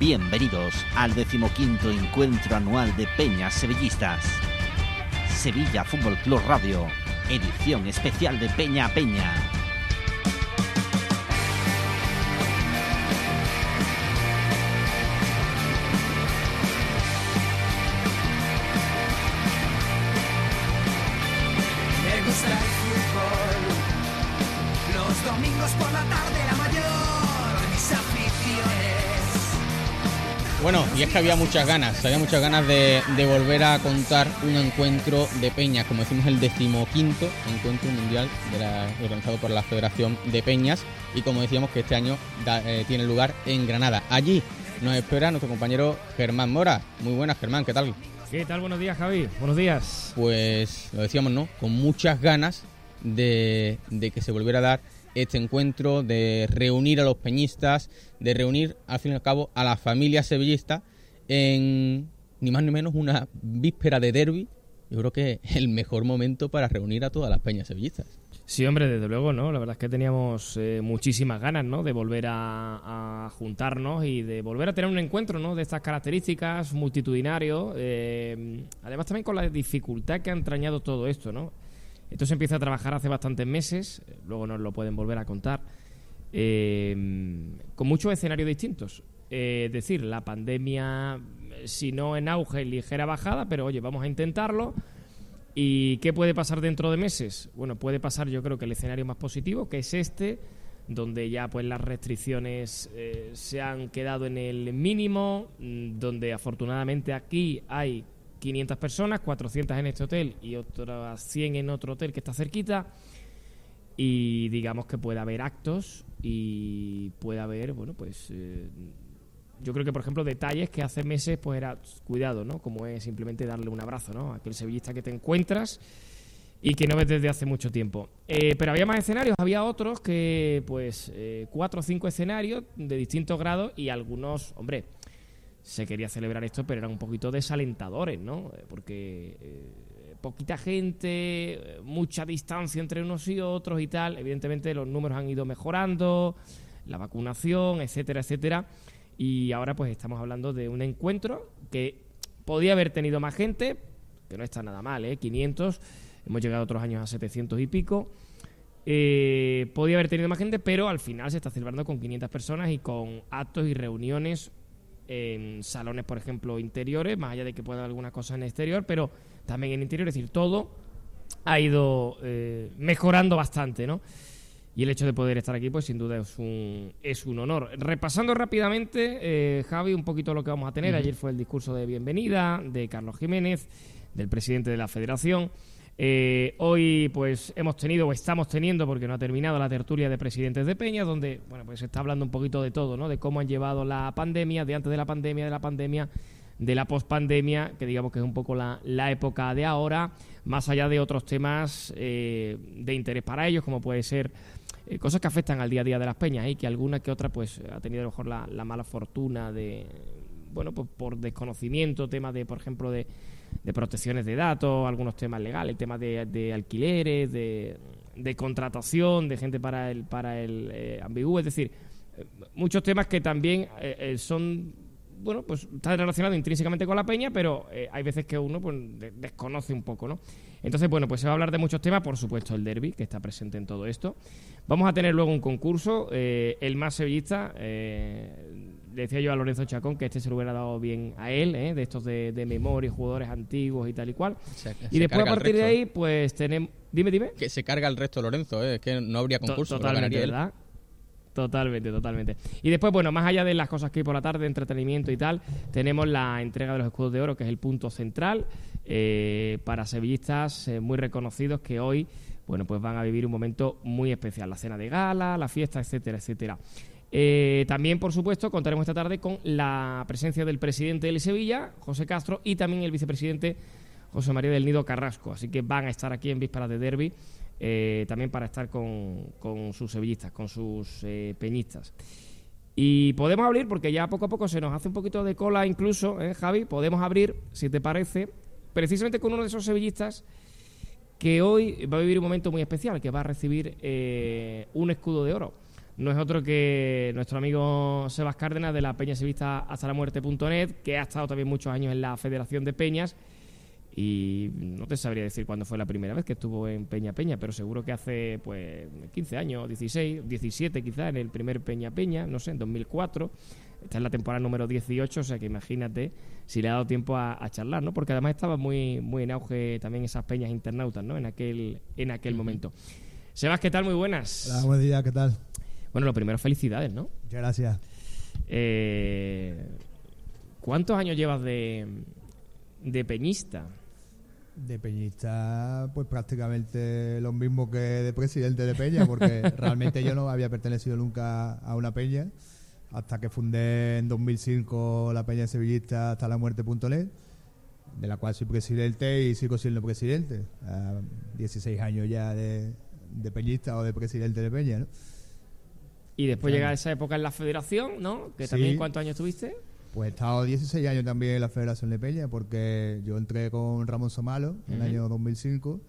Bienvenidos al decimoquinto encuentro anual de Peñas Sevillistas. Sevilla Fútbol Club Radio, edición especial de Peña a Peña. Es que había muchas ganas, había muchas ganas de, de volver a contar un encuentro de peñas, como decimos el decimoquinto encuentro mundial de la- organizado por la Federación de Peñas y como decíamos que este año da- eh, tiene lugar en Granada. Allí nos espera nuestro compañero Germán Mora. Muy buenas Germán, ¿qué tal? ¿Qué tal? Buenos días, Javi. Buenos días. Pues lo decíamos, ¿no? Con muchas ganas de, de que se volviera a dar este encuentro, de reunir a los peñistas, de reunir al fin y al cabo a la familia sevillista en ni más ni menos una víspera de derby. Yo creo que el mejor momento para reunir a todas las peñas sevillistas. Sí, hombre, desde luego, ¿no? La verdad es que teníamos eh, muchísimas ganas, ¿no? De volver a, a juntarnos y de volver a tener un encuentro, ¿no? De estas características, multitudinario. eh, además, también con la dificultad que ha entrañado todo esto, ¿no? Esto se empieza a trabajar hace bastantes meses, eh, luego nos lo pueden volver a contar, eh, con muchos escenarios distintos. Eh, decir, la pandemia, eh, si no en auge, ligera bajada, pero oye, vamos a intentarlo. ¿Y qué puede pasar dentro de meses? Bueno, puede pasar yo creo que el escenario más positivo, que es este, donde ya pues las restricciones eh, se han quedado en el mínimo, mm, donde afortunadamente aquí hay 500 personas, 400 en este hotel y otras 100 en otro hotel que está cerquita y digamos que puede haber actos y puede haber, bueno, pues eh, yo creo que por ejemplo detalles que hace meses pues era cuidado, ¿no? Como es simplemente darle un abrazo, ¿no? Aquel sevillista que te encuentras y que no ves desde hace mucho tiempo. Eh, pero había más escenarios, había otros que pues eh, cuatro o cinco escenarios de distintos grados y algunos, hombre, se quería celebrar esto, pero eran un poquito desalentadores, ¿no? Eh, Porque poquita gente, mucha distancia entre unos y otros y tal. Evidentemente los números han ido mejorando, la vacunación, etcétera, etcétera. Y ahora pues estamos hablando de un encuentro que podía haber tenido más gente, que no está nada mal, ¿eh? 500. Hemos llegado otros años a 700 y pico. Eh, podía haber tenido más gente, pero al final se está celebrando con 500 personas y con actos y reuniones en salones, por ejemplo, interiores, más allá de que pueda haber alguna cosa en exterior, pero también en interior, es decir, todo ha ido eh, mejorando bastante, ¿no? Y el hecho de poder estar aquí, pues sin duda es un, es un honor. Repasando rápidamente, eh, Javi, un poquito lo que vamos a tener. Ayer fue el discurso de bienvenida de Carlos Jiménez, del presidente de la federación. Eh, hoy pues hemos tenido o estamos teniendo, porque no ha terminado, la tertulia de presidentes de Peña, donde bueno pues se está hablando un poquito de todo, ¿no? De cómo han llevado la pandemia, de antes de la pandemia, de la pandemia, de la pospandemia, que digamos que es un poco la, la época de ahora, más allá de otros temas eh, de interés para ellos, como puede ser eh, cosas que afectan al día a día de las peñas y que alguna que otra pues ha tenido a lo mejor la, la mala fortuna de bueno pues por desconocimiento temas de por ejemplo de, de protecciones de datos algunos temas legales temas de, de alquileres de, de contratación de gente para el para el eh, ambigú es decir eh, muchos temas que también eh, eh, son bueno, pues está relacionado intrínsecamente con la peña, pero eh, hay veces que uno pues, de- desconoce un poco, ¿no? Entonces, bueno, pues se va a hablar de muchos temas, por supuesto el derby, que está presente en todo esto. Vamos a tener luego un concurso, eh, el más sevillista, eh, le decía yo a Lorenzo Chacón que este se lo hubiera dado bien a él, ¿eh? de estos de, de memoria, jugadores antiguos y tal y cual. Se- y se después a partir de ahí, pues tenemos... Dime, dime. Que se carga el resto Lorenzo, ¿eh? es que no habría concurso. lo Totalmente, él. Totalmente, totalmente. Y después, bueno, más allá de las cosas que hay por la tarde, entretenimiento y tal, tenemos la entrega de los escudos de oro, que es el punto central eh, para sevillistas eh, muy reconocidos que hoy, bueno, pues van a vivir un momento muy especial. La cena de gala, la fiesta, etcétera, etcétera. Eh, también, por supuesto, contaremos esta tarde con la presencia del presidente del Sevilla, José Castro, y también el vicepresidente José María del Nido Carrasco. Así que van a estar aquí en vísperas de derby, eh, también para estar con, con sus sevillistas, con sus eh, peñistas. Y podemos abrir, porque ya poco a poco se nos hace un poquito de cola incluso, ¿eh, Javi, podemos abrir, si te parece, precisamente con uno de esos sevillistas que hoy va a vivir un momento muy especial, que va a recibir eh, un escudo de oro no es otro que nuestro amigo Sebas Cárdenas de la Peña Sevista hasta la muerte.net, que ha estado también muchos años en la Federación de Peñas. Y no te sabría decir cuándo fue la primera vez que estuvo en Peña Peña, pero seguro que hace pues 15 años, 16, 17 quizás, en el primer Peña Peña, no sé, en 2004. Esta es la temporada número 18, o sea que imagínate si le ha dado tiempo a, a charlar, ¿no? Porque además estaba muy, muy en auge también esas peñas internautas, ¿no? En aquel, en aquel momento. Sebas, ¿qué tal? Muy buenas. Hola, buen día, ¿qué tal? Bueno, lo primero, felicidades, ¿no? Muchas gracias. Eh, ¿Cuántos años llevas de, de peñista? De peñista, pues prácticamente lo mismo que de presidente de peña, porque realmente yo no había pertenecido nunca a una peña, hasta que fundé en 2005 la peña sevillista hasta la muerte.net, de la cual soy presidente y sigo siendo presidente. A 16 años ya de, de peñista o de presidente de peña, ¿no? Y después Claro. llega esa época en la federación, ¿no? Que Sí. también, ¿cuántos años tuviste? Pues he estado 16 años también en la Federación de Peña, porque yo entré con Ramón Somalo en el Ujú. año 2005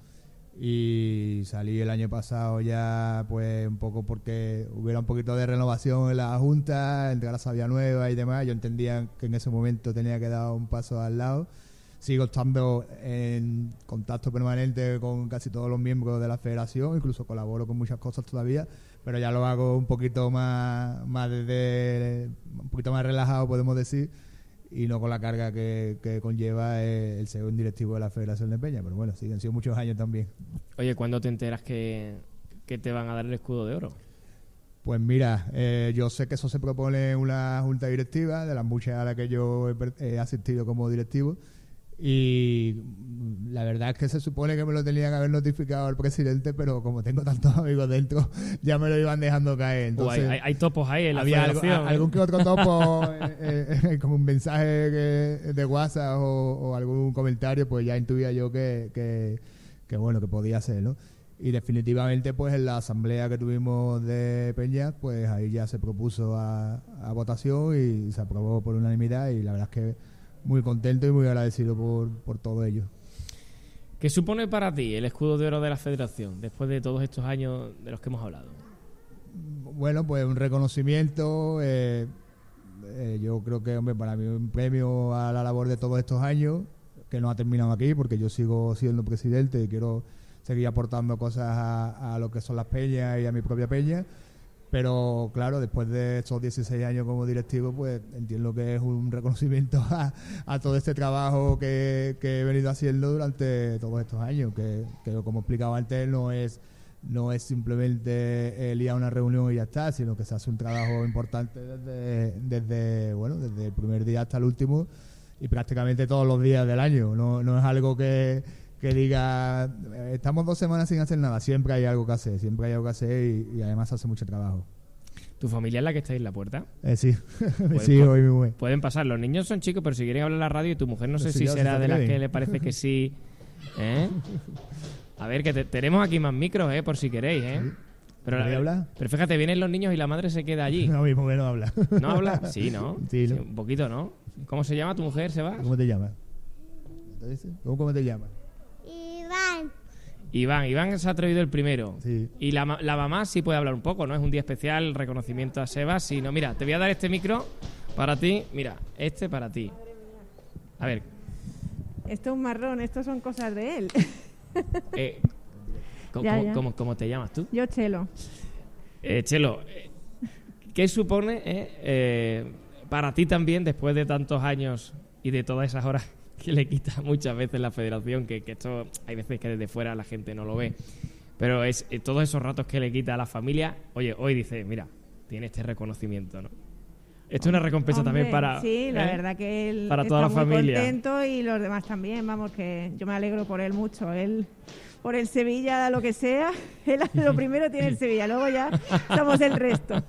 y salí el año pasado ya pues un poco porque hubiera un poquito de renovación en la Junta, entrar a Sabia Nueva y demás. Yo entendía que en ese momento tenía que dar un paso al lado. Sigo estando en contacto permanente con casi todos los miembros de la federación, incluso colaboro con muchas cosas todavía, pero ya lo hago un poquito más, más desde, un poquito más relajado, podemos decir, y no con la carga que, que conlleva el, ser un directivo de la Federación de Peña. Pero bueno, sí, han sido muchos años también. Oye, ¿cuándo te enteras que, que te van a dar el escudo de oro? Pues mira, eh, yo sé que eso se propone en una junta directiva, de las muchas a las que yo he, he asistido como directivo, y la verdad es que se supone que me lo tenía que haber notificado al presidente, pero como tengo tantos amigos dentro, ya me lo iban dejando caer. Hay, hay- hay topos ahí en la había algo- federación. a- ¿eh? algún que otro topo, eh, eh, como un mensaje que- de WhatsApp o, o algún comentario, pues ya intuía yo que, que, que, bueno, que podía ser, ¿no? Y definitivamente, pues en la asamblea que tuvimos de Peñas, pues ahí ya se propuso a, a votación y se aprobó por unanimidad y la verdad es que muy contento y muy agradecido por, por todo ello. ¿Qué supone para ti el escudo de oro de la federación después de todos estos años de los que hemos hablado? Bueno, pues un reconocimiento. eh, eh, yo creo que, hombre, para mí un premio a la labor de todos estos años, que no ha terminado aquí, porque yo sigo siendo presidente y quiero seguir aportando cosas a, a lo que son las peñas y a mi propia peña. Pero claro, después de estos 16 años como directivo, pues entiendo que es un reconocimiento a, a todo este trabajo que, que he venido haciendo durante todos estos años, que, que como explicaba antes, no es no es simplemente el ir a una reunión y ya está, sino que se hace un trabajo importante desde, desde bueno desde el primer día hasta el último y prácticamente todos los días del año. No, no es algo que, que diga "Eh, estamos dos semanas sin hacer nada, siempre hay algo que hacer, siempre hay algo que hacer y, y además hace mucho trabajo. ¿Tu familia es la que está ahí en la puerta? Eh, sí, sí, hoy mi mujer. Pueden pasar, los niños son chicos, pero si quieren hablar en la radio y tu mujer no sé si será de las que le parece que sí. ¿Eh? A ver, que te- tenemos aquí más micros, ¿eh? Por si queréis, ¿eh? Pero, ¿Queréis hablar? pero fíjate, vienen los niños y la madre se queda allí. No, mi mujer no habla. ¿No habla? Sí, ¿no? Sí, un poquito, ¿no? ¿Cómo se llama tu mujer, Sebas? ¿Cómo te dice? ¿Cómo, ¿Cómo te llamas? Iván, Iván, Iván se ha traído el primero. Sí. Y la, la mamá sí puede hablar un poco, ¿no? Es un día especial, reconocimiento a Sebas. Sí, no, mira, te voy a dar este micro para ti. Mira, este para ti. A ver, Esto es un marrón, esto son cosas de él. eh, ¿cómo, Ya, cómo- ya. cómo- cómo te llamas tú? Yo chelo. Eh, Chelo, eh, ¿qué supone eh, eh, para ti también, después de tantos años y de todas esas horas que le quita muchas veces la federación, que, que esto hay veces que desde fuera la gente no lo ve, pero es eh, todos esos ratos que le quita a la familia, oye, hoy dice, mira, tiene este reconocimiento, ¿no? Esto es una recompensa Hombre, también para... Sí, la ¿eh? verdad que él para está toda la muy familia. contento y los demás también. Vamos, que yo me alegro por él mucho. Él, por el Sevilla, lo que sea, él lo primero tiene el Sevilla, luego ya somos el resto.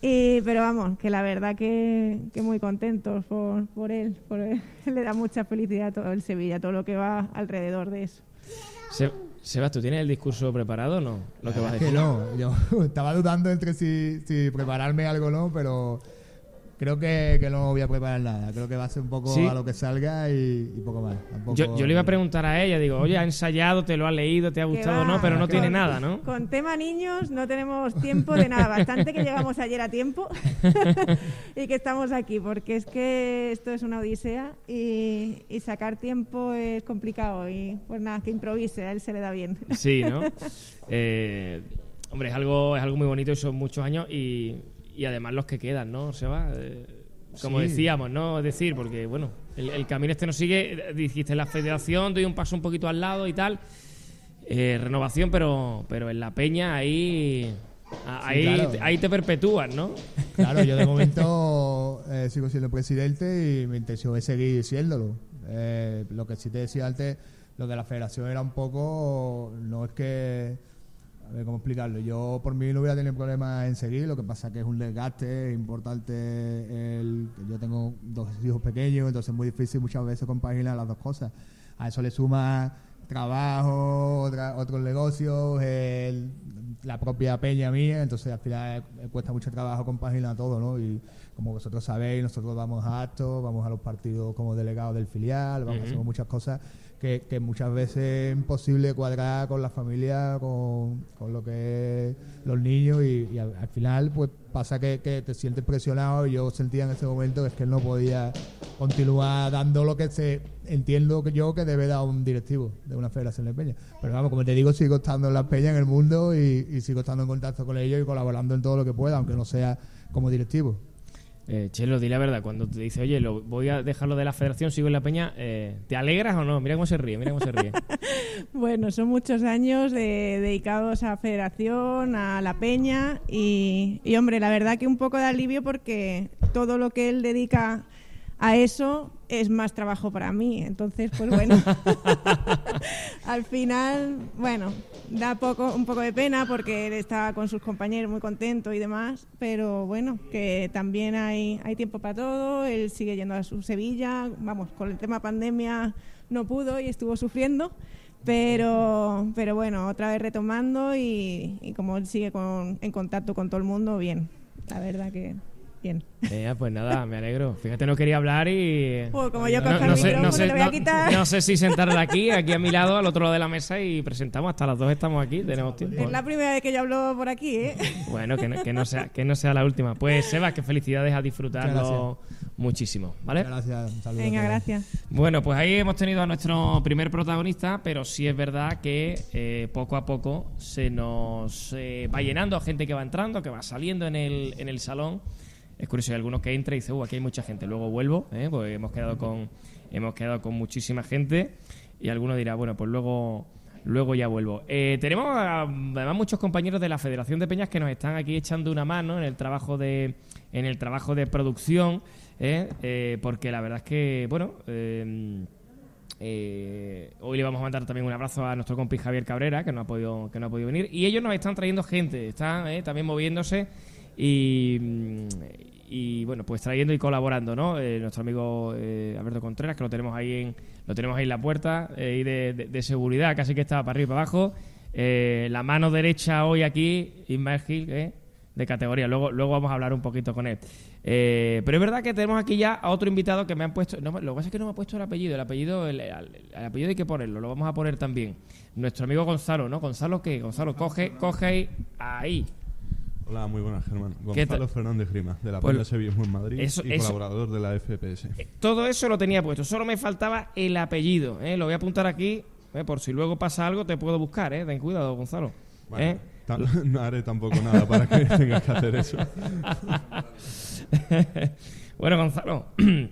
Y, pero vamos, que la verdad que, que muy contentos por, por él, por él. Le da mucha felicidad a todo el Sevilla, todo lo que va alrededor de eso. Se- Sebas, ¿tú tienes el discurso preparado o no? Lo que vas a que decir. no, yo estaba dudando entre si, si prepararme algo o no, pero creo que, que no voy a preparar nada. Creo que va a ser un poco Sí. a lo que salga y, y poco más. Tampoco- Yo, yo le iba a preguntar a ella, digo, oye, ¿ha ensayado, te lo ha leído, te ha gustado no? Pero no con- tiene nada, ¿no? Con tema niños no tenemos tiempo de nada. Bastante que llegamos ayer a tiempo y que estamos aquí, porque es que esto es una odisea y, y sacar tiempo es complicado. Y pues nada, que improvise, a él se le da bien. Sí, ¿no? Eh, hombre, es algo, es algo muy bonito y son muchos años y, y además los que quedan, ¿no, Seba? Eh, como Sí. decíamos, ¿no? Es decir, porque, bueno, el, el camino este nos sigue, dijiste, la federación, doy un paso un poquito al lado y tal. Eh, renovación, pero, pero en la peña ahí... Ahí, claro. ahí te perpetúas, ¿no? Claro, yo de momento eh, sigo siendo presidente y mi intención es seguir siéndolo. Eh, lo que sí te decía antes, lo de la federación era un poco, no es que, a ver cómo explicarlo, yo por mí no hubiera tenido problema en seguir, lo que pasa que es un desgaste, es importante, el, yo tengo dos hijos pequeños, entonces es muy difícil muchas veces compaginar las dos cosas. A eso le suma trabajo, otra- otros negocios, el- la propia peña mía, entonces al final cuesta mucho trabajo compaginar todo, ¿no? Y como vosotros sabéis, nosotros vamos a actos, vamos a los partidos como delegados del filial, vamos, Ujú. hacemos muchas cosas que, muchas veces es imposible cuadrar con la familia, con, con lo que es los niños y, al, al final pues pasa que, te sientes presionado y yo sentía en ese momento que es que no podía continuar dando lo que se entiendo que yo que debe dar un directivo de una federación de peña. Pero vamos, como te digo, sigo estando en las peñas en el mundo y sigo estando en contacto con ellos y colaborando en todo lo que pueda, aunque no sea como directivo. Eh, Chelo, di la verdad, cuando te dice, oye, lo, voy a dejarlo de la federación, sigo en la peña, eh, ¿te alegras o no? Mira cómo se ríe, mira cómo se ríe. Bueno, son muchos años de- dedicados a Federación, a la Peña y, y, hombre, la verdad que un poco de alivio porque todo lo que él dedica a eso es más trabajo para mí. Entonces, pues bueno, al final, bueno, da poco, un poco de pena porque él está con sus compañeros muy contento y demás, pero bueno, que también hay, hay tiempo para todo, él sigue yendo a su Sevilla, vamos, con el tema pandemia no pudo y estuvo sufriendo. Pero, pero bueno, otra vez retomando y, y como él sigue con- en contacto con todo el mundo, bien. La verdad que bien. Eh, pues nada, me alegro. Fíjate, no quería hablar y... Pues como yo cojo el micrófono, le voy a quitar. no sé si sentarla aquí, aquí a mi lado, al otro lado de la mesa y presentamos. Hasta las dos estamos aquí, tenemos tiempo. Es la primera vez que yo hablo por aquí, ¿eh? Bueno, que no, que no sea, que no sea la última. Pues Seba, que felicidades a disfrutarlo muchísimo, ¿vale? Gracias, un saludo. Venga, gracias. Bueno, pues ahí hemos tenido a nuestro primer protagonista, pero sí es verdad que eh, poco a poco se nos eh, va llenando gente que va entrando, que va saliendo en el, en el salón. Es curioso, hay algunos que entra y dice, uh, aquí hay mucha gente. Luego vuelvo, ¿eh? porque hemos quedado con hemos quedado con muchísima gente y alguno dirá, bueno, pues luego luego ya vuelvo. Eh, tenemos además muchos compañeros de la Federación de Peñas que nos están aquí echando una mano en el trabajo de en el trabajo de producción, ¿eh? Eh, porque la verdad es que, bueno, eh, eh, hoy le vamos a mandar también un abrazo a nuestro compi Javier Cabrera, que no ha podido, que no ha podido venir. Y ellos nos están trayendo gente, están eh, también moviéndose y, mm, y, bueno, pues trayendo y colaborando, ¿no? Eh, nuestro amigo eh, Alberto Contreras, que lo tenemos ahí en, lo tenemos ahí en la puerta eh, y de, seguridad, casi que estaba para arriba y para abajo. Eh, la mano derecha hoy aquí, Ismael Gil, ¿eh? de categoría. Luego, luego vamos a hablar un poquito con él. Pero es verdad que tenemos aquí ya a otro invitado que me han puesto. Lo que pasa es que no me ha puesto el apellido. El apellido, el, el- el apellido hay que ponerlo. Lo vamos a poner también. Nuestro amigo Gonzalo, ¿no? Gonzalo, ¿qué? Gonzalo, coge, coge ahí. Hola, muy buenas, Germán. ¿Qué Gonzalo? Fernández Grima, de la Pues- Sevillismo en Madrid eso- y eso- colaborador de la FPS. Eh, Todo eso lo tenía puesto. Solo me faltaba el apellido. ¿eh? Lo voy a apuntar aquí. ¿eh? Por si luego pasa algo, te puedo buscar. ¿eh? Ten cuidado, Gonzalo. Bueno, ¿eh? no haré tampoco nada para que tengas que hacer eso. bueno, Gonzalo.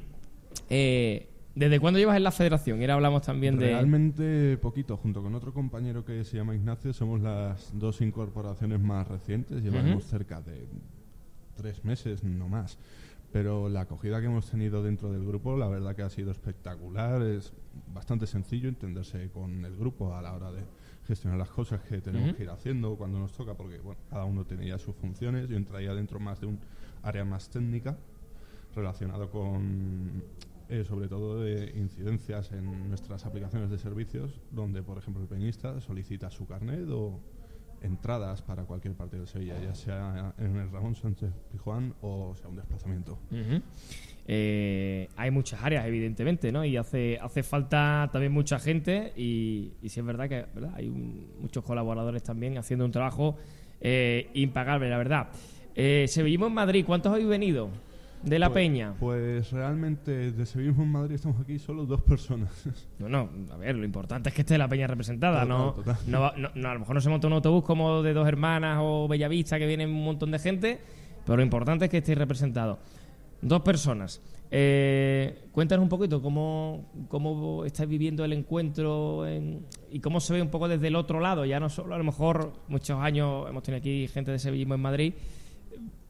eh, ¿Desde cuándo llevas en la federación? Ahora hablamos también de. Realmente poquito, junto con otro compañero que se llama Ignacio, somos las dos incorporaciones más recientes. Llevamos cerca de tres meses, no más. Pero la acogida que hemos tenido dentro del grupo, la verdad que ha sido espectacular. Es bastante sencillo entenderse con el grupo a la hora de gestionar las cosas que tenemos que ir haciendo cuando nos toca, porque bueno, cada uno tenía sus funciones. Yo entraría dentro más de un área más técnica relacionado con eh, sobre todo de incidencias en nuestras aplicaciones de servicios, donde por ejemplo el peñista solicita su carnet o entradas para cualquier partido de Sevilla, ya sea en el Ramón Sánchez Pijuán o sea un desplazamiento. Eh, hay muchas áreas, evidentemente, ¿no? Y hace, hace falta también mucha gente y, y sí es verdad que hay un- muchos colaboradores también haciendo un trabajo eh, impagable, la verdad. Eh, Sevillismo en Madrid, ¿cuántos habéis venido de la Pues- Peña? Pues realmente de Sevillismo en Madrid estamos aquí solo dos personas. No, no, a ver, lo importante es que esté la Peña representada, Total, no, total. no, no- no, a lo mejor no se monta un autobús como de dos hermanas o Bellavista que vienen un montón de gente, pero lo importante es que estéis representados. Dos personas. Eh, cuéntanos un poquito cómo, cómo estáis viviendo el encuentro en- y cómo se ve un poco desde el otro lado. Ya no solo, a lo mejor, muchos años hemos tenido aquí gente de Sevillismo en Madrid,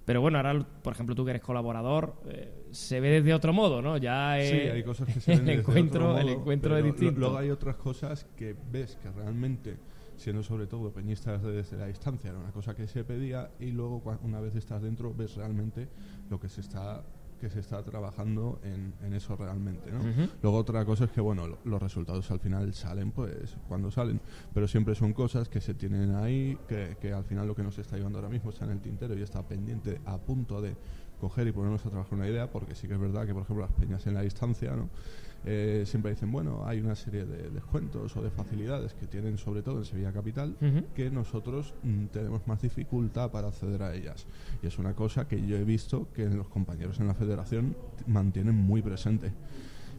pero bueno, ahora, por ejemplo, tú que eres colaborador, eh, se ve desde otro modo, ¿no? Ya Sí, eh, hay cosas que se ven el desde encuentro, otro el modo, encuentro es distinto. Luego hay otras cosas que ves que realmente, siendo sobre todo peñistas desde la distancia, era una cosa que se pedía y luego una vez estás dentro ves realmente lo que se está que se está trabajando en, en eso realmente. ¿no? Luego otra cosa es que bueno lo- los resultados al final salen pues cuando salen, pero siempre son cosas que se tienen ahí, que, que al final lo que nos está llevando ahora mismo está en el tintero y está pendiente a punto de coger y ponernos a trabajar una idea, porque sí que es verdad que, por ejemplo, las peñas en la distancia, ¿no? Eh, siempre dicen, bueno, hay una serie de descuentos o de facilidades que tienen, sobre todo en Sevilla Capital, Ujú. que nosotros mm, tenemos más dificultad para acceder a ellas. Y es una cosa que yo he visto que los compañeros en la federación mantienen muy presente.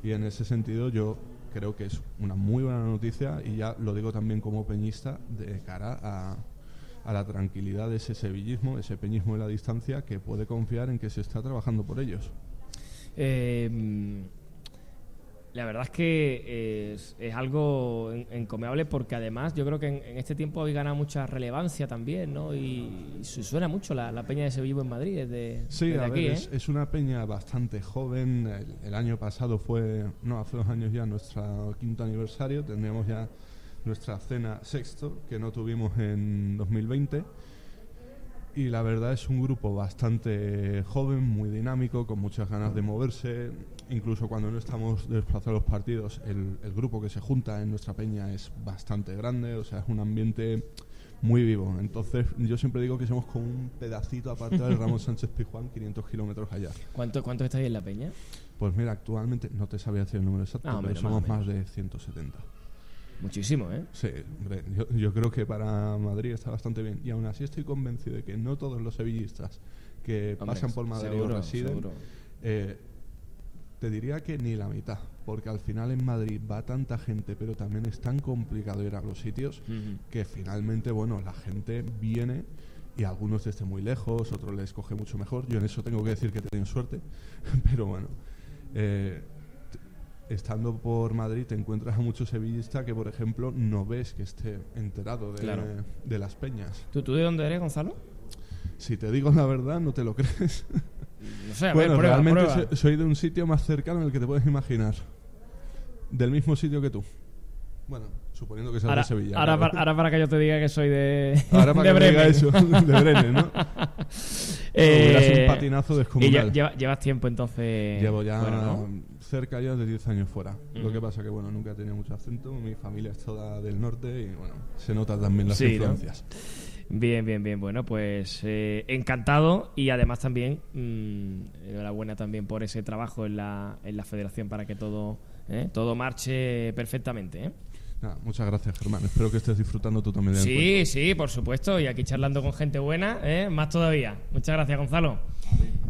Y en ese sentido yo creo que es una muy buena noticia y ya lo digo también como peñista de cara a, a la tranquilidad de ese sevillismo, ese peñismo de la distancia que puede confiar en que se está trabajando por ellos. Eh, la verdad es que es, es algo en- encomiable porque además yo creo que en, en este tiempo habéis ganado mucha relevancia también, ¿no? Y, y su- suena mucho la, la Peña de Sevilla en Madrid desde, Sí, desde a aquí, ver, ¿eh? es, es una peña bastante joven. El, el año pasado fue, no, hace dos años ya nuestro quinto aniversario. Tendríamos ya nuestra cena sexto, que no tuvimos en 2020. Y la verdad es un grupo bastante joven, muy dinámico, con muchas ganas de moverse. Incluso cuando no estamos desplazados a los partidos, el, el grupo que se junta en nuestra peña es bastante grande, o sea, es un ambiente muy vivo. Entonces, yo siempre digo que somos como un pedacito aparte del Ramón Sánchez Pijuán, 500 kilómetros allá. ¿Cuánto, ¿Cuántos estáis en la Peña? Pues mira, actualmente no te sabía decir el número exacto, Ah, pero menos somos más de 170. Muchísimo, ¿eh? Sí, hombre, yo, yo creo que para Madrid está bastante bien. Y aún así estoy convencido de que no todos los sevillistas que Hombre, pasan por Madrid seguro, o residen, eh, te diría que ni la mitad. Porque al final en Madrid va tanta gente, pero también es tan complicado ir a los sitios que finalmente, bueno, la gente viene y algunos desde muy lejos, otros les coge mucho mejor. Yo en eso tengo que decir que he tenido suerte, pero bueno. eh, estando por Madrid te encuentras a muchos sevillistas que, por ejemplo, no ves que esté enterado de, Claro. de las peñas. ¿Tú, ¿Tú de dónde eres, Gonzalo? Si te digo la verdad, no te lo crees. No sé, a bueno, ver, prueba, realmente prueba. so- soy de un sitio más cercano el que te puedes imaginar. Del mismo sitio que tú. Bueno, suponiendo que seas Ahora, de Sevilla. ahora, para, ahora para que yo te diga que soy de, Ahora para de que me diga Bremen. eso, de Bremen, ¿no? Eh, un patinazo y descomunal. lleva- llevas tiempo entonces. Llevo ya fuera, ¿no? cerca ya de 10 años fuera. Lo que pasa que, bueno, nunca he tenido mucho acento. Mi familia es toda del norte y, bueno, se notan también las Sí, ¿no? influencias. Bien, bien, bien. Bueno, pues eh, encantado y además también mm, enhorabuena también por ese trabajo en la, en la federación para que todo, eh, todo marche perfectamente. ¿eh? Nada, muchas gracias, Germán. Espero que estés disfrutando tú también del Sí, encuentro. sí, por supuesto. Y aquí charlando con gente buena, ¿eh? más todavía. Muchas gracias, Gonzalo.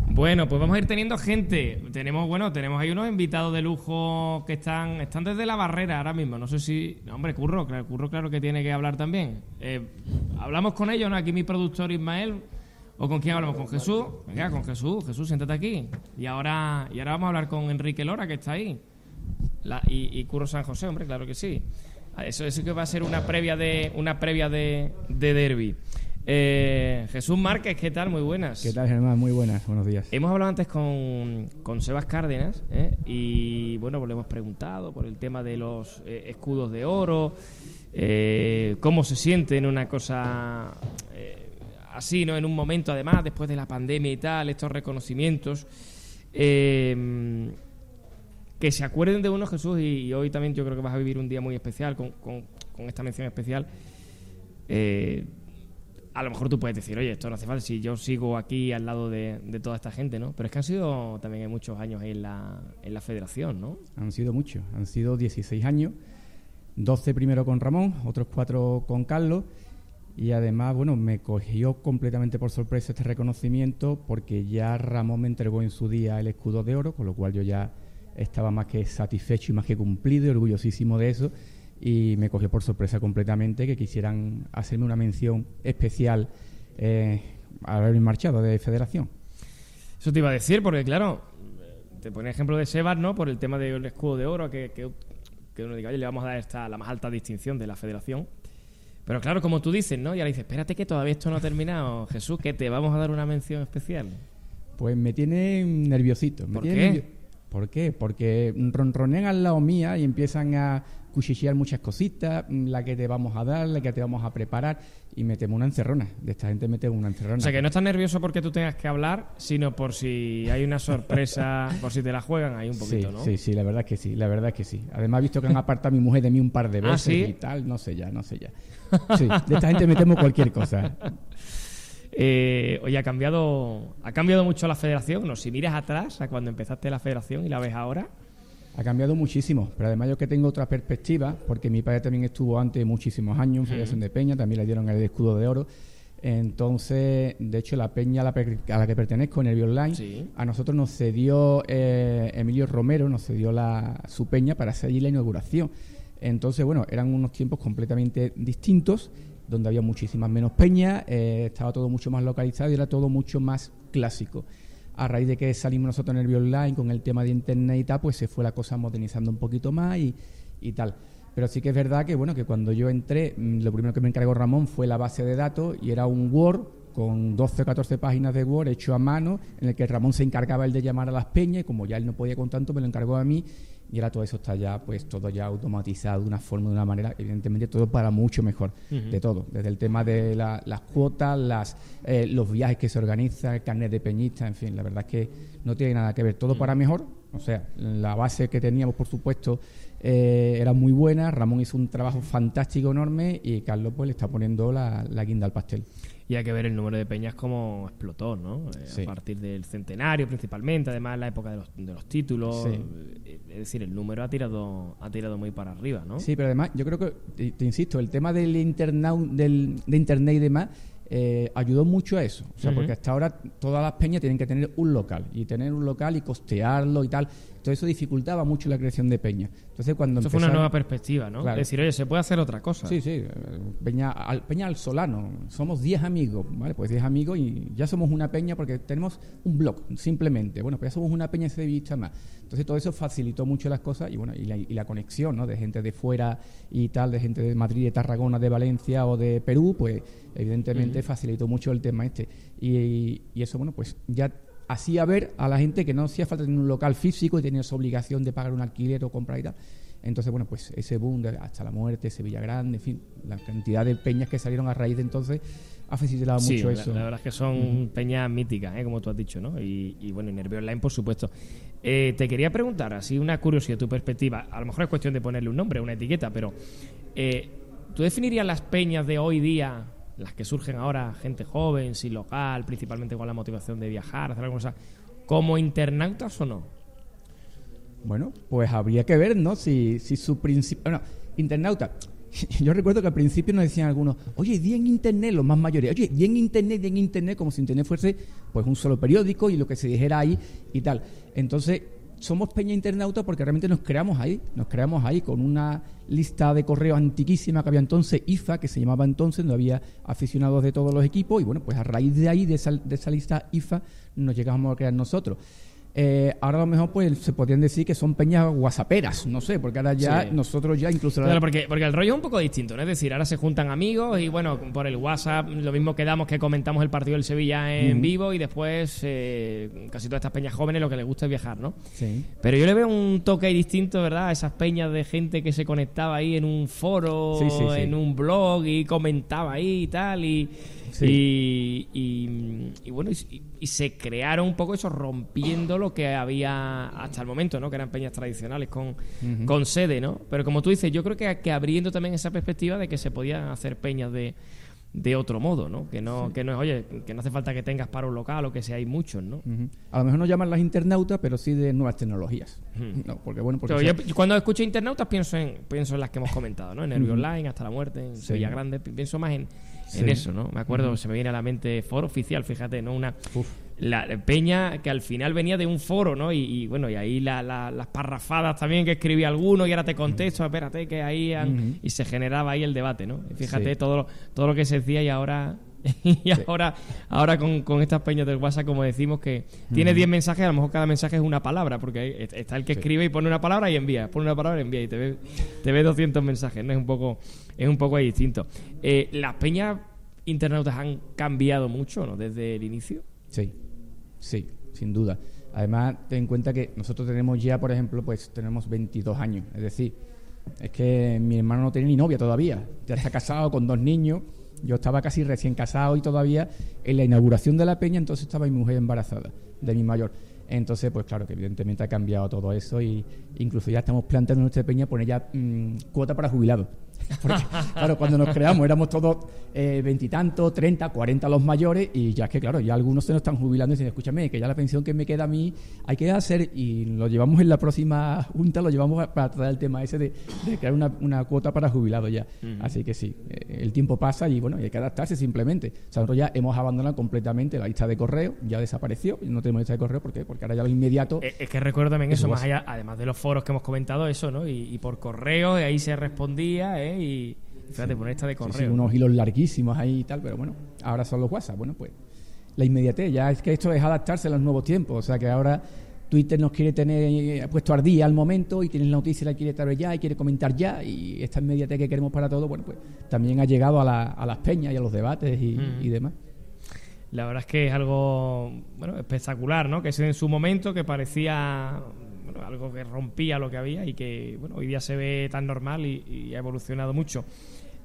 Bueno, pues vamos a ir teniendo gente. Tenemos, bueno, tenemos ahí unos invitados de lujo que están, están desde la barrera ahora mismo. No sé si, no, hombre, Curro, claro, Curro, claro que tiene que hablar también. Eh, hablamos con ellos, ¿no? Aquí mi productor Ismael. ¿O con quién hablamos? ¿Con Jesús? Venga, con Jesús. Jesús, siéntate aquí. Y ahora, y ahora vamos a hablar con Enrique Lora, que está ahí. La- y, y Curro San José, hombre, claro que sí. Ah, Eso, eso que va a ser una previa de una previa de, de derby. Eh, Jesús Márquez, ¿qué tal? Muy buenas. ¿Qué tal, Germán? Muy buenas, buenos días. Hemos hablado antes con, con Sebas Cárdenas ¿eh? y bueno, pues le hemos preguntado por el tema de los eh, escudos de oro, cómo se siente en una cosa así, ¿no? En un momento, además, después de la pandemia y tal, estos reconocimientos. Eh, que se acuerden de uno, Jesús, y, hoy también yo creo que vas a vivir un día muy especial con, con- esta mención especial. Eh, a lo mejor tú puedes decir, oye, esto no hace falta si yo sigo aquí al lado de, toda esta gente, ¿no? Pero es que han sido también muchos años en la, en la federación, ¿no? Han sido muchos, han sido 16 años, 12 primero con Ramón, otros 4 con Carlos. Y además, bueno, me cogió completamente por sorpresa este reconocimiento porque ya Ramón me entregó en su día el escudo de oro, con lo cual yo ya estaba más que satisfecho y más que cumplido y orgullosísimo de eso. Y me cogió por sorpresa completamente que quisieran hacerme una mención especial eh, al haberme marchado de federación. Eso te iba a decir, porque claro, te pone ejemplo de Sebas, ¿no? Por el tema del escudo de oro, que, que, que uno diga, oye, le vamos a dar esta, la más alta distinción de la federación. Pero claro, como tú dices, ¿no? Y ahora dices, espérate que todavía esto no ha terminado, Jesús, que te vamos a dar una mención especial. Pues me tiene nerviosito. Me ¿Por tiene qué? nervio- ¿Por qué? Porque ronronean al lado mía y empiezan a cuchichear muchas cositas, mm, la que te vamos a dar, la que te vamos a preparar, y me temo una encerrona. De esta gente me temo una encerrona. O sea, que no estás nervioso porque tú tengas que hablar, sino por si hay una sorpresa, por si te la juegan ahí un poquito, sí, ¿no? sí, sí, la verdad es que sí, la verdad es que sí. Además he visto que han apartado a mi mujer de mí un par de ¿Ah, veces sí? y tal, no sé ya, no sé ya. Sí, de esta gente me temo cualquier cosa. Eh, oye, ha cambiado, ha cambiado mucho la federación. No, si miras atrás a cuando empezaste la federación y la ves ahora, Ha cambiado muchísimo, pero además yo que tengo otra perspectiva, porque mi padre también estuvo antes muchísimos años en Federación de Peña, también le dieron el escudo de oro. Entonces, de hecho, la peña a la, a la que pertenezco, Nervio Online, Sí. a nosotros nos cedió eh, Emilio Romero, nos cedió la, su peña para hacer allí la inauguración. Entonces, bueno, eran unos tiempos completamente distintos, donde había muchísimas menos peñas, eh, estaba todo mucho más localizado y era todo mucho más clásico. A raíz de que salimos nosotros en Nervio Online con el tema de internet y tal, pues se fue la cosa modernizando un poquito más y, y tal. Pero sí que es verdad que bueno que cuando yo entré, mm, lo primero que me encargó Ramón fue la base de datos y era un Word con 12 o 14 páginas de Word hecho a mano, en el que Ramón se encargaba el de llamar a las peñas y como ya él no podía con tanto, me lo encargó a mí y ahora todo eso está ya pues todo ya automatizado de una forma, de una manera, evidentemente todo para mucho mejor, de todo, desde el tema de la- las cuotas, las, eh, los viajes que se organizan, el carnet de peñista, en fin, la verdad es que no tiene nada que ver, todo para mejor, o sea, la base que teníamos por supuesto eh, era muy buena, Ramón hizo un trabajo fantástico, enorme y Carlos pues le está poniendo la, la guinda al pastel. Y hay que ver el número de peñas como explotó, ¿no? Eh, Sí. A partir del centenario principalmente, además la época de los, de los títulos. Sí. eh, Es decir, el número ha tirado, ha tirado muy para arriba, ¿no? Sí, pero además, yo creo que, te, te insisto, el tema del, internau- del de internet y demás eh, ayudó mucho a eso. O sea, porque hasta ahora todas las peñas tienen que tener un local y tener un local y costearlo y tal. Todo eso dificultaba mucho la creación de peñas. Entonces, cuando Eso fue una nueva perspectiva, ¿no? Claro. Decir, oye, se puede hacer otra cosa. Sí, sí, eh, Peña al, Peña al Solano, somos 10 amigos, ¿vale? Pues 10 amigos y ya somos una peña porque tenemos un blog, simplemente. Bueno, pues ya somos una peña sevillista más. Entonces todo eso facilitó mucho las cosas y bueno, y la, y la conexión, ¿no? De gente de fuera y tal, de gente de Madrid, de Tarragona, de Valencia o de Perú, pues evidentemente facilitó mucho el tema este. Y, y eso, bueno, pues ya hacía ver a la gente que no hacía falta tener un local físico y tenías obligación de pagar un alquiler o comprar y tal. Entonces, bueno, pues ese boom de hasta la muerte, Sevilla Grande, en fin, la cantidad de peñas que salieron a raíz de entonces ha facilitado Sí, mucho la, eso. la verdad es que son peñas míticas, ¿eh? como tú has dicho, ¿no? Y, y bueno, y Nervio Online, por supuesto. Eh, te quería preguntar, así una curiosidad, tu perspectiva. A lo mejor es cuestión de ponerle un nombre, una etiqueta, pero eh, ¿tú definirías las peñas de hoy día, las que surgen ahora, gente joven, sin local, principalmente con la motivación de viajar, hacer alguna cosa, como internautas o no? Bueno, pues habría que ver, ¿no? Si, si su principio. Bueno, internauta. Yo recuerdo que al principio nos decían algunos, oye, di en internet, los más mayores, oye, di en internet, di en internet, como si internet fuese pues un solo periódico y lo que se dijera ahí y tal. Entonces, somos Peña Internauta porque realmente nos creamos ahí, nos creamos ahí con una lista de correos antiquísima que había entonces, IFA, que se llamaba entonces, donde había aficionados de todos los equipos, y bueno, pues a raíz de ahí, de esa, de esa lista IFA, nos llegamos a crear nosotros. Eh, ahora a lo mejor pues se podrían decir que son peñas whatsapperas, no sé, porque ahora ya Sí. nosotros ya incluso... Claro, porque, porque el rollo es un poco distinto, ¿no? Es decir, ahora se juntan amigos y bueno, por el WhatsApp lo mismo quedamos que comentamos el partido del Sevilla en Mm. vivo y después eh, casi todas estas peñas jóvenes lo que les gusta es viajar, ¿no? Sí. Pero yo le veo un toque ahí distinto, ¿verdad? A esas peñas de gente que se conectaba ahí en un foro, sí. en un blog y comentaba ahí y tal. Y, y, y- y bueno, y, y se crearon un poco eso, rompiendo lo que había hasta el momento, ¿no? Que eran peñas tradicionales con, con sede, ¿no? Pero como tú dices, yo creo que, que abriendo también esa perspectiva de que se podían hacer peñas de, de otro modo, ¿no? Que no, que no es, oye, que no hace falta que tengas para un local o que sea, hay muchos, ¿no? A lo mejor no llaman las internautas, pero sí de nuevas tecnologías. Ujú. No, porque bueno, porque Pero sea- yo, yo cuando escucho internautas pienso en, pienso en las que hemos comentado, ¿no? En Nervio Ujú. Online, Hasta la Muerte, en Sí. Sevilla Grande, pi- pienso más en, en eso, ¿no? Me acuerdo, se me viene a la mente foro oficial, fíjate, ¿no? Una Uf. la peña que al final venía de un foro, ¿no? Y, y, bueno, y ahí la- la- las parrafadas también que escribía alguno y ahora te contesto, espérate que ahí han- y se generaba ahí el debate, ¿no? Fíjate Sí. todo lo, todo lo que se decía y ahora y ahora ahora con, con estas peñas del WhatsApp como decimos que tiene 10 mensajes, a lo mejor cada mensaje es una palabra, porque está el que Sí. escribe y pone una palabra y envía, pone una palabra y envía y te ve te ve 200 mensajes, ¿no? Es un poco es un poco ahí distinto. Eh, las peñas internautas han cambiado mucho, ¿no? Desde el inicio. Sí, sí, sin duda. Además, ten en cuenta que nosotros tenemos ya, por ejemplo, pues tenemos 22 años. Es decir, es que mi hermano no tiene ni novia todavía. Ya está casado con dos niños. Yo estaba casi recién casado y todavía en la inauguración de la peña, entonces estaba mi mujer embarazada de mi mayor. Entonces, pues claro, que evidentemente ha cambiado todo eso y incluso ya estamos planteando nuestra peña poner ya mm, cuota para jubilados. Porque, claro, cuando nos creamos éramos todos eh, veintitantos, treinta, cuarenta los mayores y ya es que, claro, ya algunos se nos están jubilando y dicen, escúchame, que ya la pensión que me queda a mí hay que hacer y lo llevamos en la próxima junta, lo llevamos a- para tratar el tema ese de, de crear una, una cuota para jubilados ya. Así que sí, eh, el tiempo pasa y bueno, y hay que adaptarse simplemente. O sea, nosotros ya hemos abandonado completamente la lista de correo, ya desapareció, no tenemos lista de correo porque, porque ahora ya lo inmediato... Eh, Es que recuerdo también Eso más allá, además de los foros que hemos comentado, eso, ¿no? Y, y por correo, y ahí se respondía, ¿eh? Y fíjate, poner esta de Sí, correo. sí, unos hilos larguísimos ahí y tal, pero bueno, ahora son los WhatsApp. Bueno, pues la inmediatez, ya es que esto es adaptarse a los nuevos tiempos, o sea que ahora Twitter nos quiere tener eh, puesto al día al momento y tienes la noticia, la quiere traer ya y quiere comentar ya y esta inmediatez que queremos para todo, bueno, pues también ha llegado a, la- a las peñas y a los debates y, Mm. y demás. La verdad es que es algo bueno, espectacular, ¿no? Que es en su momento que parecía bueno, algo que rompía lo que había y que bueno, hoy día se ve tan normal y, ha evolucionado mucho.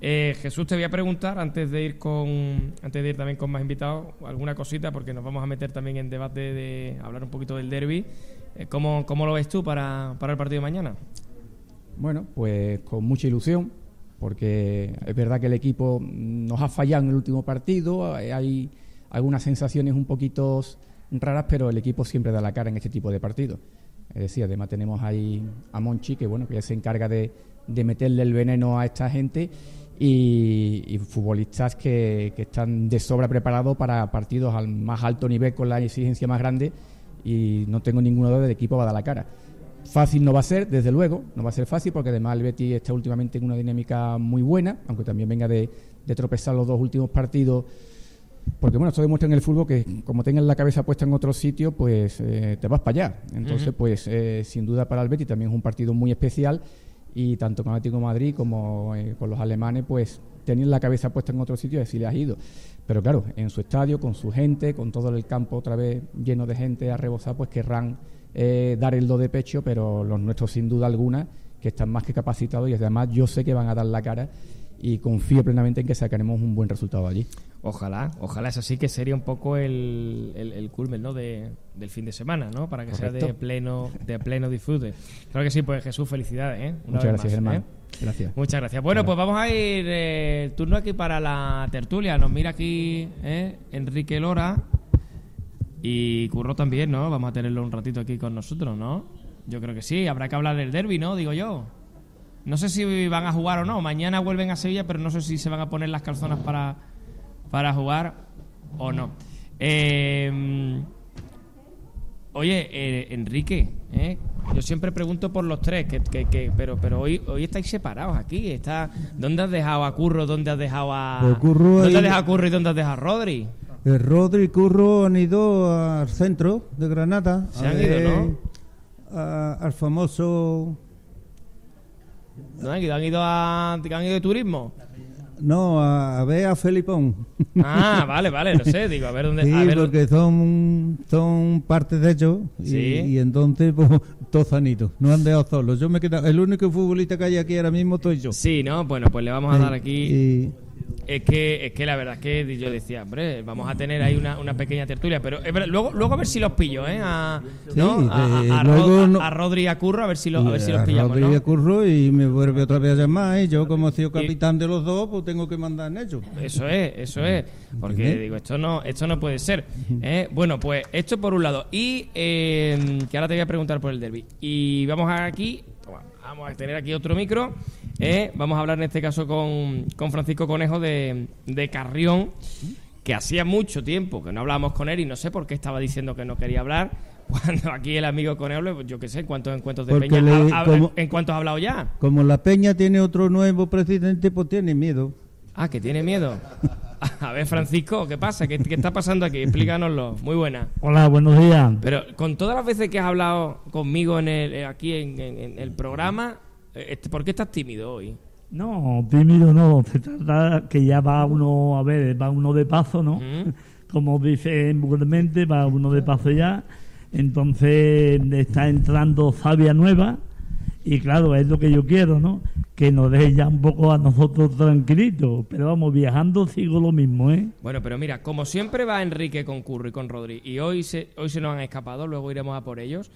Eh, Jesús, te voy a preguntar antes de ir con antes de ir también con más invitados alguna cosita porque nos vamos a meter también en debate de hablar un poquito del derby. Eh, ¿cómo, ¿Cómo lo ves tú para, para el partido de mañana? Bueno, pues con mucha ilusión, porque es verdad que el equipo nos ha fallado en el último partido, eh, hay algunas sensaciones un poquito raras, pero el equipo siempre da la cara en este tipo de partidos. Es decir, además tenemos ahí a Monchi, que bueno, que ya se encarga de, de meterle el veneno a esta gente, y, futbolistas que, que están de sobra preparados para partidos al más alto nivel con la exigencia más grande, y no tengo ninguna duda de que equipo va a dar la cara. Fácil no va a ser, desde luego, no va a ser fácil porque además el Betis está últimamente en una dinámica muy buena, aunque también venga de, de tropezar los dos últimos partidos. Porque bueno, esto demuestra en el fútbol que como tengas la cabeza puesta en otro sitio, pues eh, te vas para allá. Entonces, pues eh, sin duda para el Betis también es un partido muy especial y tanto con Atlético de Madrid como eh, con los alemanes, pues tenían la cabeza puesta en otro sitio y así les ha ido. Pero claro, en su estadio, con su gente, con todo el campo otra vez lleno de gente a rebosar, pues querrán dar el do de pecho, pero los nuestros sin duda alguna, que están más que capacitados y además yo sé que van a dar la cara y confío plenamente en que sacaremos un buen resultado allí. Ojalá, ojalá es así que sería un poco el, el, el culmen ¿no? de, del fin de semana, ¿no? Para que sea de pleno, de pleno disfrute. Claro que sí, pues Jesús, felicidades, ¿eh? Una Muchas gracias, Germán. ¿eh? Gracias. Muchas gracias. Bueno, pues vamos a ir eh, el turno aquí para la tertulia. Nos mira aquí ¿eh? Enrique Lora y Curro también, ¿no? Vamos a tenerlo un ratito aquí con nosotros, ¿no? Yo creo que sí, habrá que hablar del derby, ¿no? Digo yo. No sé si van a jugar o no. Mañana vuelven a Sevilla, pero no sé si se van a poner las calzonas para, para jugar o no. Eh, oye, eh, Enrique, ¿eh? yo siempre pregunto por los tres, que, que- que- pero, pero hoy, hoy estáis separados aquí. Está, ¿Dónde has dejado a Curro? ¿Dónde has dejado a. Pues Curro ¿Dónde has dejado a Curro y dónde has dejado a Rodri? El Rodri y Curro han ido al centro de Granada. Se han ido, ver ¿no? a- al famoso. ¿No? ¿Han ido, han ido a, han ido de turismo? No, a, a ver a Felipón. Ah, vale, vale, no sé, digo, a ver dónde. Sí, a ver, porque son, son parte de ellos y, Sí. y entonces pues, todos sanitos, no han dejado solos. Yo me he quedado, el único futbolista que hay aquí ahora mismo soy yo. Sí, ¿no? Bueno, pues le vamos a dar aquí. Y, es que, es que la verdad es que yo decía, hombre, vamos a tener ahí una, una pequeña tertulia, pero es verdad, luego, luego a ver si los pillo, ¿eh? A, a, a- a luego Rod- no- a Rodri y a Curro, a ver si, lo- a ver si los a pillamos, Rodri ¿no? y a Curro y me vuelve otra vez a llamar y yo como he sido capitán de los dos pues tengo que mandar en ellos. Eso es, eso es. Porque digo, esto no, esto no puede ser. ¿eh? Bueno, pues esto por un lado. Y eh, que ahora te voy a preguntar por el derby. Y vamos aquí, vamos a tener aquí otro micro. ¿Eh? Vamos a hablar en este caso con, con Francisco Conejo de, de Carrión, que hacía mucho tiempo que no hablábamos con él y no sé por qué estaba diciendo que no quería hablar. Cuando aquí el amigo Conejo, le- yo qué sé, ¿en cuántos encuentros de Porque Peña le- ha- ha- como- ¿En cuántos ha hablado ya? Como la Peña tiene otro nuevo presidente pues tiene miedo. Ah, que tiene miedo. A ver, Francisco, ¿qué pasa? ¿Qué, qué está pasando aquí? Explícanoslo. Muy buena. Hola, buenos días. Pero con todas las veces que has hablado conmigo en el, eh, aquí en, en- en el programa, ¿por qué estás tímido hoy? No, tímido no, se trata que ya va uno, a ver, va uno de paso, ¿no? Como dice vulgarmente, va uno de paso ya. Entonces está entrando sabia nueva y claro, es lo que yo quiero, ¿no? Que nos deje ya un poco a nosotros tranquilitos. Pero vamos, viajando sigo lo mismo, ¿eh? Bueno, pero mira, como siempre va Enrique con Curro y con Rodri, y hoy se, hoy se nos han escapado, luego iremos a por ellos.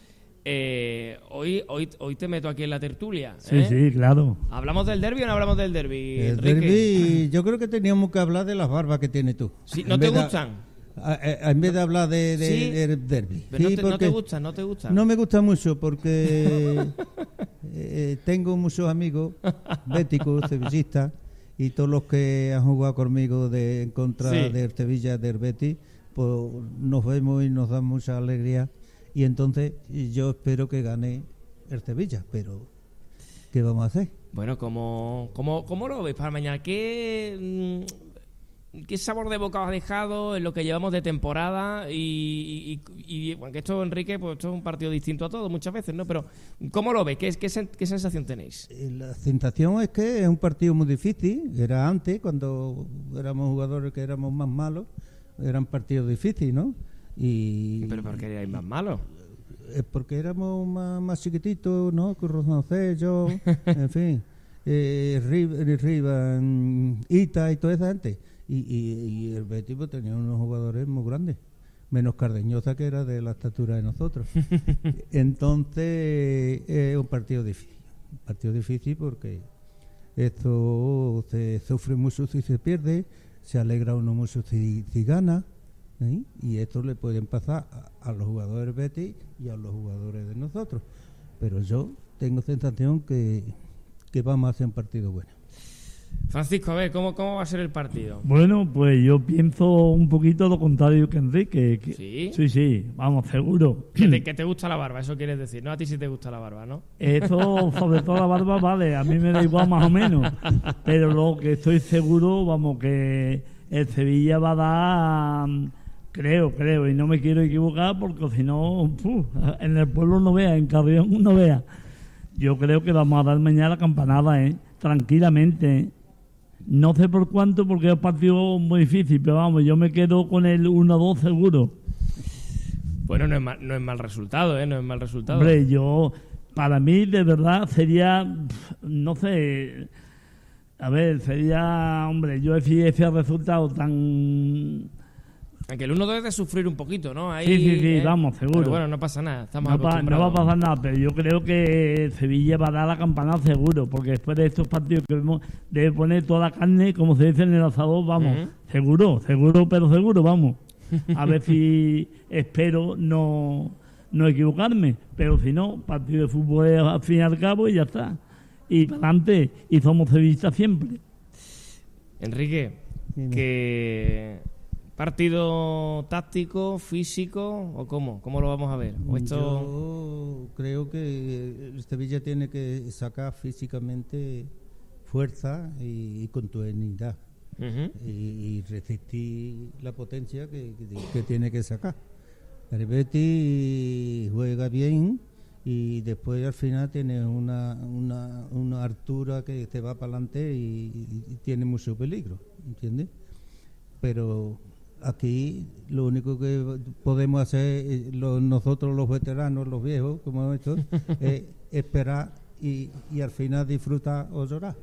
Eh, hoy, hoy, hoy te meto aquí en la tertulia. Sí, ¿eh? sí, claro. ¿Hablamos del derby o no hablamos del derby, El Enrique? derbi, yo creo que teníamos que hablar de las barbas que tienes tú. Sí, En ¿No te gustan? a- a- en vez de hablar de, de- Sí. del derbi. Pero Sí, no, te, no te gustan, no te gustan. no me gusta mucho porque eh, tengo muchos amigos béticos, sevillistas, y todos los que han jugado conmigo de, en contra Sí. del Sevilla, del Betis, pues nos vemos y nos dan mucha alegría. Y entonces yo espero que gane el Sevilla, pero ¿qué vamos a hacer? Bueno, ¿cómo, cómo, cómo lo veis para mañana? ¿Qué, mm, ¿Qué sabor de boca os ha dejado en lo que llevamos de temporada? Y, y, y, bueno, que esto, Enrique, pues esto es un partido distinto a todo muchas veces, ¿no? Pero, ¿cómo lo veis? ¿Qué, qué, sen- qué sensación tenéis? Eh, La sensación es que es un partido muy difícil. Era antes, cuando éramos jugadores que éramos más malos, eran partidos difíciles, ¿no? Y Pero ¿por qué erais más malos? es porque éramos más, más chiquititos, ¿no? Corrozonce, yo, en fin, eh, Riva, Riva, mm, Ita y toda esa gente. Y, y, y el Betis pues, tenía unos jugadores muy grandes, menos Cardeñosa que era de la estatura de nosotros. Entonces es un partido difícil, un partido difícil porque esto se sufre mucho si se pierde, se alegra uno mucho si, si gana. ¿Eh? Y esto le pueden pasar a, a los jugadores Betis y a los jugadores de nosotros. Pero yo tengo sensación que, que vamos a hacer un partido bueno. Francisco, a ver, ¿cómo, cómo va a ser el partido? Bueno, pues yo pienso un poquito lo contrario que Enrique. que- ¿Sí? Sí, sí, vamos, seguro. Que te, que te gusta la barba, eso quieres decir. No, a ti sí te gusta la barba, ¿no? Eso, sobre todo la barba, vale, a mí me da igual más o menos. Pero lo que estoy seguro, vamos, que el Sevilla va a dar, creo, creo, y no me quiero equivocar porque si no, en el pueblo no vea, en Carrión no vea. Yo creo que vamos a dar mañana la campanada, ¿eh? tranquilamente. ¿eh? No sé por cuánto, porque es un partido muy difícil, pero vamos, yo me quedo con el 1-2 seguro. Bueno, no es mal, no es mal resultado, ¿eh? No es mal resultado. Hombre, yo, para mí, de verdad, sería, no sé, a ver, sería, hombre, yo si ese resultado tan... Aunque el 1-2 es de sufrir un poquito, ¿no? Ahí, Sí, sí, sí, ¿eh? vamos, seguro. Pero bueno, no pasa nada, estamos No, pa- no va a pasar nada, pero yo creo que Sevilla va a dar la campana seguro, porque después de estos partidos que vemos, debe poner toda la carne, como se dice en el asador, vamos, seguro, seguro, pero seguro, vamos. A ver si espero no, no equivocarme, pero si no, partido de fútbol es al fin y al cabo y ya está. Y para adelante, y somos sevillistas siempre. Enrique, que partido táctico, físico o cómo? ¿Cómo lo vamos a ver? ¿O esto... Yo creo que el Sevilla tiene que sacar físicamente fuerza y, y continuidad y, y resistir la potencia que, que- que tiene que sacar. El Betis juega bien y después al final tiene una, una, una altura que se va para adelante y, y tiene mucho peligro, ¿entiendes? Pero aquí lo único que podemos hacer eh, lo- nosotros los veteranos, los viejos, como estos, es esperar y, y al final disfrutar o llorar.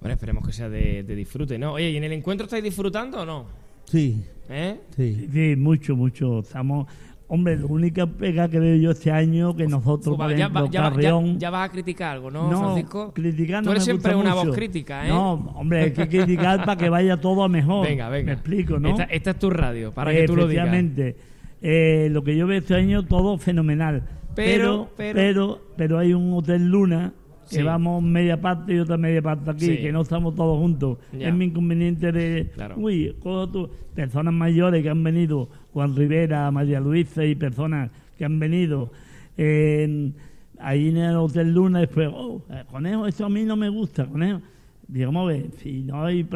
Bueno, esperemos que sea de, de disfrute, ¿no? Oye, ¿y en el encuentro estáis disfrutando o no? Sí, ¿Eh? sí. Sí, mucho, mucho. Estamos. Hombre, la única pega que veo yo este año que nosotros, Ufa, por ejemplo, ya va- ya- Carrión, ya vas a criticar algo, ¿no, no, Francisco? criticar Tú no eres me siempre gusta una voz crítica, ¿eh? No, hombre, hay que criticar para que vaya todo a mejor. Venga, venga. Me explico, ¿no? Esta, esta es tu radio, para que tú lo digas. Efectivamente. Eh, lo que yo veo este año, todo fenomenal. Pero- Pero, pero- pero, hay un Hotel Luna que Sí. vamos media parte y otra media parte aquí, Sí. que no estamos todos juntos. Ya. Es mi inconveniente de, Claro. uy, tú, personas mayores que han venido, Juan Rivera, María Luisa y personas que han venido. eh, ahí en el Hotel Luna, después, oh, eh, conejo, esto a mí no me gusta, conejo. Digamos, a ver, si no hay.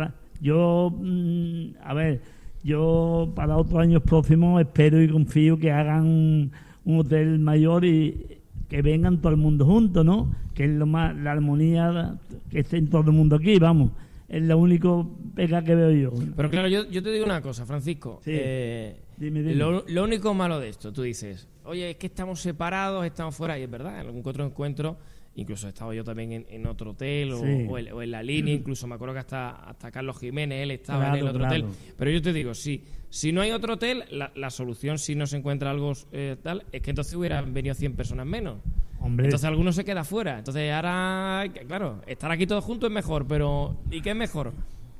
Yo, mm, a ver, yo para otros años próximos espero y confío que hagan un, un hotel mayor y que vengan todo el mundo juntos, ¿no? Que es lo más, la armonía que esté en todo el mundo aquí, vamos. Es la única pega que veo yo. Pero claro, yo, yo te digo una cosa, Francisco. Sí. Eh, Dime, dime. Lo, lo único malo de esto, tú dices, oye, es que estamos separados, estamos fuera, y es verdad, en algún otro encuentro, incluso he estado yo también en, en otro hotel o, Sí. o en, o en la línea, incluso me acuerdo que hasta, hasta Carlos Jiménez, él estaba en el otro claro. hotel. Pero yo te digo, sí, si no hay otro hotel, la, la solución, si no se encuentra algo eh, tal, es que entonces hubieran venido 100 personas menos. Hombre, Entonces alguno se queda fuera. Entonces ahora, claro, estar aquí todos juntos es mejor, pero ¿y qué es mejor?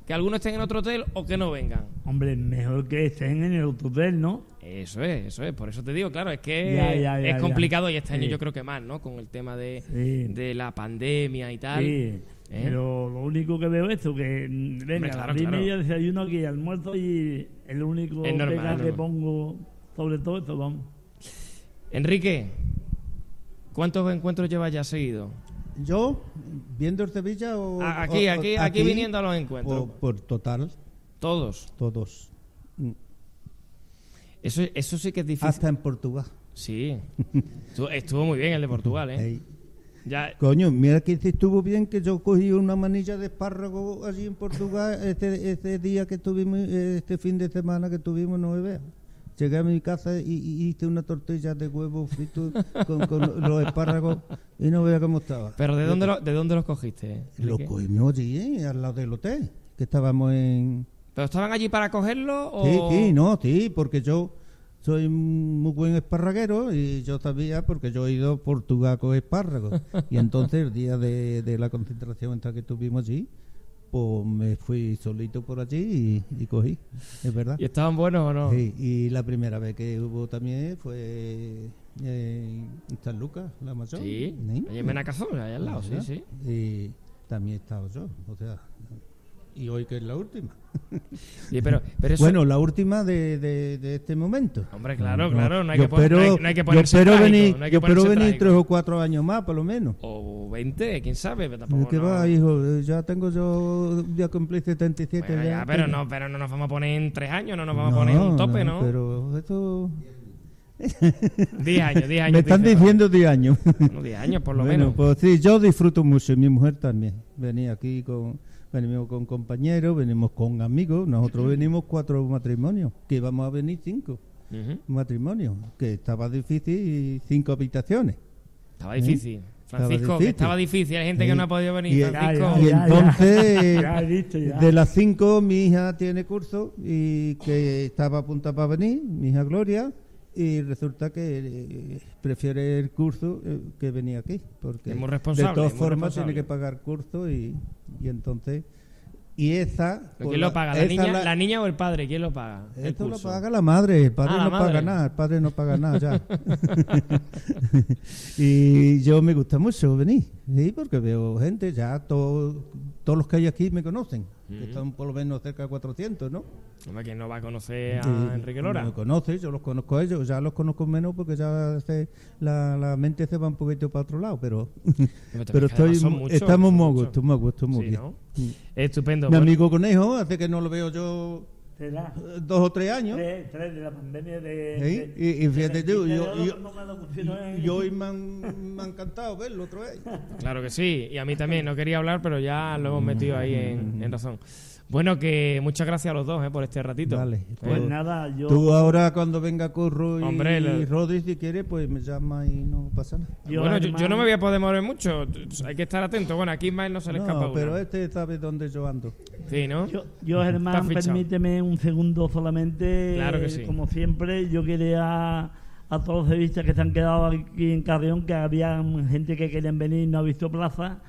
¿Que algunos estén en otro hotel o que no vengan? hombre, mejor que estén en el otro hotel, ¿no? Eso es, eso es. Por eso te digo, claro, es que Ya, ya, ya, es complicado y este año Sí. yo creo que más, ¿no? Con el tema de, Sí. de la pandemia y tal. Sí, ¿eh? pero lo único que veo es esto, que venga, claro, a claro. media desayuno aquí, almuerzo y el único Es normal, pega es que normal. pongo sobre todo esto, vamos. Enrique, ¿cuántos encuentros llevas ya seguido? ¿Yo? ¿Viendo el Sevilla o...? Aquí, o- aquí, aquí viniendo a los encuentros. o por total, Todos. todos. Mm. Eso, eso sí que es difícil. Hasta en Portugal. Sí. Estuvo, estuvo muy bien el de Portugal, ¿eh? Ya, Coño, mira que estuvo bien que yo cogí una manilla de espárrago allí en Portugal este, este día que tuvimos, eh, este fin de semana que tuvimos no veas. Llegué a mi casa y, y hice una tortilla de huevo frito con, con los espárragos y no veas cómo estaba. pero ¿de dónde, lo- ¿de dónde los cogiste? Lo Enrique? cogimos allí, eh, al lado del hotel, que estábamos en... ¿Pero estaban allí para cogerlo o...? Sí, sí, no, sí, porque yo soy muy buen esparraguero y yo sabía porque yo he ido a Portugal con espárragos. y entonces el día de, de la concentración esta que tuvimos allí, pues me fui solito por allí y, y cogí, es verdad. ¿Y estaban buenos o no? Sí, y la primera vez que hubo también fue en San Lucas, la mayor. Sí, allí en Benacazón, ahí al lado, sí, sí. Y también he estado yo, o sea, y hoy que es la última. Sí, pero, pero eso... Bueno, la última de, de, de este momento. Hombre, claro, No, claro, no hay yo que espero- no hay- no hay que yo ponerse espero trágico, venir, no hay que yo espero venir tres o cuatro años más, por lo menos. O 20, quién sabe, tampoco ¿Qué no- va, hijo? Ya tengo yo, ya cumplí 77 Bueno, ya. pero no, pero no nos vamos a poner en tres años, no nos vamos a poner un tope, ¿no? Pero esto... 10 años, 10 años. Me están dice, diciendo 10 años. Bueno, 10 años por lo bueno, menos. pues sí, yo disfruto mucho, y mi mujer también. Venía aquí con... Venimos con compañeros, venimos con amigos. Nosotros venimos cuatro matrimonios, que íbamos a venir cinco matrimonios, que estaba difícil y cinco habitaciones. Estaba difícil. Estaba Francisco, difícil. estaba difícil. Hay gente que no ha podido venir. Y- Francisco. entonces, Ya ya. de las cinco, mi hija tiene curso y que estaba apuntada para venir, mi hija Gloria, y resulta que eh, prefiere el curso eh, que venir aquí, porque Es muy responsable, de todas formas tiene que pagar curso y, y entonces, y esa... ¿Pero pues ¿Quién lo paga? ¿La niña, la- la niña o el padre? ¿Quién lo paga? esto lo paga la madre, el padre Ah, no paga nada, el padre no paga nada ya. y yo me gusta mucho venir, sí, porque veo gente, ya todo- todos los que hay aquí me conocen, que están por lo menos cerca de 400, ¿no? Hombre, ¿quién no va a conocer a Enrique Lora? Me conoce, yo los conozco a ellos, ya los conozco menos porque ya se- la, la mente se va un poquito para otro lado, pero, Pero pero estoy, son muchos, estamos muy a gusto, muy a gusto, muy Sí, bien. ¿no? Mm. Estupendo. Mi bueno. amigo Conejo, hace que no lo veo yo Dos o tres años. Tres, tres de la pandemia de. Sí, de- y- y fíjate de tú, 23 yo- yo- hoy me han, me ha encantado verlo otra vez. Claro que sí, y a mí también, no quería hablar, pero ya lo hemos metido ahí en, en razón. Bueno, que muchas gracias a los dos eh, por este ratito. Vale, Eh, Pues Tú- nada, yo. Tú ahora cuando venga Curro y Hombre, lo- Rodi si quiere, pues me llama y no pasa nada. yo bueno, yo, además- yo no me voy a poder mover mucho. Hay que estar atento. Bueno, aquí Ismael no se le escapa No, una. pero este sabe dónde yo ando. Sí, ¿no? Yo, yo, Germán, permíteme un segundo solamente. Claro que sí. Como siempre, yo quería a todos los revistas que se han quedado aquí en Carrión, que había gente que querían venir y no ha visto plaza.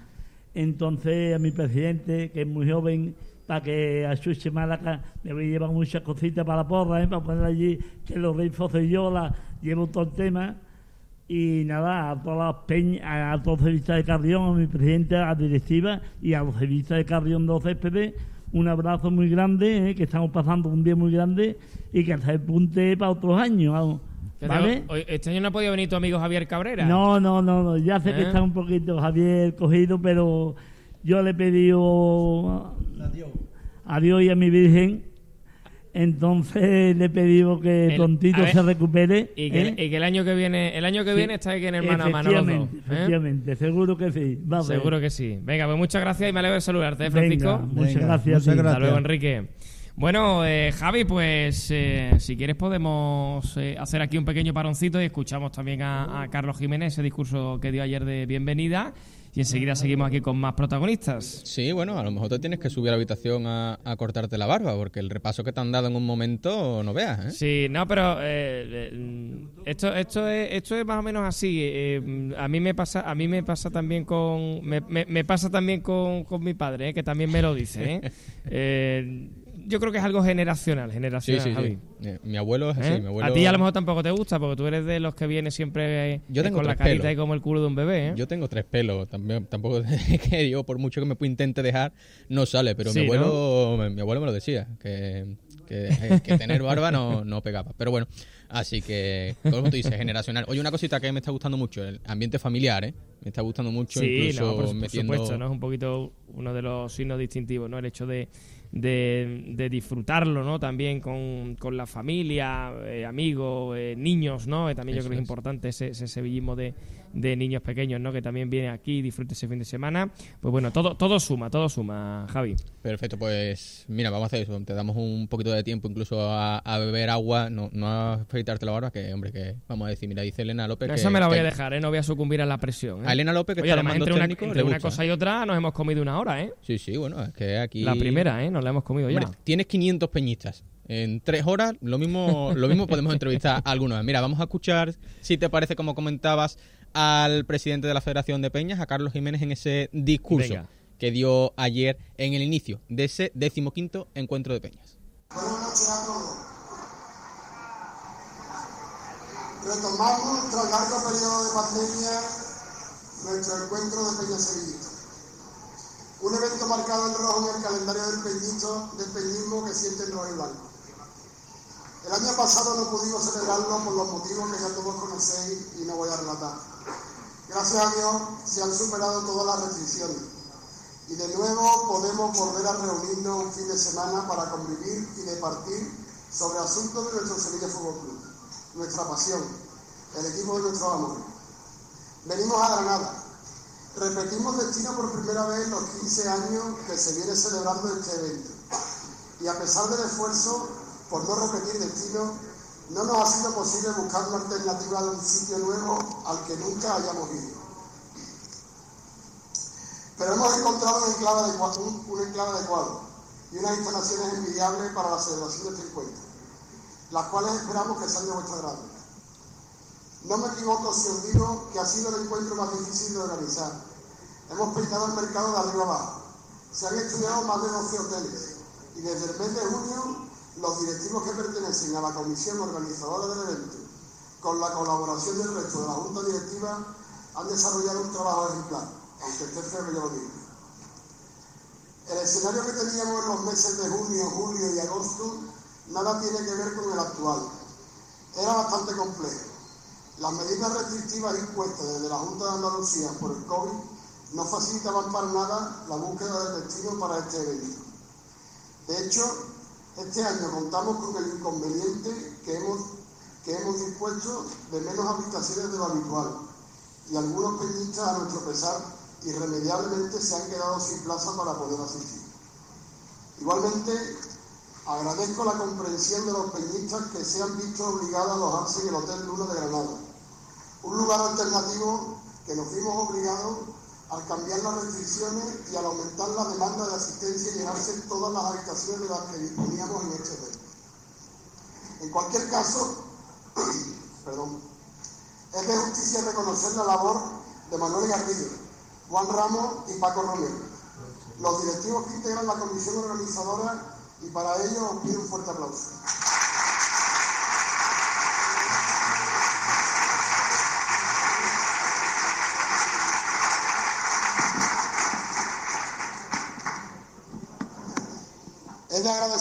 Entonces, a mi presidente, que es muy joven, para que a Chuche Málaga me voy a llevar muchas cositas para la porra, ¿eh? para poner allí que los reyes soy yo, la, llevo todo el tema. Y nada, a todas las peñas, a, todos los revistas de Carrión, a mi presidente, a la directiva y a los revistas de Carrión de los céspedes, un abrazo muy grande, ¿eh? que estamos pasando un día muy grande y que se apunte para otros años. ¿Vale? este año no ha podido venir tu amigo Javier Cabrera. No, no, no, no, ya sé que ¿Eh? está un poquito Javier cogido, pero yo le he pedido a Dios y a mi Virgen, entonces le he pedido que El- Tontito ver, se recupere. Y que, ¿eh? y que el año que viene, el año que Sí. viene está aquí en el mano a mano los dos. Efectivamente, ¿eh? efectivamente, seguro que sí. Va a ver. Seguro que sí. Venga, pues muchas gracias y me alegro de saludarte, ¿eh, Venga, Francisco. muchas Venga, gracias. muchas gracias. Hasta luego, Enrique. Bueno, eh, Javi, pues eh, si quieres podemos eh, hacer aquí un pequeño paroncito y escuchamos también a, a Carlos Jiménez, ese discurso que dio ayer de bienvenida, y enseguida seguimos aquí con más protagonistas. Sí, bueno, a lo mejor te tienes que subir a la habitación a, a cortarte la barba, porque el repaso que te han dado en un momento no veas, ¿eh? Sí, no, pero eh, eh, esto, esto, es, esto es más o menos así. eh, a mí me pasa, a mí me pasa también con, me, me- me pasa también con, con mi padre, que también me lo dice. ¿eh? Eh, yo creo que es algo generacional, generacional, sí, Javi. sí. Eh, Mi abuelo es así, ¿Eh? mi abuelo... A ti a lo mejor tampoco te gusta, porque tú eres de los que viene siempre eh, Yo tengo con la carita pelos. y como el culo de un bebé. ¿eh? Yo tengo tres pelos, también, tampoco que yo por mucho que me intente dejar no sale, pero Sí, mi abuelo mi, mi abuelo me lo decía, que, que, eh, que tener barba no, no pegaba. Pero bueno, así que como tú dices, generacional. Oye, una cosita que me está gustando mucho, el ambiente familiar, ¿eh? Me está gustando mucho, Sí, incluso no, por, por metiendo... supuesto, ¿no? Es un poquito uno de los signos distintivos, ¿no? El hecho de, de, de disfrutarlo, ¿no? También con, con la familia, eh, amigos, eh, niños, ¿no? Eh, también yo creo que es es. importante ese, ese sevillismo de, de niños pequeños, ¿no? Que también viene aquí y disfrute ese fin de semana. Pues bueno, todo, todo suma, todo suma, Javi. Perfecto, pues mira, vamos a hacer eso. Te damos un poquito de tiempo incluso a, a beber agua, no, no a afeitarte la barba, que hombre, que vamos a decir, mira, dice Elena López Pero que... esa me la voy que- a dejar, ¿eh? No voy a sucumbir a la presión. ¿eh? A Elena López, que Oye, está además, entre una, técnico, entre una cosa y otra nos hemos comido una hora, ¿eh? Sí, sí, bueno, es que aquí... La primera, ¿eh? Nos la hemos comido Hombre, ya. tienes 500 peñistas. En tres horas, lo mismo, lo mismo podemos entrevistar a algunos. Mira, vamos a escuchar, si te parece, como comentabas, al presidente de la Federación de Peñas, a Carlos Jiménez, en ese discurso Venga. que dio ayer en el inicio de ese decimoquinto encuentro de Peñas. Buenas noches a todos. Retomamos, tras largo periodo de pandemia, nuestro encuentro de Peña Sevillista. Un evento marcado en rojo en el calendario del, peñito, del peñismo que siente el rojo y blanco. El año pasado no pudimos celebrarlo por los motivos que ya todos conocéis y no voy a relatar. Gracias a Dios se han superado todas las restricciones y de nuevo podemos volver a reunirnos un fin de semana para convivir y departir sobre asuntos de nuestro Sevilla Fútbol Club, nuestra pasión, el equipo de nuestro amor. Venimos a Granada. Repetimos destino por primera vez en los 15 años que se viene celebrando este evento. Y a pesar del esfuerzo por no repetir destino, no nos ha sido posible buscar una alternativa de un sitio nuevo al que nunca hayamos ido. Pero hemos encontrado un enclave adecuado, y unas instalaciones envidiables para la celebración de este encuentro, las cuales esperamos que sean de vuestro agrado. No me equivoco si os digo que ha sido el encuentro más difícil de organizar. Hemos pintado el mercado de arriba abajo. Se han estudiado más de 12 hoteles y desde el mes de junio los directivos que pertenecen a la comisión organizadora del evento, con la colaboración del resto de la junta directiva, han desarrollado un trabajo ejemplar, aunque esté feo yo lo. El escenario que teníamos en los meses de junio, julio y agosto nada tiene que ver con el actual. Era bastante complejo. Las medidas restrictivas impuestas desde la Junta de Andalucía por el COVID no facilitaban para nada la búsqueda del destino para este evento. De hecho, este año contamos con el inconveniente que hemos, que hemos dispuesto de menos habitaciones de lo habitual y algunos peñistas a nuestro pesar irremediablemente se han quedado sin plaza para poder asistir. Igualmente, agradezco la comprensión de los peñistas que se han visto obligados a alojarse en el Hotel Luna de Granada, un lugar alternativo que nos vimos obligados al cambiar las restricciones y al aumentar la demanda de asistencia y llenarse todas las habitaciones de las que disponíamos en hotel. En cualquier caso, perdón, es de justicia reconocer la labor de Manuel Garrido, Juan Ramos y Paco Romero, los directivos que integran la comisión organizadora y para ello os pido un fuerte aplauso.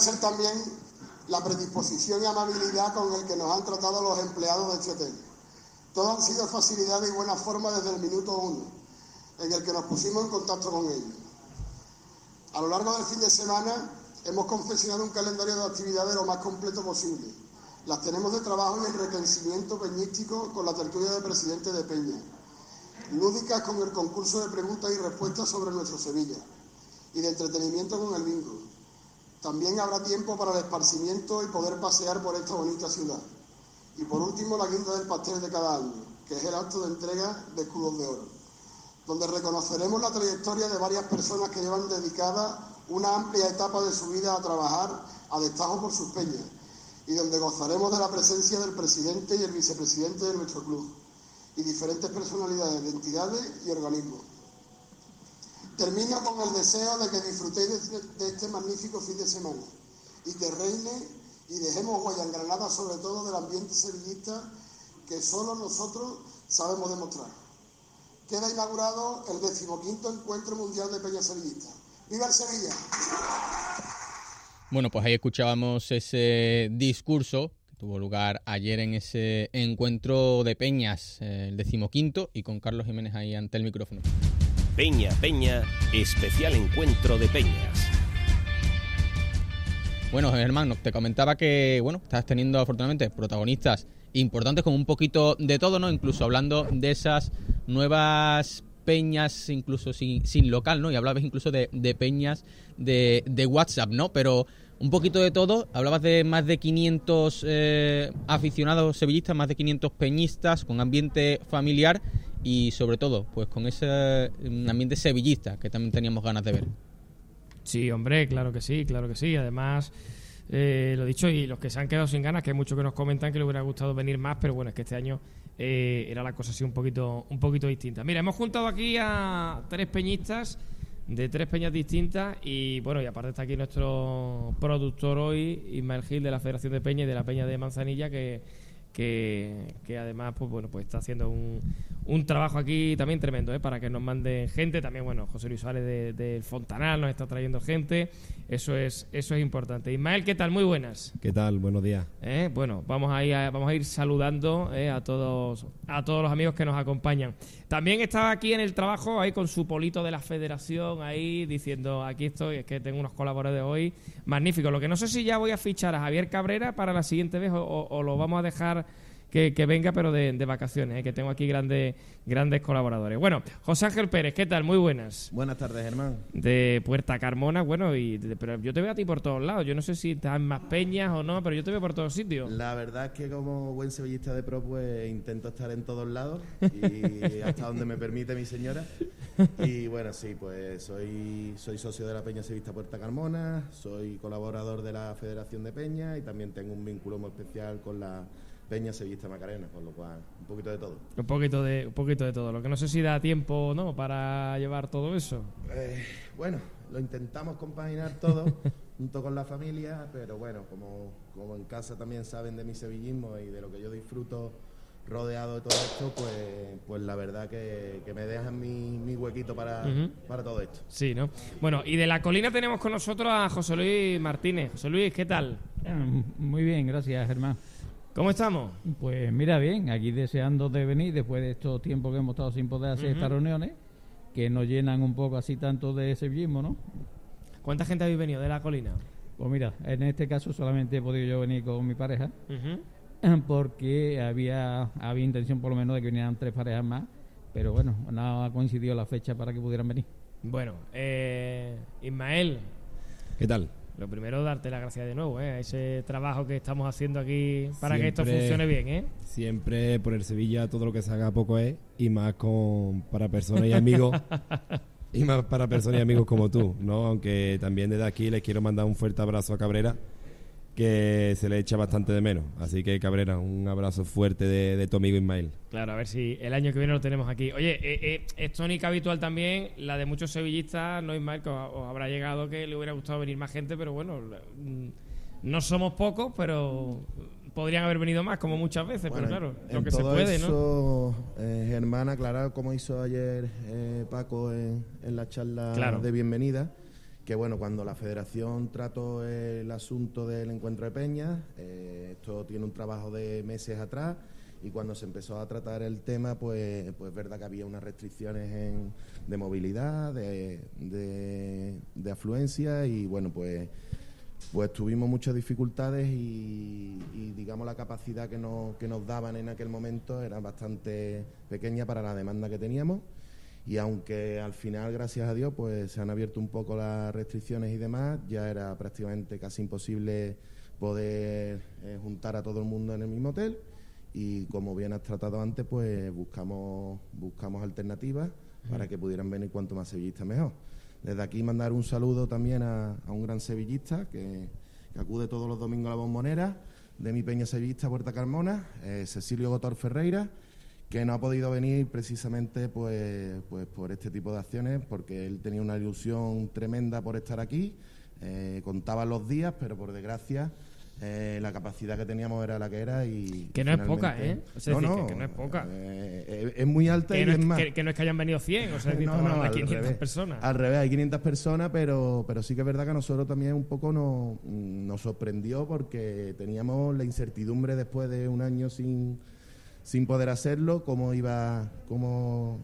Agradecer también la predisposición y amabilidad con el que nos han tratado los empleados de este hotel. Todo han sido facilidades y buena forma desde el minuto uno, en el que nos pusimos en contacto con ellos. A lo largo del fin de semana hemos confeccionado un calendario de actividades lo más completo posible. Las tenemos de trabajo y enriquecimiento peñístico con la tertulia de presidente de Peña. Lúdicas con el concurso de preguntas y respuestas sobre nuestro Sevilla. Y de entretenimiento con el bingo. También habrá tiempo para el esparcimiento y poder pasear por esta bonita ciudad. Y por último, la guinda del pastel de cada año, que es el acto de entrega de escudos de oro, donde reconoceremos la trayectoria de varias personas que llevan dedicada una amplia etapa de su vida a trabajar a destajo por sus peñas, y donde gozaremos de la presencia del presidente y el vicepresidente de nuestro club, y diferentes personalidades de entidades y organismos. Termino con el deseo de que disfrutéis de este, de este magnífico fin de semana y que reine y dejemos huella en Granada, sobre todo del ambiente sevillista que solo nosotros sabemos demostrar. Queda inaugurado el decimoquinto Encuentro Mundial de Peña Sevillista. ¡Viva el Sevilla! Bueno, pues ahí escuchábamos ese discurso que tuvo lugar ayer en ese encuentro de Peñas, eh, el decimoquinto, y con Carlos Jiménez ahí ante el micrófono. Peña, Peña, especial encuentro de Peñas. Bueno, Germán, te comentaba que, bueno, estás teniendo afortunadamente protagonistas importantes con un poquito de todo, ¿no? Incluso hablando de esas nuevas peñas, incluso sin, sin local, ¿no? Y hablabas incluso de, de peñas de, de, WhatsApp, ¿no? Pero un poquito de todo, hablabas de más de 500 eh, aficionados sevillistas, más de 500 peñistas con ambiente familiar y sobre todo, pues con ese ambiente sevillista que también teníamos ganas de ver. Sí, hombre, claro que sí, claro que sí. Además, eh, lo dicho, y los que se han quedado sin ganas, que hay muchos que nos comentan que les hubiera gustado venir más, pero bueno, es que este año eh, era la cosa así un poquito, un poquito distinta. Mira, hemos juntado aquí a tres peñistas de tres peñas distintas y bueno, y aparte está aquí nuestro productor hoy, Ismael Gil de la Federación de Peña y de la Peña de Manzanilla, que, que, que además pues bueno pues está haciendo un, un trabajo aquí también tremendo ¿eh? para que nos manden gente. También bueno José Luis Suárez del de, Fontanal nos está trayendo gente. Eso es eso es importante. Ismael qué tal muy buenas. Qué tal buenos días. ¿Eh? bueno vamos a ir a, vamos a ir saludando ¿eh? a todos a todos los amigos que nos acompañan. También estaba aquí en el trabajo ahí con su polito de la Federación ahí diciendo aquí estoy es que tengo unos colaboradores hoy magníficos lo que no sé si ya voy a fichar a Javier Cabrera para la siguiente vez o, o, o lo vamos a dejar que, que, venga, pero de, de vacaciones, ¿eh? que tengo aquí grandes, grandes colaboradores. Bueno, José Ángel Pérez, ¿qué tal? Muy buenas. Buenas tardes, Germán. De Puerta Carmona, bueno, y de, pero yo te veo a ti por todos lados. Yo no sé si estás en más peñas o no, pero yo te veo por todos sitios. La verdad es que como buen sevillista de pro, pues intento estar en todos lados y hasta donde me permite mi señora. Y bueno, sí, pues soy, soy socio de la Peña Sevista Puerta Carmona, soy colaborador de la Federación de Peña y también tengo un vínculo muy especial con la Peña Sevillista Macarena, con lo cual un poquito de todo. Un poquito de, un poquito de todo. Lo que no sé si da tiempo o no para llevar todo eso. Eh, bueno, lo intentamos compaginar todo junto con la familia, pero bueno, como, como en casa también saben de mi sevillismo y de lo que yo disfruto rodeado de todo esto, pues, pues la verdad que, que me dejan mi, mi huequito para, uh -huh. para todo esto. Sí, ¿no? Bueno, y de la colina tenemos con nosotros a José Luis Martínez. José Luis, ¿qué tal? Muy bien, gracias, Germán. ¿Cómo estamos? Pues mira bien, aquí deseando de venir después de estos tiempos que hemos estado sin poder hacer uh -huh. estas reuniones, que nos llenan un poco así tanto de sevillismo, ¿no? ¿Cuánta gente habéis venido de la colina? Pues mira, en este caso solamente he podido yo venir con mi pareja, uh -huh. porque había, había intención por lo menos de que vinieran tres parejas más, pero bueno, no ha coincidido la fecha para que pudieran venir. Bueno, eh, Ismael. ¿Qué tal? Lo primero, darte las gracias de nuevo, ¿eh? ese trabajo que estamos haciendo aquí para que esto funcione bien, ¿eh? Siempre por el Sevilla todo lo que se haga poco es y más con para personas y amigos y más para personas y amigos como tú, ¿no? Aunque también desde aquí les quiero mandar un fuerte abrazo a Cabrera que se le echa bastante de menos. Así que Cabrera, un abrazo fuerte de, de tu amigo Ismael. Claro, a ver si el año que viene lo tenemos aquí. Oye, eh, eh, es tónica habitual también, la de muchos sevillistas, no Ismael, que os, os habrá llegado que le hubiera gustado venir más gente, pero bueno, mm, no somos pocos, pero podrían haber venido más, como muchas veces, Bueno, pero claro, en lo que se todo puede, ¿no? eso, eh, Germán, aclarar como hizo ayer eh, Paco en, en la charla Claro. de bienvenida, que bueno, cuando la federación trató el asunto del encuentro de Peña, eh, esto tiene un trabajo de meses atrás, y cuando se empezó a tratar el tema, pues, pues es verdad que había unas restricciones de movilidad, de, de- afluencia, y bueno, pues pues tuvimos muchas dificultades y, y, digamos la capacidad que nos, que nos daban en aquel momento era bastante pequeña para la demanda que teníamos y aunque al final gracias a Dios pues se han abierto un poco las restricciones y demás ya era prácticamente casi imposible poder eh, juntar a todo el mundo en el mismo hotel. Y como bien has tratado antes pues buscamos buscamos alternativas para que pudieran venir cuanto más sevillistas mejor. Desde aquí mandar un saludo también a, a un gran sevillista que, que acude todos los domingos a la bombonera, de mi peña sevillista Puerta Carmona, eh, Cecilio Gotor Ferreira, que no ha podido venir precisamente pues, pues por este tipo de acciones, porque él tenía una ilusión tremenda por estar aquí, eh, contaba los días, pero por desgracia eh, la capacidad que teníamos era la que era y Que no es poca, ¿eh? O sea, no, decir, no, que- que no es poca. eh, es muy alta Que y no, es es, más. que, que no es que hayan venido 100, o sea, No, no, al 500 revés. personas. Al revés, hay 500 personas, pero, pero sí que es verdad que a nosotros también un poco nos, nos sorprendió porque teníamos la incertidumbre después de un año sin, sin poder hacerlo, cómo iba, cómo,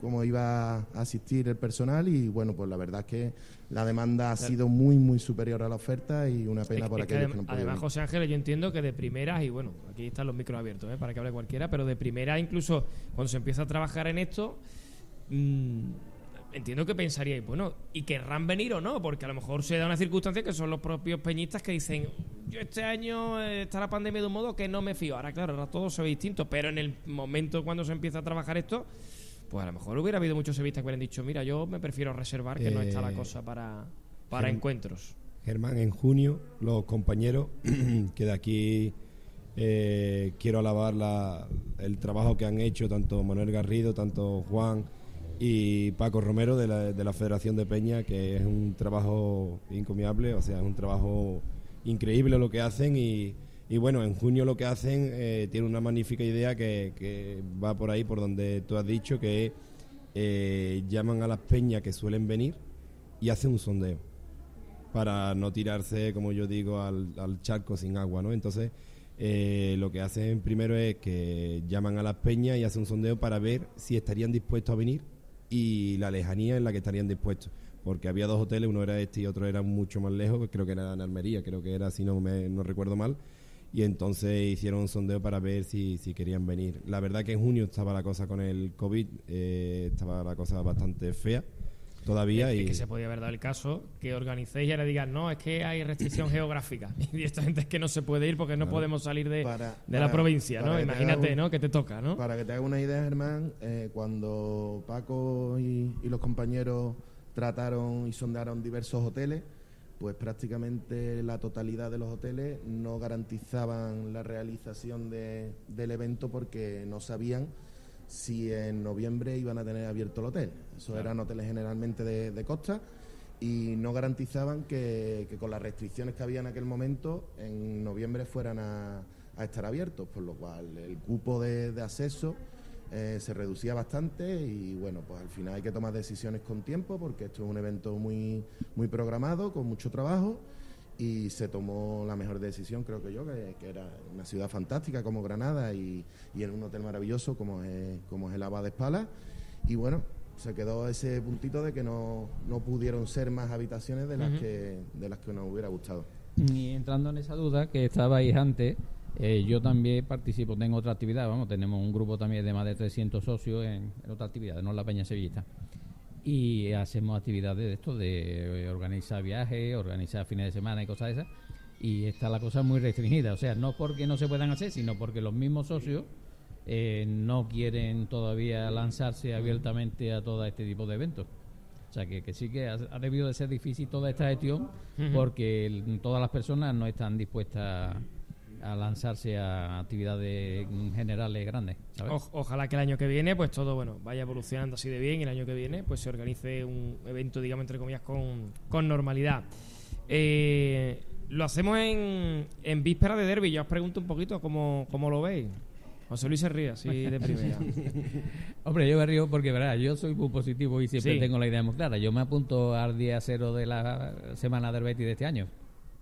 cómo iba a asistir el personal y bueno, pues la verdad es que la demanda ha sido muy, muy superior a la oferta y una pena Es- por es que aquellos adem- que no pudieron además. José Ángeles, yo entiendo que de primeras, y bueno, aquí están los micros abiertos ¿eh? para que hable cualquiera, pero de primera, incluso cuando se empieza a trabajar en esto, mm, entiendo que pensaríais, bueno, ¿y querrán venir o no? Porque a lo mejor se da una circunstancia que son los propios peñistas que dicen, yo este año eh, está la pandemia de un modo que no me fío. Ahora, claro, ahora todo se ve distinto, pero en el momento cuando se empieza a trabajar esto, pues a lo mejor hubiera habido muchos sevistas que hubieran dicho, mira, yo me prefiero reservar, que no está la Eh, cosa para, para Germ- encuentros. Germán, en junio, los compañeros, que de aquí eh, quiero alabar la- el trabajo que han hecho tanto Manuel Garrido, tanto Juan y Paco Romero de la, de la Federación de Peña, que es un trabajo encomiable, o sea, es un trabajo increíble lo que hacen y, bueno, en junio lo que hacen eh, tiene una magnífica idea que, que va por ahí, por donde tú has dicho, que eh, llaman a las peñas que suelen venir y hacen un sondeo para no tirarse, como yo digo, al, al charco sin agua, ¿no? Entonces, eh, lo que hacen primero es que llaman a las peñas y hacen un sondeo para ver si estarían dispuestos a venir y la lejanía en la que estarían dispuestos. Porque había dos hoteles, uno era este y otro era mucho más lejos, creo que era en Almería, creo que era, si no, me, no recuerdo mal. Y entonces hicieron un sondeo para ver si, si querían venir. La verdad que en junio estaba la cosa con el COVID, eh, estaba la cosa bastante fea todavía. Es, y que se podía haber dado el caso que organicéis y ahora digan, no, es que hay restricción geográfica. Y directamente es que no se puede ir porque no Claro. podemos salir de, Para- de la para- provincia, para ¿no? Imagínate, haga un- ¿no? Que te toca, ¿no? Para que te hagas una idea, Germán, eh, cuando Paco y, y los compañeros trataron y sondearon diversos hoteles, pues prácticamente la totalidad de los hoteles no garantizaban la realización de- del evento porque no sabían si en noviembre iban a tener abierto el hotel. Eso Claro. eran hoteles generalmente de, de costa y no garantizaban que, que con las restricciones que había en aquel momento en noviembre fueran a, a estar abiertos, por lo cual el cupo de, de acceso eh, se reducía bastante y bueno, pues al final hay que tomar decisiones con tiempo porque esto es un evento muy, muy programado, con mucho trabajo y se tomó la mejor decisión, creo que yo, que, que era una ciudad fantástica como Granada y, y en un hotel maravilloso como es, como es el Abad de Espala y bueno, se quedó ese puntito de que no, no pudieron ser más habitaciones de las, que, de las que nos hubiera gustado. Y entrando en esa duda que estabais antes, eh, yo también participo, tengo otra actividad, vamos, tenemos un grupo también de más de 300 socios en, en otra actividad, no la Peña Sevillista. Y hacemos actividades de esto, de organizar viajes, organizar fines de semana y cosas de esas. Y está la cosa muy restringida, o sea, no porque no se puedan hacer, sino porque los mismos socios eh, no quieren todavía lanzarse abiertamente a todo este tipo de eventos. O sea, que, que sí que ha, ha debido de ser difícil toda esta gestión porque el- todas las personas no están dispuestas a lanzarse a actividades generales grandes. ¿sabes? O- ojalá que el año que viene, pues todo bueno vaya evolucionando así de bien y el año que viene, pues se organice un evento, digamos, entre comillas, con, con normalidad. Eh, lo hacemos en, en víspera de derby. Ya os pregunto un poquito cómo, cómo lo veis. José Luis se ríe así de primera. Hombre, yo me río porque, verás, yo soy muy positivo y siempre Sí. tengo la idea muy clara. Yo me apunto al día cero de la semana del Betis de este año.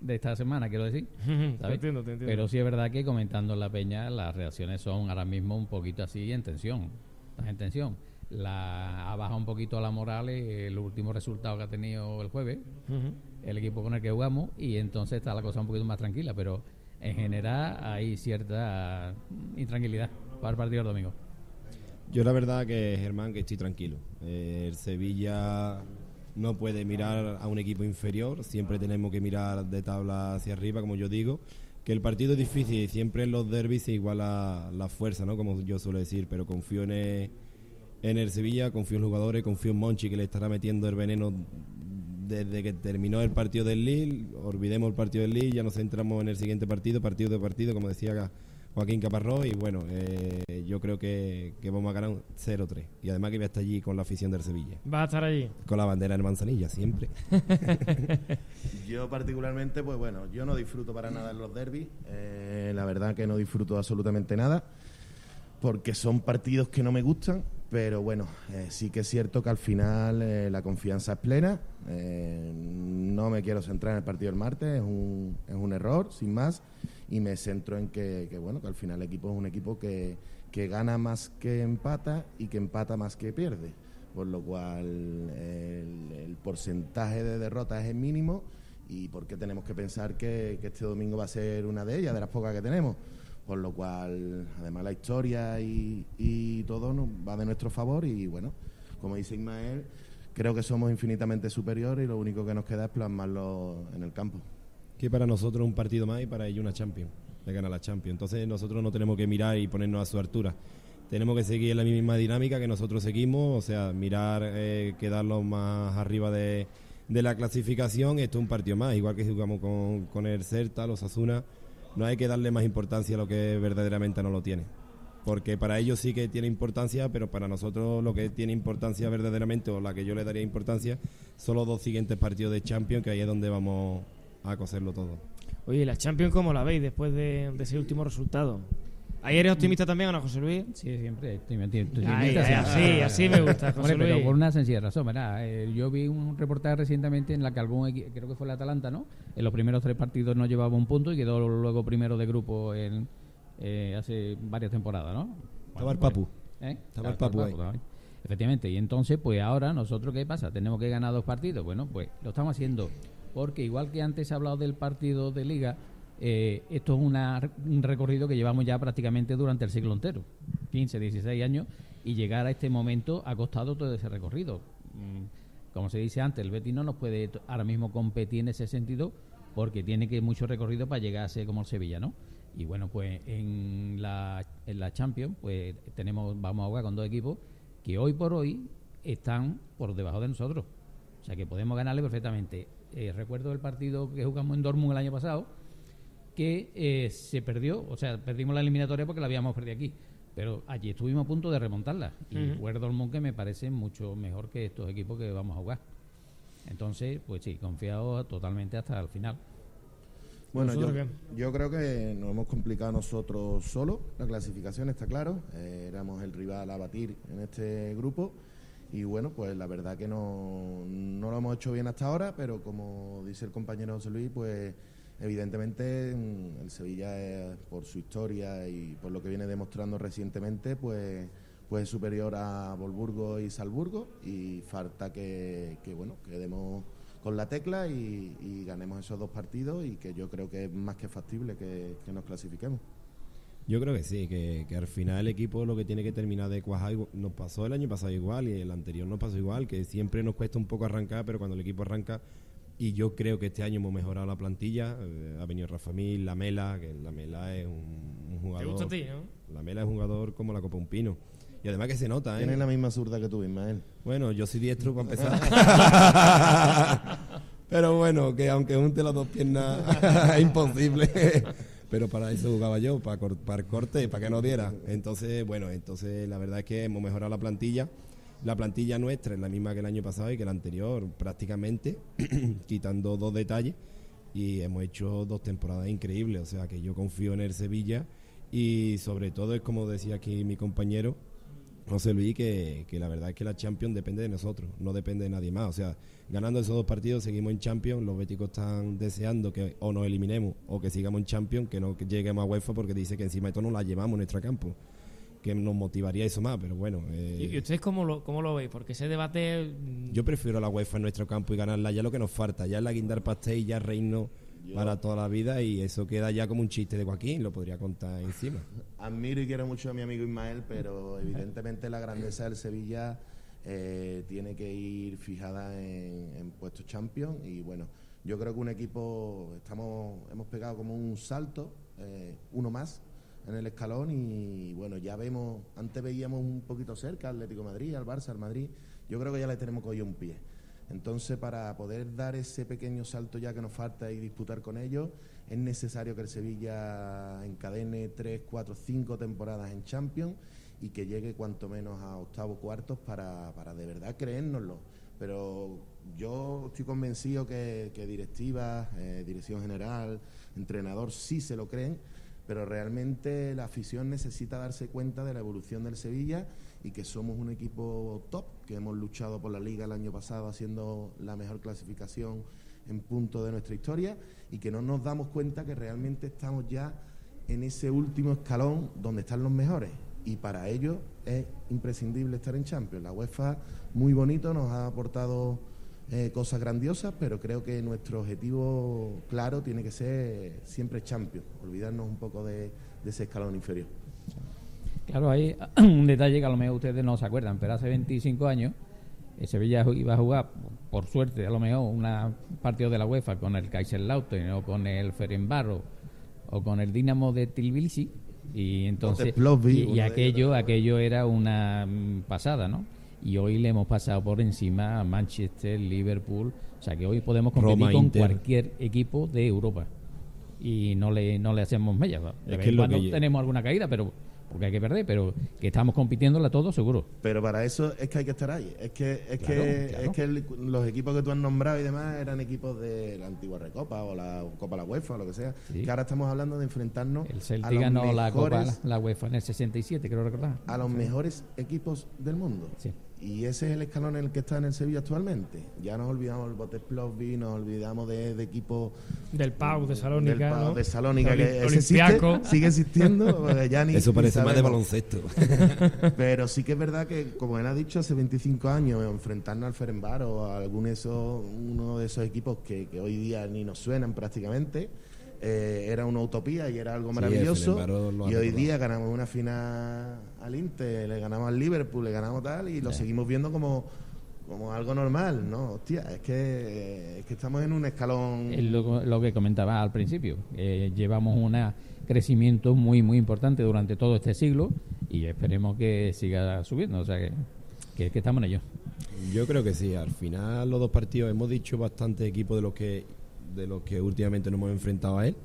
De esta semana, quiero decir. Te entiendo, te entiendo. Pero sí es verdad que comentando en la peña, las reacciones son ahora mismo un poquito así en tensión. Están en tensión. La, ha bajado un poquito la moral el último resultado que ha tenido el jueves, el equipo con el que jugamos, y entonces está la cosa un poquito más tranquila. Pero en general hay cierta intranquilidad para el partido del domingo. Yo la verdad que, Germán, que estoy tranquilo. Eh, el Sevilla no puede mirar a un equipo inferior, siempre tenemos que mirar de tabla hacia arriba, como yo digo. Que el partido es difícil y siempre en los derbis se iguala la fuerza, ¿no? Como yo suelo decir, pero confío en el, en el Sevilla, confío en jugadores, confío en Monchi que le estará metiendo el veneno desde que terminó el partido del Lille. Olvidemos el partido del Lille, ya nos centramos en el siguiente partido, partido de partido, como decía Joaquín Caparrós. Y bueno, eh, yo creo que, que vamos a ganar un 0-3. Y además que voy a estar allí con la afición del Sevilla. Va a estar allí. Con la bandera en manzanilla, siempre. Yo particularmente, pues bueno, yo no disfruto para nada en los derbis. Eh, la verdad que no disfruto absolutamente nada, porque son partidos que no me gustan. Pero bueno, eh, sí que es cierto que al final eh, la confianza es plena. Eh, no me quiero centrar en el partido del martes, es un, es un error, sin más. Y me centro en que, que, bueno, que al final el equipo es un equipo que, que gana más que empata y que empata más que pierde por lo cual el, el porcentaje de derrotas es mínimo y porque tenemos que pensar que, que este domingo va a ser una de ellas, de las pocas que tenemos. Por lo cual, además la historia y, y todo nos va de nuestro favor y bueno, como dice Ismael, creo que somos infinitamente superiores y lo único que nos queda es plasmarlo en el campo. Que para nosotros un partido más y para ellos una Champions. De ganar la Champions. Entonces nosotros no tenemos que mirar y ponernos a su altura. Tenemos que seguir en la misma dinámica que nosotros seguimos, o sea, mirar, eh, quedarlos más arriba de, de la clasificación. Esto es un partido más, igual que jugamos con, con el Celta, los Asuna. No hay que darle más importancia a lo que verdaderamente no lo tiene. Porque para ellos sí que tiene importancia, pero para nosotros lo que tiene importancia verdaderamente, o la que yo le daría importancia, son los dos siguientes partidos de Champions, que ahí es donde vamos a coserlo todo. Oye, la Champions, ¿cómo la veis después de, de ese último resultado? ¿Ahí eres optimista también o no, José Luis? Sí, siempre Ay, optimista, ay, siempre. así, así me gusta, José Hombre, pero Luis. por una sencilla razón, verá, eh, yo vi un reportaje recientemente en la que algún creo que fue el Atalanta, ¿no? En los primeros tres partidos no llevaba un punto y quedó luego primero de grupo en, eh, hace varias temporadas, ¿no? Estaba el pues, Papu. ¿eh? Estaba el Papu ahí. también. Efectivamente, y entonces, pues ahora, ¿nosotros qué pasa? ¿Tenemos que ganar dos partidos? Bueno, pues lo estamos haciendo, porque igual que antes ha hablado del partido de Liga, eh, esto es una- un recorrido que llevamos ya prácticamente durante el siglo entero, 15, 16 años, y llegar a este momento ha costado todo ese recorrido. Mm, Como se dice antes, el Betis no nos puede ahora mismo competir en ese sentido porque tiene que mucho recorrido para llegar a ser como el Sevilla, ¿no? Y bueno, pues en la, en la Champions, pues tenemos, vamos a jugar con dos equipos que hoy por hoy están por debajo de nosotros. O sea que podemos ganarle perfectamente. Eh, recuerdo el partido que jugamos en Dortmund el año pasado, que eh, se perdió, o sea, perdimos la eliminatoria porque la habíamos perdido aquí. Pero allí estuvimos a punto de remontarla. Y fue el Dortmund que me parece mucho mejor que estos equipos que vamos a jugar. Entonces, pues sí, confiado totalmente hasta el final. Bueno, yo, ¿Nosotros yo creo que nos hemos complicado nosotros solo. La clasificación está claro. Eh, éramos el rival a batir en este grupo. Y bueno, pues la verdad que no, no lo hemos hecho bien hasta ahora, pero como dice el compañero José Luis, pues evidentemente mm, el Sevilla, por su historia y por lo que viene demostrando recientemente, pues, pues es superior a Volburgo y Salburgo y falta que, que bueno, que demos con la tecla y, ganemos esos dos partidos y que yo creo que es más que factible que nos clasifiquemos. Yo creo que sí, que, que al final el equipo lo que tiene que terminar de cuajar nos pasó el año pasado igual y el anterior nos pasó igual, que siempre nos cuesta un poco arrancar, pero cuando el equipo arranca, y yo creo que este año hemos mejorado la plantilla, eh, ha venido Rafa Mil, La Mela, que La Mela es un, un jugador... gusta a ti, no? La Mela es un jugador como la Copa Un Pino. Y además que se nota, ¿eh? Tienes la misma zurda que tú, Ismael. Bueno, yo soy diestro para empezar. Pero bueno, que aunque unte las dos piernas es imposible. Pero para eso jugaba yo, para, cor- para corte, para que no diera. Entonces, bueno, entonces la verdad es que hemos mejorado la plantilla. La plantilla nuestra es la misma que el año pasado y que el anterior, prácticamente, quitando dos detalles. Y hemos hecho dos temporadas increíbles. O sea que yo confío en el Sevilla. Y sobre todo es como decía aquí mi compañero, José Luis, que, que la verdad es que la Champions depende de nosotros, no depende de nadie más. O sea, ganando esos dos partidos seguimos en Champions, los béticos están deseando que o nos eliminemos o que sigamos en Champions, que no lleguemos a UEFA porque dice que encima todo nos la llevamos en nuestro campo, que nos motivaría eso más, pero bueno. eh, ¿Y, ustedes cómo lo, cómo lo veis? Porque ese debate... mm, yo prefiero la UEFA en nuestro campo y ganarla ya lo que nos falta, ya es la guindar pastel y ya reino para toda la vida y eso queda ya como un chiste de Joaquín, lo podría contar encima. Admiro y quiero mucho a mi amigo Ismael, pero evidentemente la grandeza del Sevilla eh, tiene que ir fijada en, en puestos champions y bueno, yo creo que un equipo estamos hemos pegado como un salto, eh, uno más en el escalón y bueno, ya vemos, antes veíamos un poquito cerca Atlético de Madrid, al Barça, al Madrid, yo creo que ya le tenemos cogido un pie. Entonces, para poder dar ese pequeño salto ya que nos falta y disputar con ellos, es necesario que el Sevilla encadene tres, cuatro, cinco temporadas en Champions y que llegue cuanto menos a octavos cuartos para, para de verdad creérnoslo. Pero yo estoy convencido que, que directivas, eh, dirección general, entrenador sí se lo creen, pero realmente la afición necesita darse cuenta de la evolución del Sevilla y que somos un equipo top, que hemos luchado por la liga el año pasado haciendo la mejor clasificación en punto de nuestra historia y que no nos damos cuenta que realmente estamos ya en ese último escalón donde están los mejores y para ello es imprescindible estar en Champions. La UEFA muy bonito, nos ha aportado eh, cosas grandiosas, pero creo que nuestro objetivo claro tiene que ser siempre Champions, olvidarnos un poco de, de ese escalón inferior. Claro, hay un detalle que a lo mejor ustedes no se acuerdan, pero hace 25 años el Sevilla ju- iba a jugar, por suerte, a lo mejor, un partido de la UEFA con el Kaiserslautern o con el Ferenbaro o con el Dinamo de Tbilisi y entonces y, aquello aquello era una mm, pasada, ¿no? Y hoy le hemos pasado por encima a Manchester, Liverpool, o sea que hoy podemos competir Roma, con Inter. cualquier equipo de Europa y no le no le hacemos mella. ¿va? De Es vez que cuando que tenemos alguna caída, pero porque hay que perder, pero que estamos compitiéndola todo seguro. Pero para eso es que hay que estar ahí. Es que es Claro, que claro. es que el- los equipos que tú has nombrado y demás eran equipos de la antigua Recopa o la Copa la UEFA o lo que sea. Sí. Que ahora estamos hablando de enfrentarnos El a Celtic los ganó la Copa la UEFA en el 67, creo recordar. a los mejores equipos del mundo. Sí. Y ese es el escalón en el que está en el Sevilla actualmente. Ya nos olvidamos del Botes Plovdiv, nos olvidamos de, de equipos Del Pau de Salónica, del Pau ¿no? de Salónica, que ese existe, Olympiacos. sigue existiendo. ya ni- Eso ni parece más de baloncesto. Pero sí que es verdad que, como él ha dicho, hace 25 años enfrentarnos al Ferenbar o a algún de esos, uno de esos equipos que, que hoy día ni nos suenan prácticamente, eh, era una utopía y era algo maravilloso. y hoy día ganamos una final al Inter, le ganamos al Liverpool, le ganamos tal y lo seguimos viendo como como algo normal, ¿no? Hostia, es que, es que estamos en un escalón... Es lo, lo que comentaba al principio. eh, llevamos un crecimiento muy, muy importante durante todo este siglo y esperemos que siga subiendo. O sea que, que, que estamos en ello. Yo creo que sí. Al final los dos partidos hemos dicho bastante equipo de los que de los que últimamente nos hemos enfrentado a él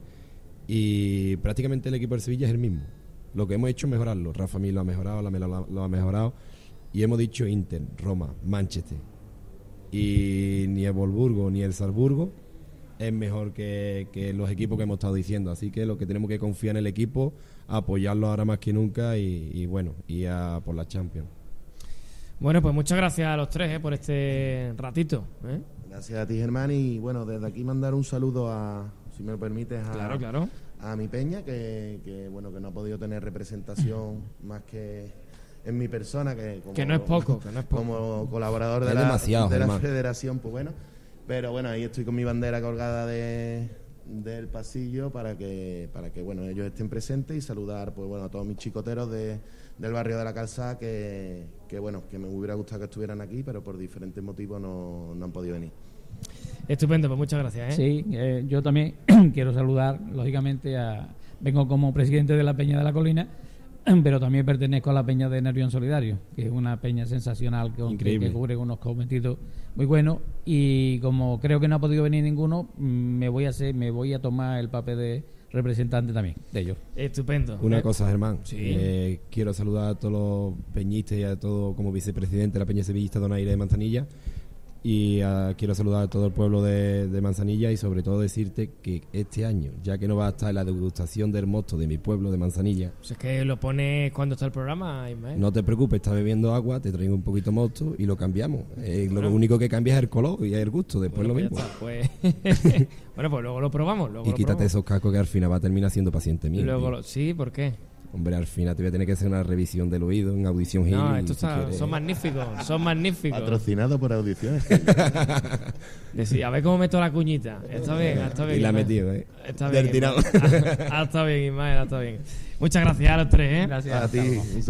y prácticamente el equipo del Sevilla es el mismo. Lo que hemos hecho es mejorarlo. Rafa Mir lo ha mejorado, la lo, lo ha mejorado y hemos dicho Inter, Roma, Manchester y ni el Wolfsburgo ni el Salzburgo es mejor que, que los equipos que hemos estado diciendo. Así que lo que tenemos que confiar en el equipo, apoyarlo ahora más que nunca y, y bueno, y a por la Champions. Bueno, pues muchas gracias a los tres eh, por este ratito. ¿eh? Gracias a ti, Germán. Y bueno, desde aquí mandar un saludo a, si me lo permites, a, Claro, claro. a mi peña, que, que, bueno, que no ha podido tener representación más que en mi persona, que, como, Que no es poco, que no es poco. como colaborador de Es la, de la federación, pues bueno. Pero bueno, ahí estoy con mi bandera colgada de, del pasillo para que, para que bueno, ellos estén presentes y saludar pues, bueno, a todos mis chicoteros de, del barrio de la Calzada que, que, bueno, que me hubiera gustado que estuvieran aquí, pero por diferentes motivos no, no han podido venir. Estupendo, pues muchas gracias. ¿eh? Sí, eh, yo también quiero saludar, lógicamente, a. Vengo como presidente de la Peña de la Colina, pero también pertenezco a la Peña de Nervión Solidario, que es una peña sensacional que, que, Increíble. que cubre unos cometidos muy buenos. Y como creo que no ha podido venir ninguno, mm, me voy a hacer, me voy a tomar el papel de representante también de ellos. Estupendo. Una ¿eh? cosa, Germán. Sí. Eh, quiero saludar a todos los peñistas y a todo como vicepresidente de la Peña Sevillista Donaire de Manzanilla. Y ah, quiero saludar a todo el pueblo de, de Manzanilla y sobre todo decirte que este año, ya que no va a estar la degustación del mosto de mi pueblo de Manzanilla, Pues es que lo pones cuando está el programa, Ismael. no te preocupes, estás bebiendo agua, te traigo un poquito mosto y lo cambiamos. Eh, lo único que cambia es el color y el gusto, después Bueno, lo mismo. está, pues- bueno, pues luego lo probamos. Luego Y lo quítate probamos. esos cascos que al final va a terminar siendo paciente mío. Luego lo- Sí, ¿por qué? Hombre, al final te voy a tener que hacer una revisión del oído en audición No, estos si está- quieres. son magníficos, son magníficos. Patrocinado por audiciones. Decir, a ver cómo meto la cuñita. Está bien, está bien. Y la ha Ismael. metido, ¿eh? Está Del bien. tirado. Ismael. Ah, está bien, Ismael, está bien. Muchas gracias a los tres, ¿eh? Gracias. A ti.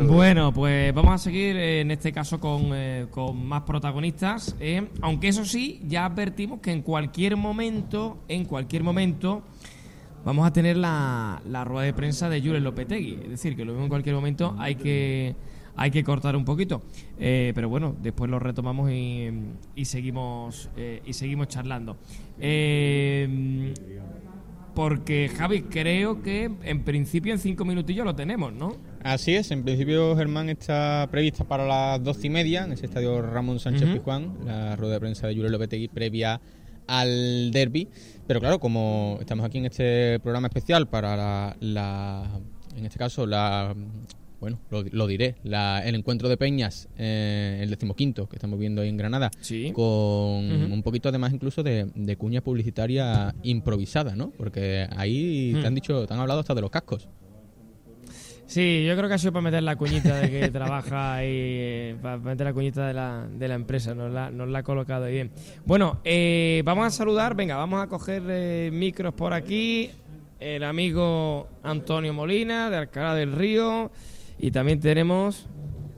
Bueno, pues vamos a seguir eh, en este caso con, eh, con más protagonistas. ¿eh? Aunque eso sí, ya advertimos que en cualquier momento, en cualquier momento, vamos a tener la, la rueda de prensa de Jules Lopetegui. Es decir, que lo mismo en cualquier momento hay que hay que cortar un poquito. Eh, pero bueno, después lo retomamos y, y seguimos eh, y seguimos charlando. Eh, porque Javi, creo que en principio en cinco minutillos lo tenemos, ¿no? Así es, en principio Germán está prevista para las doce y media en ese estadio Ramón Sánchez. Pizjuán, la rueda de prensa de Julio Lopetegui previa al derby. Pero claro, como estamos aquí en este programa especial para la, la- en este caso, la bueno, lo, lo diré, la- el encuentro de Peñas, eh, el decimoquinto que estamos viendo ahí en Granada, Sí. con un poquito además incluso de, de cuña publicitaria improvisada, ¿no? Porque ahí te han dicho, te han hablado hasta de los cascos. Sí, yo creo que ha sido para meter la cuñita de que trabaja ahí, eh, para meter la cuñita de la, de la empresa, nos la, nos la ha colocado bien. Bueno, eh, vamos a saludar, venga, vamos a coger eh, micros por aquí, el amigo Antonio Molina de Alcalá del Río, y también tenemos,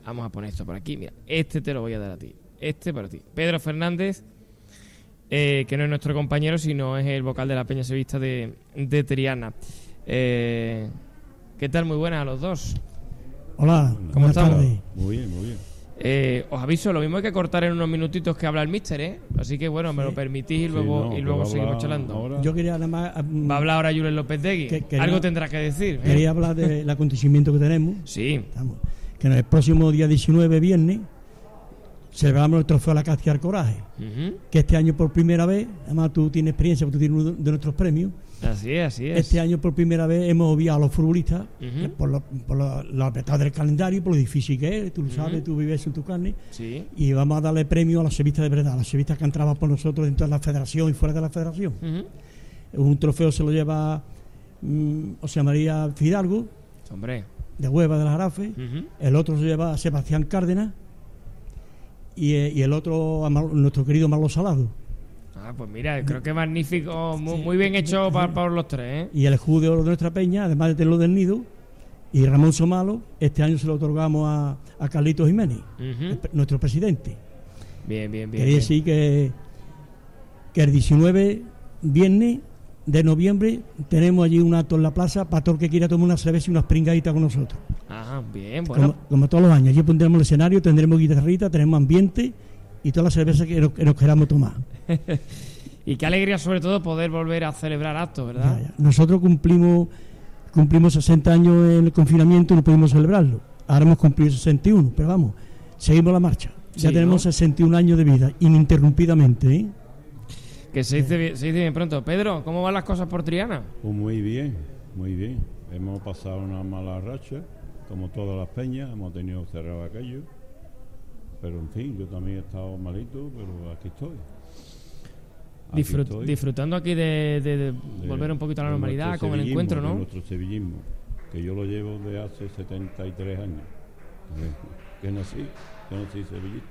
vamos a poner esto por aquí, mira, este te lo voy a dar a ti, este para ti, Pedro Fernández, que no es nuestro compañero, sino es el vocal de la Peña Sevista de, de Triana. Eh, ¿Qué tal? Muy buenas a los dos. Hola, ¿Cómo buenas estamos? tardes. Muy bien, muy bien. Eh, os aviso, lo mismo hay que cortar en unos minutitos que habla el mister, ¿eh? Así que bueno, me lo permitís y luego, no, y luego seguimos charlando. ahora. Yo quería nada más. mm, Va a hablar ahora Julen López Degui. Que- quería- Algo tendrá que decir. ¿eh? Quería hablar del acontecimiento que tenemos. Sí. Estamos- que en el próximo día 19, viernes, celebramos el trofeo a la Castilla al Coraje. Ujú. Que este año por primera vez, además tú tienes experiencia porque tú tienes uno de nuestros premios. Así es, así es. Este año por primera vez hemos obviado a los futbolistas que por lo, por lo, lo apretado del calendario, por lo difícil que es, tú lo sabes, tú vives en tu carne. Sí. Y vamos a darle premio a las sevistas de verdad, a las sevistas que han trabajado por nosotros dentro de la federación y fuera de la federación. Un trofeo se lo lleva mm, José María Fidalgo, Hombre. de Hueva de la Jarafe. El otro se lleva a Sebastián Cárdenas. Y, eh, y el otro a Mar- nuestro querido Marlo Salado. Ah, pues mira, creo que magnífico, muy, muy bien hecho para, para los tres, ¿eh? Y el escudo de oro de nuestra peña, además de tenerlo del nido. Y Ramón Somalo, este año se lo otorgamos a, a Carlitos Jiménez, nuestro presidente. Bien, bien, bien. Quería decir que, que el 19, viernes de noviembre, tenemos allí un acto en la plaza para todo el que quiera tomar una cerveza y unas pringaditas con nosotros. Ajá, bien, bueno. Como, como todos los años. Allí pondremos el escenario, tendremos guitarrita, tenemos ambiente y todas las cervezas que nos, que nos queramos tomar. y qué alegría sobre todo poder volver a celebrar actos, ¿verdad? Ya, ya. Nosotros cumplimos cumplimos 60 años en el confinamiento y no pudimos celebrarlo. Ahora hemos cumplido 61, pero vamos, seguimos la marcha. Ya Sí, tenemos ¿no? 61 años de vida, ininterrumpidamente. ¿eh? Que se dice, bien- se dice bien pronto. Pedro, ¿cómo van las cosas por Triana? Pues muy bien, muy bien. Hemos pasado una mala racha, como todas las peñas, hemos tenido cerrado aquello. Pero en fin, yo también he estado malito, pero aquí estoy. Aquí Disfrut- estoy. disfrutando aquí de, de- de De- volver un poquito a la de normalidad con el encuentro, de ¿no? nuestro sevillismo, que yo lo llevo de hace 73 años. Que nací, que nací sevillista.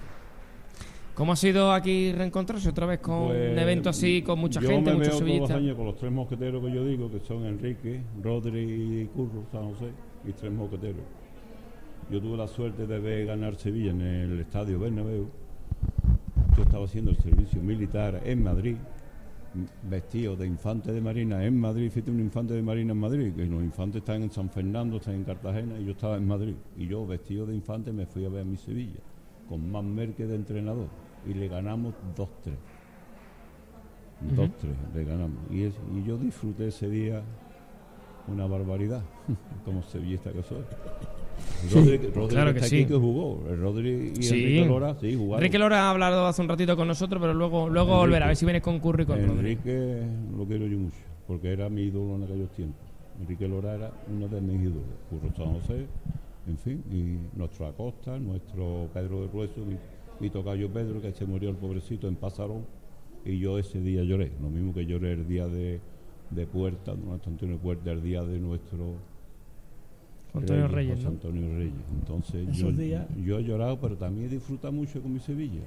¿Cómo ha sido aquí reencontrarse otra vez con Pues, un evento así, con mucha yo gente, me muchos veo todos los sevillistas? años con los tres mosqueteros que yo digo, que son Enrique, Rodri y Curro, San José, y tres mosqueteros. Yo tuve la suerte de ver ganar Sevilla en el estadio Bernabéu. Yo estaba haciendo el servicio militar en Madrid, vestido de infante de marina en Madrid. Fíjate, un infante de marina en Madrid, que los infantes están en San Fernando, están en Cartagena, y yo estaba en Madrid. Y yo, vestido de infante, me fui a ver a mi Sevilla, con más merque de entrenador, y le ganamos 2-3. Ujú. 2-3 le ganamos. Y, es- y yo disfruté ese día una barbaridad, como sevillista que soy. Sí. Rodri, Claro que sí. que jugó. El Rodri y Sí. Enrique Lora, sí, jugaron. Enrique Lora ha hablado hace un ratito con nosotros, pero luego, luego Enrique. volverá, a ver si vienes con Curry con Rodri. Enrique lo quiero yo mucho, porque era mi ídolo en aquellos tiempos. Enrique Lora era uno de mis ídolos. Curro San José, en fin, y nuestro Acosta, nuestro Pedro de Rueso, mi, mi tocayo Pedro, que se murió el pobrecito en Pasarón, y yo ese día lloré. Lo mismo que lloré el día de, de Puerta, de nuestro Antonio Puerta, el día de nuestro Antonio Reyes, José ¿no? Antonio Reyes. Entonces Esos yo, días- yo he llorado, pero también he disfrutado mucho con mi Sevilla.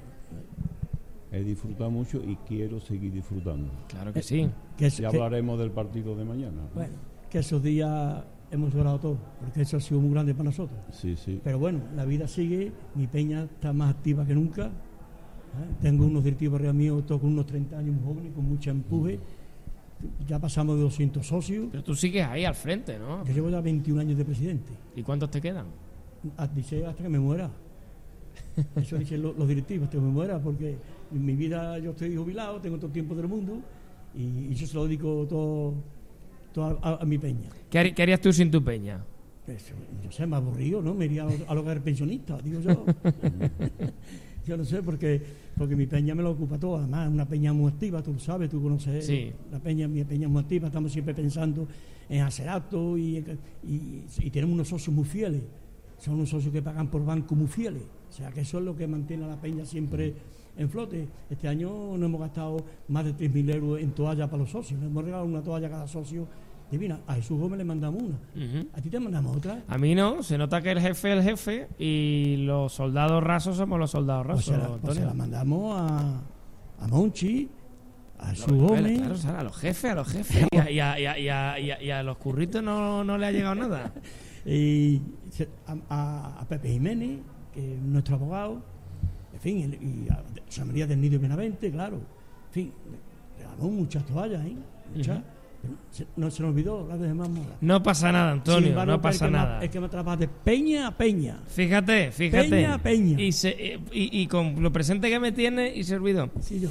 He disfrutado mucho y quiero seguir disfrutando. Claro que sí. Que ya que- hablaremos del partido de mañana. Bueno, que esos días hemos llorado todos, porque eso ha sido muy grande para nosotros. Sí, sí. Pero bueno, la vida sigue, mi peña está más activa que nunca. ¿eh? Tengo unos directivos arriba mío, todos con unos 30 años, muy jóvenes, con mucho empuje. Ya pasamos de 200 socios. Pero tú sigues ahí al frente, ¿no? Yo llevo ya 21 años de presidente. ¿Y cuántos te quedan? Ah, Dice hasta que me muera. Eso dicen lo- los directivos, hasta que me muera, porque en mi vida yo estoy jubilado, tengo todo el tiempo del mundo y, y yo se lo dedico todo, todo a, a mi peña. ¿Qué, harías tú sin tu peña? Eso, yo sé, me aburrido, ¿no? Me iría a lo que era pensionista, digo yo. yo no sé, porque, porque mi peña me lo ocupa todo. Además, es una peña muy activa, tú lo sabes, tú conoces Sí. la peña, mi peña es muy activa, estamos siempre pensando en hacer actos y, y, y tenemos unos socios muy fieles. Son unos socios que pagan por banco muy fieles. O sea, que eso es lo que mantiene a la peña siempre en flote. Este año no hemos gastado más de 3.000 euros en toallas para los socios. Nos hemos regalado una toalla a cada socio divina. A Jesús Gómez le mandamos una. ¿A ti te mandamos otra? A mí no, se nota que el jefe es el jefe y los soldados rasos somos los soldados Pues rasos, se, la, pues Antonio. se la mandamos a, a Monchi, a rebeldes, Gómez. claro, o sea, a los jefes, a los jefes. Y a, y y y los curritos no, no le ha llegado nada. y a, Pepe Jiménez, que es nuestro abogado, en fin, y a José María del Nido y Benavente, claro. En fin, le regalamos muchas toallas, ¿eh? Muchas. Se, no se nos olvidó las de más moda. No pasa nada, Antonio, embargo, no pasa el nada. Me, el que me trabaja de peña a peña. Fíjate, fíjate. Peña, peña. Y, se- eh, y, y con lo presente que me tiene y se olvidó. Sí, yo.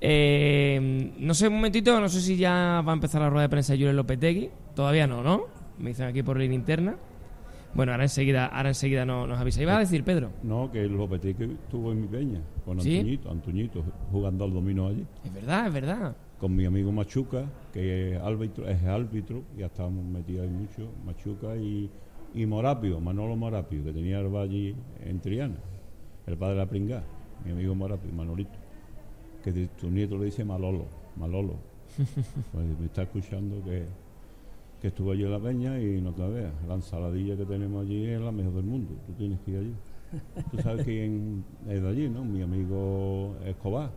Eh, no sé, un momentito, no sé si ya va a empezar la rueda de prensa de Julio Lopetegui. Todavía no, ¿no? Me dicen aquí por línea interna. Bueno, ahora enseguida, ahora enseguida no- nos avisa. Iba a decir, Pedro. No, que el Lopetegui estuvo en mi peña, con ¿Sí? Antoñito, Antoñito, jugando al dominó allí. Es verdad, es verdad. Con mi amigo Machuca, que es árbitro, es árbitro, ya estábamos metidos ahí mucho, Machuca y, y Morapio, Manolo Morapio, que tenía el allí en Triana, el padre de la pringá, mi amigo Morapio, Manolito, que de- tu nieto le dice Malolo, Malolo. Pues me está escuchando que, que estuvo allí en la peña y no te veas. La ensaladilla que tenemos allí es la mejor del mundo. Tú tienes que ir allí. Tú sabes quién es de allí, ¿no? Mi amigo Escobar,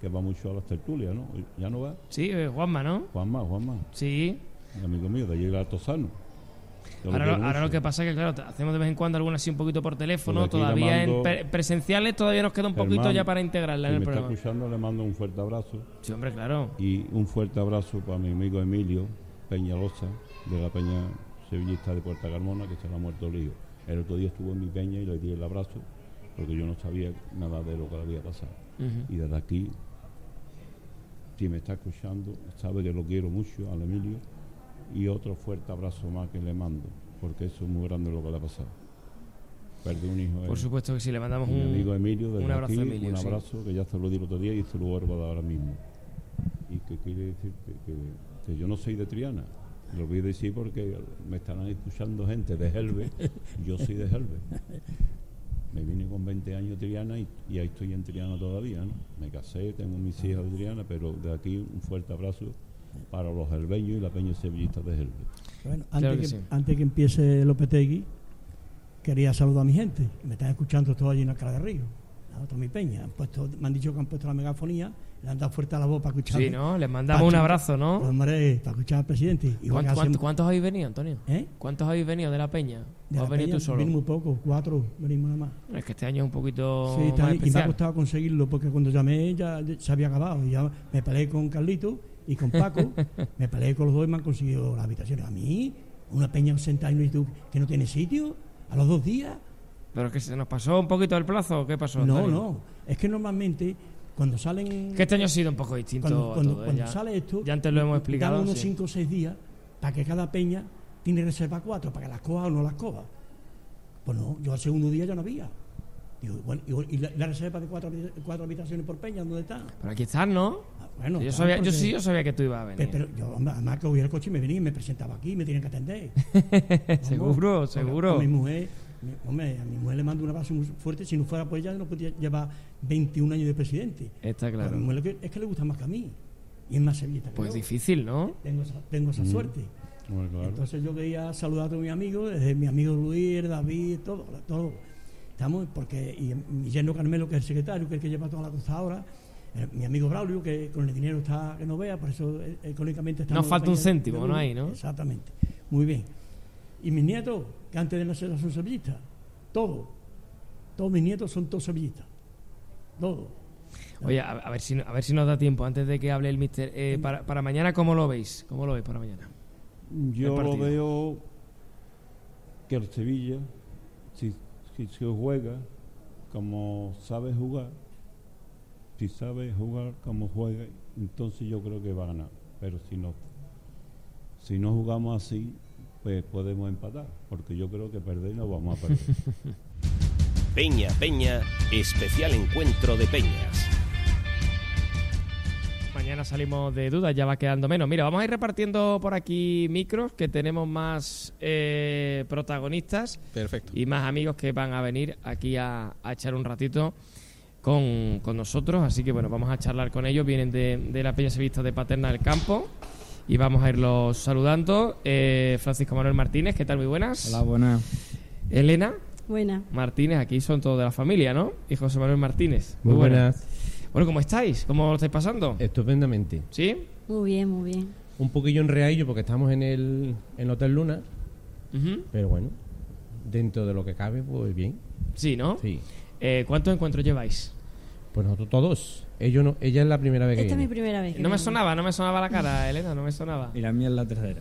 que va mucho a las tertulias, ¿no? ¿Ya no va? Sí, eh, Juanma, ¿no? Juanma, Juanma. Sí. Mi amigo mío, de allí el Altozano. Yo lo Ahora, lo, ahora lo que pasa es que, claro, hacemos de vez en cuando algunas así un poquito por teléfono. Todavía en pre- presenciales todavía nos queda un poquito Germán, ya para integrarla si en el me está programa. escuchando, le mando un fuerte abrazo. Sí, hombre, claro. Y un fuerte abrazo para mi amigo Emilio Peñalosa, de la Peña Sevillista de Puerta Carmona, que se le ha muerto el hijo. El otro día estuvo en mi peña y le di el abrazo, porque yo no sabía nada de lo que le había pasado. Y desde aquí, si me está escuchando, sabe que lo quiero mucho al Emilio. Y otro fuerte abrazo más que le mando, porque eso es muy grande lo que le ha pasado. Perdió un hijo. Por él. supuesto que sí, le mandamos Mi un- amigo Emilio, un abrazo aquí, Emilio, un sí. abrazo que ya se lo di el otro día y se lo vuelvo a dar ahora mismo. Y que quiere decir que, yo no soy de Triana. Lo voy a decir porque me están escuchando gente de Helve. Yo soy de Helve. Me vine con 20 años Triana y, y ahí estoy en Triana todavía. ¿no? Me casé, tengo mis hijas de Triana, pero de aquí un fuerte abrazo para los helveños y la peña sevillista de Helve. Bueno, Claro antes, que que, sí. antes que empiece Lopetegui, quería saludar a mi gente. que Me están escuchando todos allí en Alcalá de Río. la otra mi peña. Han puesto, me han dicho que han puesto la megafonía, le han dado fuerte a la voz para escuchar. Sí, ¿no? Les mandamos un abrazo, ¿no? Hombre, para escuchar al presidente. ¿Cuántos, habéis venido, Antonio? ¿Eh? ¿Cuántos habéis venido de la peña? de ¿O la has venido peña tú solo? Venimos pocos, cuatro, venimos nada más. Es que este año es un poquito Sí, está- más y me ha costado conseguirlo porque cuando llamé ya se había acabado. Y ya me peleé con Carlito y con Paco. me peleé con los dos y me han conseguido las habitaciones. A mí, una peña sentada en YouTube que no tiene sitio, a los dos días. ¿Pero que se nos pasó un poquito el plazo o qué pasó? No, Antonio? no. Es que normalmente cuando salen. Que este año ha sido un poco distinto. Cuando, cuando- todo, ¿eh? cuando Ya- sale esto. Ya antes lo hemos explicado. Dan unos sí. 5 o 6 días para que cada peña tiene reserva cuatro, para que las coja o no las coja. Pues no, yo al segundo día ya no había. Digo, bueno, y, la, la reserva de cuatro, cuatro habitaciones por peña, ¿dónde está? Pero aquí estás, ¿no? Bueno, yo, claro, sabía, yo sí, yo sabía que tú ibas a venir. Pero, yo, además que hubiera el coche y me venía y me presentaba aquí, me tienen que atender. Seguro, Vamos, seguro. A mi mujer, hombre, a mi mujer le mando un abrazo muy fuerte. Si no fuera por ella, no podía llevar 21 años de presidente. Está claro. Pero a mi mujer lo que- es que le gusta más que a mí. Y es más sevillista que Pues yo. difícil, ¿no? Tengo esa, tengo esa Mm. suerte. Bueno, claro. Entonces yo quería saludar a todos mis amigos, desde mi amigo Luis, David, todo, todo. Estamos, porque, y mi yerno Carmelo, que es el secretario, que es el que lleva toda la cosa ahora, eh, mi amigo Braulio, que con el dinero está que no vea, por eso eh, económicamente está Nos falta un céntimo, ¿no hay, no? Exactamente. Muy bien. Y mis nietos, que antes de nacer son sevillistas, todos. Todos mis nietos son todos sevillistas. Todos. Oye, a, a ver si, a ver si nos da tiempo antes de que hable el mister. Eh, para, para mañana, ¿cómo lo veis? ¿Cómo lo veis para mañana? Yo lo veo que el Sevilla, si, si se juega como sabe jugar, si sabe jugar como juega, entonces yo creo que va a ganar. Pero si no, si no jugamos así, pues podemos empatar, porque yo creo que perder no vamos a perder. Peña Peña, especial encuentro de peñas. Mañana salimos de dudas, ya va quedando menos. Mira, vamos a ir repartiendo por aquí micros, que tenemos más eh, protagonistas Perfecto. y más amigos que van a venir aquí a, a echar un ratito con, con nosotros. Así que bueno, vamos a charlar con ellos. Vienen de, de la Peña Sevista de Paterna del Campo y vamos a irlos saludando. Eh, Francisco Manuel Martínez, ¿qué tal? Muy buenas. Hola, buenas. Elena Buena. Martínez, aquí son todos de la familia, ¿no? Y José Manuel Martínez. Muy buenas. Bueno, ¿cómo estáis? ¿Cómo lo estáis pasando? Estupendamente. ¿Sí? Muy bien, muy bien. Un poquillo enreadillo porque estamos en el, en el Hotel Luna, pero bueno, dentro de lo que cabe, pues bien. Sí, ¿no? Sí. Eh, ¿Cuántos encuentros lleváis? Pues nosotros todos. Ellos no, ella es la primera vez que Esta es mi viene. primera vez. que No me vengo. sonaba, no me sonaba la cara, Elena, no me sonaba. Y la mía es la tercera.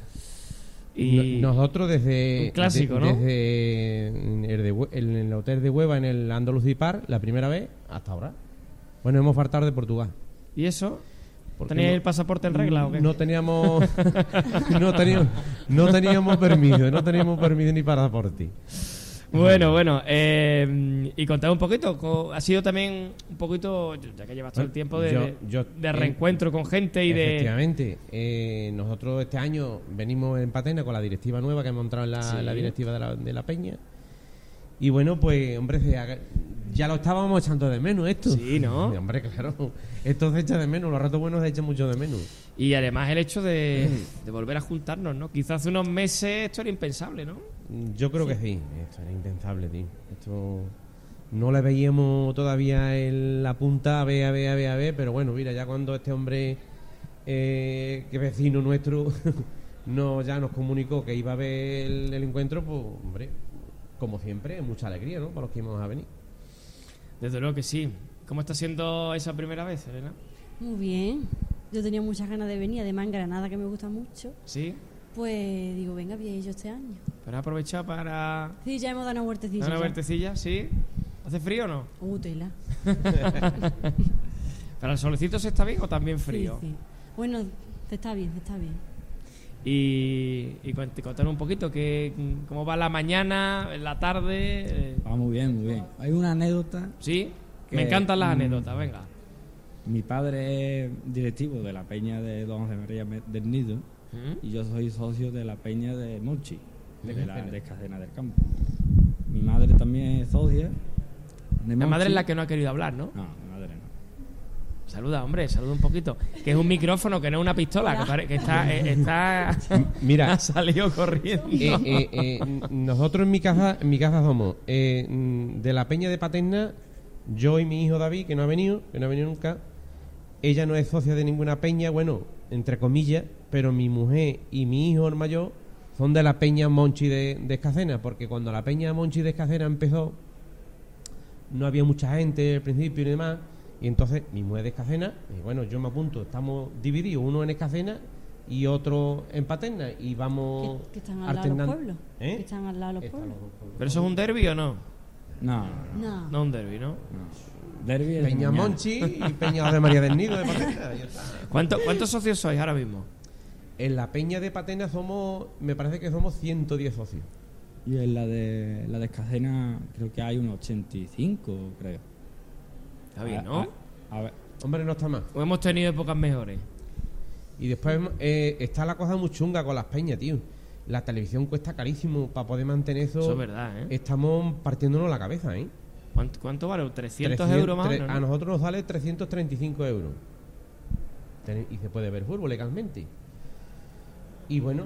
Y nosotros desde Un clásico, de- ¿no? desde el, de Hue- el- el hotel de Hueva en el Andalucía Par la primera vez hasta ahora. Bueno, hemos faltado de Portugal. ¿Y eso? Porque ¿Tenéis no- el pasaporte en regla o qué? No teníamos no teníamos no teníamos permiso, no teníamos permiso ni pasaporte. Bueno, bueno, eh, y contad un poquito, ha sido también un poquito, ya que llevas todo el tiempo de, Yo- yo- de reencuentro con gente y de... Efectivamente. Eh, nosotros este año venimos en Patena con la directiva nueva que hemos entrado en la, Sí. la directiva de la, de la Peña. Y bueno, pues, hombre, ya lo estábamos echando de menos esto. Sí, ¿no? hombre, claro. Esto se echa de menos, los ratos buenos se echan mucho de menos. Y además el hecho de, de volver a juntarnos, ¿no? Quizás hace unos meses esto era impensable, ¿no? Yo creo que sí, esto era impensable, tío. Esto no le veíamos todavía en la punta, a ver, a ver, a ver, a ver, pero bueno, mira, ya cuando este hombre, eh, que vecino nuestro, no, ya nos comunicó que iba a ver el, el encuentro, pues, hombre, como siempre, mucha alegría, ¿no? Para los que íbamos a venir. Desde luego que sí. ¿Cómo está siendo esa primera vez, Elena? Muy bien. Yo tenía muchas ganas de venir, además en Granada, que me gusta mucho. Sí, Pues digo, venga, voy a ir yo este año. pero has aprovechado para Sí, ya hemos dado una huertecilla. una ya. vueltecilla, ¿sí? ¿Hace frío o no? Uh, tela. ¿Para el solecito se está bien o también frío? Sí, sí. Bueno, se está bien, se está bien. Y, y cont- contanos un poquito que, cómo va la mañana, la tarde. Va muy bien, muy bien. Hay una anécdota. Sí, que, me encantan las mm, anécdotas, venga. Mi padre es directivo de la peña de Don José María del Nido ¿Mm? y yo soy socio de la peña de Molchi, de Ujú. la de Escacena del Campo. Mi madre también es socia. de La madre es la que no ha querido hablar, ¿no? No, mi madre no. Saluda, hombre, saluda un poquito. Que es un micrófono, que no es una pistola, que, pare- que está, eh, está. Mira. ha salido corriendo. Eh, eh, eh, nosotros en mi casa, en mi casa somos de la Peña de Paterna Yo y mi hijo David, que no ha venido, que no ha venido nunca, ella no es socia de ninguna peña, bueno, entre comillas, pero mi mujer y mi hijo el mayor son de la peña Monchi de, de Escacena, porque cuando la peña Monchi de Escacena empezó, no había mucha gente al principio y demás, y entonces mi mujer de Escacena, y bueno, yo me apunto, estamos divididos, uno en Escacena y otro en Paterna, y vamos Que, que están al lado de los pueblos. ¿Eh? Que están al lado de los pueblos. ¿Pero eso es un derby o no? No, No. No un derby, ¿no? Derby es Peña. Monchi y Peña de María del Nido de Paterna. ya está. ¿Cuánto- ¿Cuántos socios sois ahora mismo? En la peña de Patena somos, me parece que somos 110 socios. Y en la de la de Escacena creo que hay unos 85, creo. Está bien, A- ¿no? a- a ver. Hombre, no está mal. O hemos tenido épocas mejores. Y después eh, está la cosa muy chunga con las peñas, tío. La televisión cuesta carísimo para poder mantener eso. Eso es verdad, ¿eh? Estamos partiéndonos la cabeza, ¿eh? ¿Cuánto, cuánto vale? ¿300 300 euros más o menos, A no? nosotros nos sale 335 euros. Y se puede ver fútbol legalmente. Y bueno,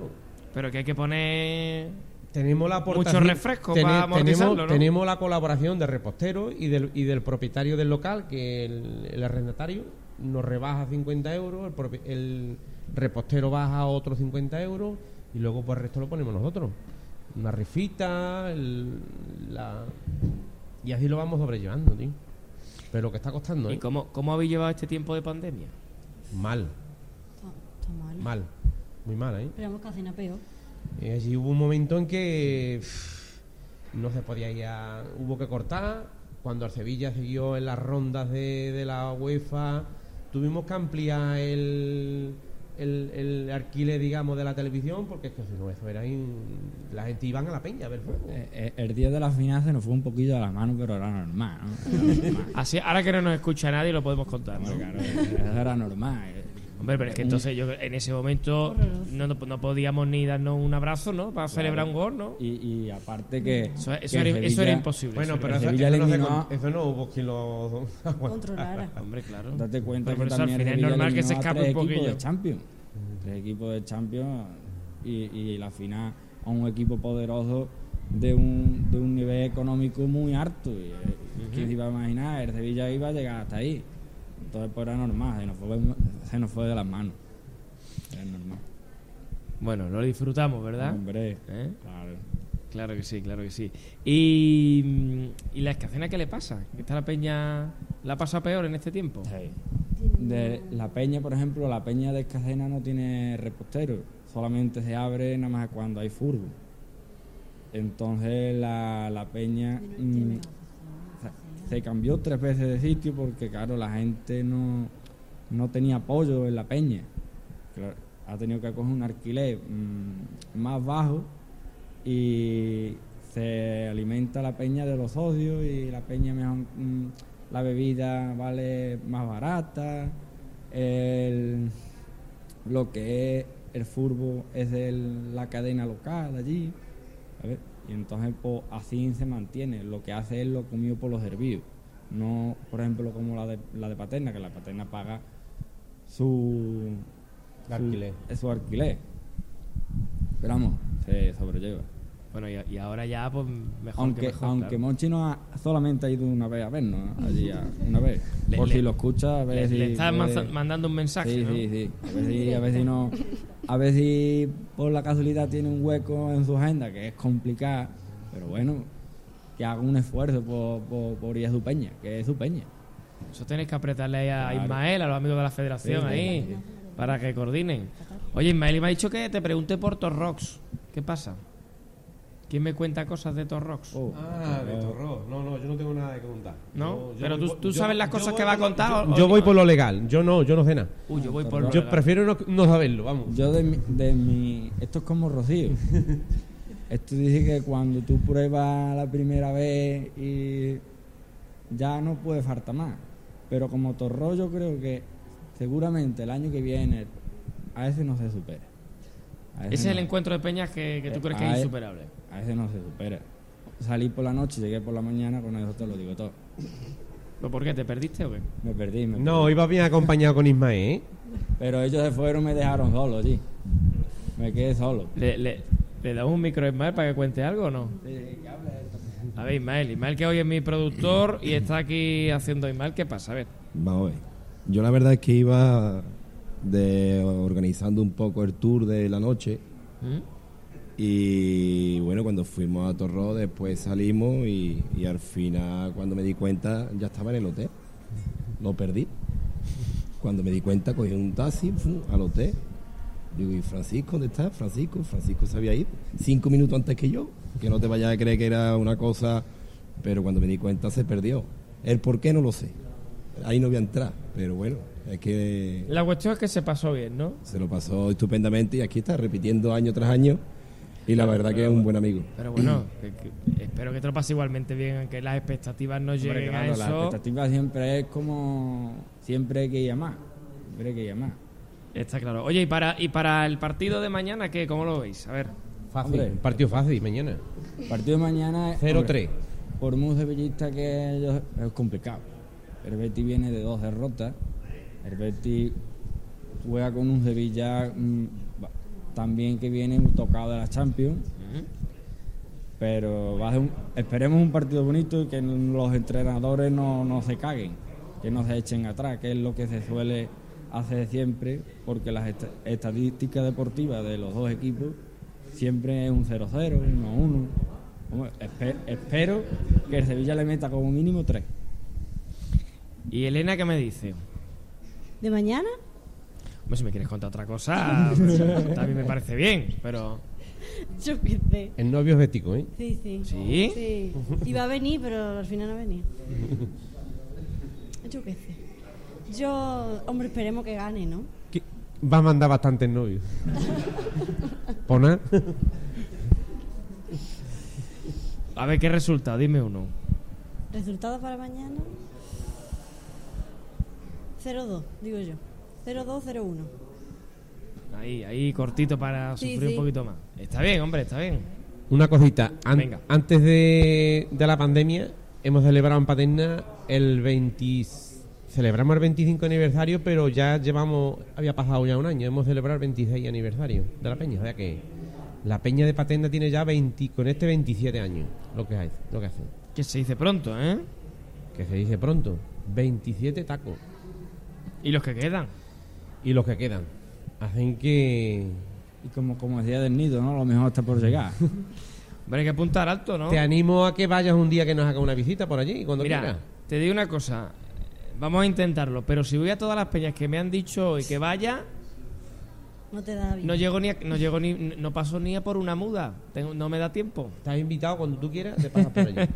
Pero que hay que poner... tenemos la Mucho refresco para tenemos, ¿no? tenemos la colaboración de reposteros y del, y del propietario del local, que el, el arrendatario nos rebaja 50 euros, el, propi- el repostero baja otros 50 euros y luego pues el resto lo ponemos nosotros. Una rifita, el- la... y así lo vamos sobrellevando, tío. Pero que está costando, ¿eh? ¿Y cómo, cómo habéis llevado este tiempo de pandemia? Mal, Está, está mal. mal, muy mal, ¿eh? Pero vamos, casi nada peor. Y allí hubo un momento en que pff, no se podía ir a- hubo que cortar. Cuando el Sevilla siguió en las rondas de, de la UEFA, tuvimos que ampliar el, el, el alquiler, digamos, de la televisión, porque es que si no, eso era. in- la gente iba a la peña a ver fútbol. Eh, eh, el día de las finales se nos fue un poquillo de las manos, pero era normal, ¿no? Era normal. Así, ahora que no nos escucha nadie lo podemos contar, claro, era normal. Eh. Hombre, pero es que entonces yo en ese momento no, no, no podíamos ni darnos un abrazo, ¿no? Para celebrar un gol, ¿no? Y, y aparte que. Eso- eso que era- eso era imposible, Bueno, eso pero eso, no eso no hubo quien lo Controlara. Hombre, claro. Date cuenta Pero que eso al también el final es normal que se escape tres un equipos poquillo. de Champions. Tres equipos de Champions y, y la final a un equipo poderoso de un, de un nivel económico muy alto. Y, eh, ¿Quién se iba a imaginar? El Sevilla iba a llegar hasta ahí. Entonces, pues era normal, se nos fue, se nos fue de las manos. Era normal. Bueno, lo disfrutamos, ¿verdad? Hombre, ¿Eh? claro. Claro que sí, claro que sí. ¿Y, mm, ¿y la escacena qué le pasa? ¿Que está la peña la pasa peor en este tiempo? De la peña, por ejemplo, la peña de Escacena no tiene repostero, solamente se abre nada más cuando hay furbo. Entonces la, la peña se cambió tres veces de sitio porque, claro, la gente no, no tenía apoyo en la peña. Ha tenido que coger un alquiler mm, más bajo y se alimenta la peña de los socios y la peña mejor mm, la bebida vale más barata el- lo que es el furbo es de la cadena local allí ¿sabes? Y entonces pues, así se mantiene lo que hace es lo comido por los hervidos no por ejemplo como la de la de Paterna que la Paterna paga su su Alquiler. su alquiler pero vamos se sobrelleva Bueno, y, y ahora ya, pues mejor que aunque mejor, aunque claro. Monchi no ha, solamente ha ido una vez a vernos ¿no? allí a- una vez Le- por le- si lo escucha a ver le- si le estás mandando un mensaje, sí ¿no? sí sí a ver si a ver si no a ver si por la casualidad tiene un hueco en su agenda que es complicado pero bueno que haga un esfuerzo por, por, por ir a su peña que es su peña Eso tenéis que apretarle ahí a Claro. Ismael, a los amigos de la federación Sí, ahí, sí. para que coordinen. Oye, Ismael me ha dicho que te pregunte por Torrox. ¿Qué pasa? ¿Quién me cuenta cosas de Torrox? Ah, de Torro. No, no, yo no tengo nada que contar. ¿No? Yo- yo Pero tú- tú yo- sabes las yo cosas que va a contar, Yo, o- yo o- voy por lo legal. Yo no, yo no sé nada. Uy, yo voy por lo Yo legal. prefiero no, no saberlo, vamos. yo de mi, de mi esto es como Rocío esto dice que cuando tú pruebas la primera vez y ya no puede faltar más pero como Torro yo creo que seguramente el año que viene a ese no se supera Ese es no. el encuentro de peñas que, que tú Eh, crees que es e- insuperable. A ese no se supera. Salí por la noche, llegué por la mañana, con eso te lo digo todo. ¿Pero por qué? ¿Te perdiste o qué? Me perdí, me No, perdí. iba bien acompañado con Ismael, ¿eh? Pero ellos se fueron y me dejaron solo allí. Me quedé solo. ¿Le, le, le damos un micro a Ismael para que cuente algo o no? A ver, Ismael. Ismael que hoy es mi productor y está aquí haciendo Ismael. ¿Qué pasa? A ver. Vamos a ver. Yo la verdad es que iba de organizando un poco el tour de la noche y bueno, cuando fuimos a Torró después salimos y, y al final cuando me di cuenta ya estaba en el hotel. Lo perdí. Cuando me di cuenta cogí un taxi fum, al hotel. Digo, ¿y Francisco dónde está? Francisco, Francisco se había ido cinco minutos antes que yo. Que no te vayas a creer que era una cosa, pero cuando me di cuenta se perdió. El por qué no lo sé. Ahí no voy a entrar, pero bueno, es que La cuestión es que se pasó bien, ¿no? se lo pasó estupendamente y aquí está repitiendo año tras año y la verdad que es un buen amigo. Pero bueno, que- que- espero que te lo pase igualmente bien, que las expectativas no Hombre, lleguen claro, a eso. expectativa siempre es como. Siempre hay que llamar. Siempre hay que llamar. Está claro. Oye, ¿y para, y para el partido de mañana qué? ¿Cómo lo veis? A ver. Fácil, Hombre. un partido fácil mañana. Partido de mañana es. 0-3. hombre, Por muy sevillista que ellos es complicado. El Betis viene de dos derrotas. El Betis juega con un Sevilla mm, también que viene tocado de la Champions. Pero va a ser un- esperemos un partido bonito y que los entrenadores no, no se caguen, que no se echen atrás, que es lo que se suele hacer siempre, porque las est- estadísticas deportivas de los dos equipos siempre es un 0-0, un 1-1. Hombre, espe- espero que el Sevilla le meta como mínimo 3. ¿Y Elena qué me dice? ¿De mañana? Hombre, si me quieres contar otra cosa, pues, también me parece bien, pero... Yo qué sé. El novio es bético, ¿eh? Sí, sí. ¿Sí? Sí. Iba a venir, pero al final no ha venido. Yo qué sé. Yo, hombre, esperemos que gane, ¿no? Va a mandar bastantes novios. Pona. A ver qué resultado, dime uno. ¿Resultado para mañana? 0-2, digo yo. 0-2-0-1. Ahí, ahí cortito para Sí, sufrir sí. un poquito más. Está bien, hombre, está bien. Una cosita. An- Venga. Antes de, de la pandemia, hemos celebrado en Paterna el 20. Celebramos el 25 aniversario, pero ya llevamos. Había pasado ya un año. Hemos celebrado el 26 aniversario de la Peña. O sea que la Peña de Paterna tiene ya 20, con este 27 años. Lo que, hay, lo que hace. Que se dice pronto, ¿eh? Que se dice pronto. 27 tacos. ¿Y los que quedan? Y los que quedan. Hacen que. Y como, como decía del nido, ¿no? Lo mejor está por llegar. Hombre, hay que apuntar alto, ¿no? Te animo a que vayas un día que nos haga una visita por allí, cuando Mira, quieras. te digo una cosa. Vamos a intentarlo, pero si voy a todas las peñas que me han dicho hoy que vaya, No te da bien. no llego ni a- no llego ni no paso ni a por una muda. Tengo- no me da tiempo. Estás invitado cuando tú quieras, te pasas por allí.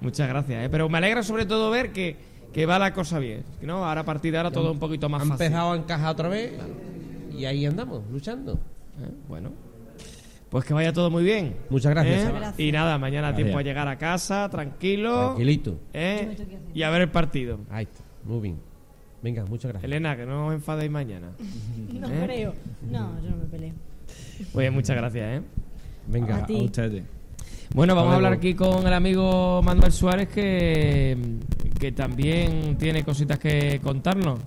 Muchas gracias, ¿eh? pero me alegra sobre todo ver que, que va la cosa bien, ¿no? Ahora a partir de ahora todo un poquito más Ha fácil. empezado a encajar otra vez y ahí andamos, luchando. ¿Eh? Bueno, pues que vaya todo muy bien. Muchas gracias, ¿Eh? Gracias. Y nada, mañana Gracias. tiempo a llegar a casa, tranquilo. Tranquilito. ¿eh? Y a ver el partido. Ahí está, muy bien. Venga, muchas gracias. Elena, que no os enfadéis mañana. No ¿Eh? creo. No, yo no me peleo. Pues muchas gracias, ¿eh? Venga, A ustedes. Bueno, vamos a hablar aquí con el amigo Manuel Suárez que, que también tiene cositas que contarnos.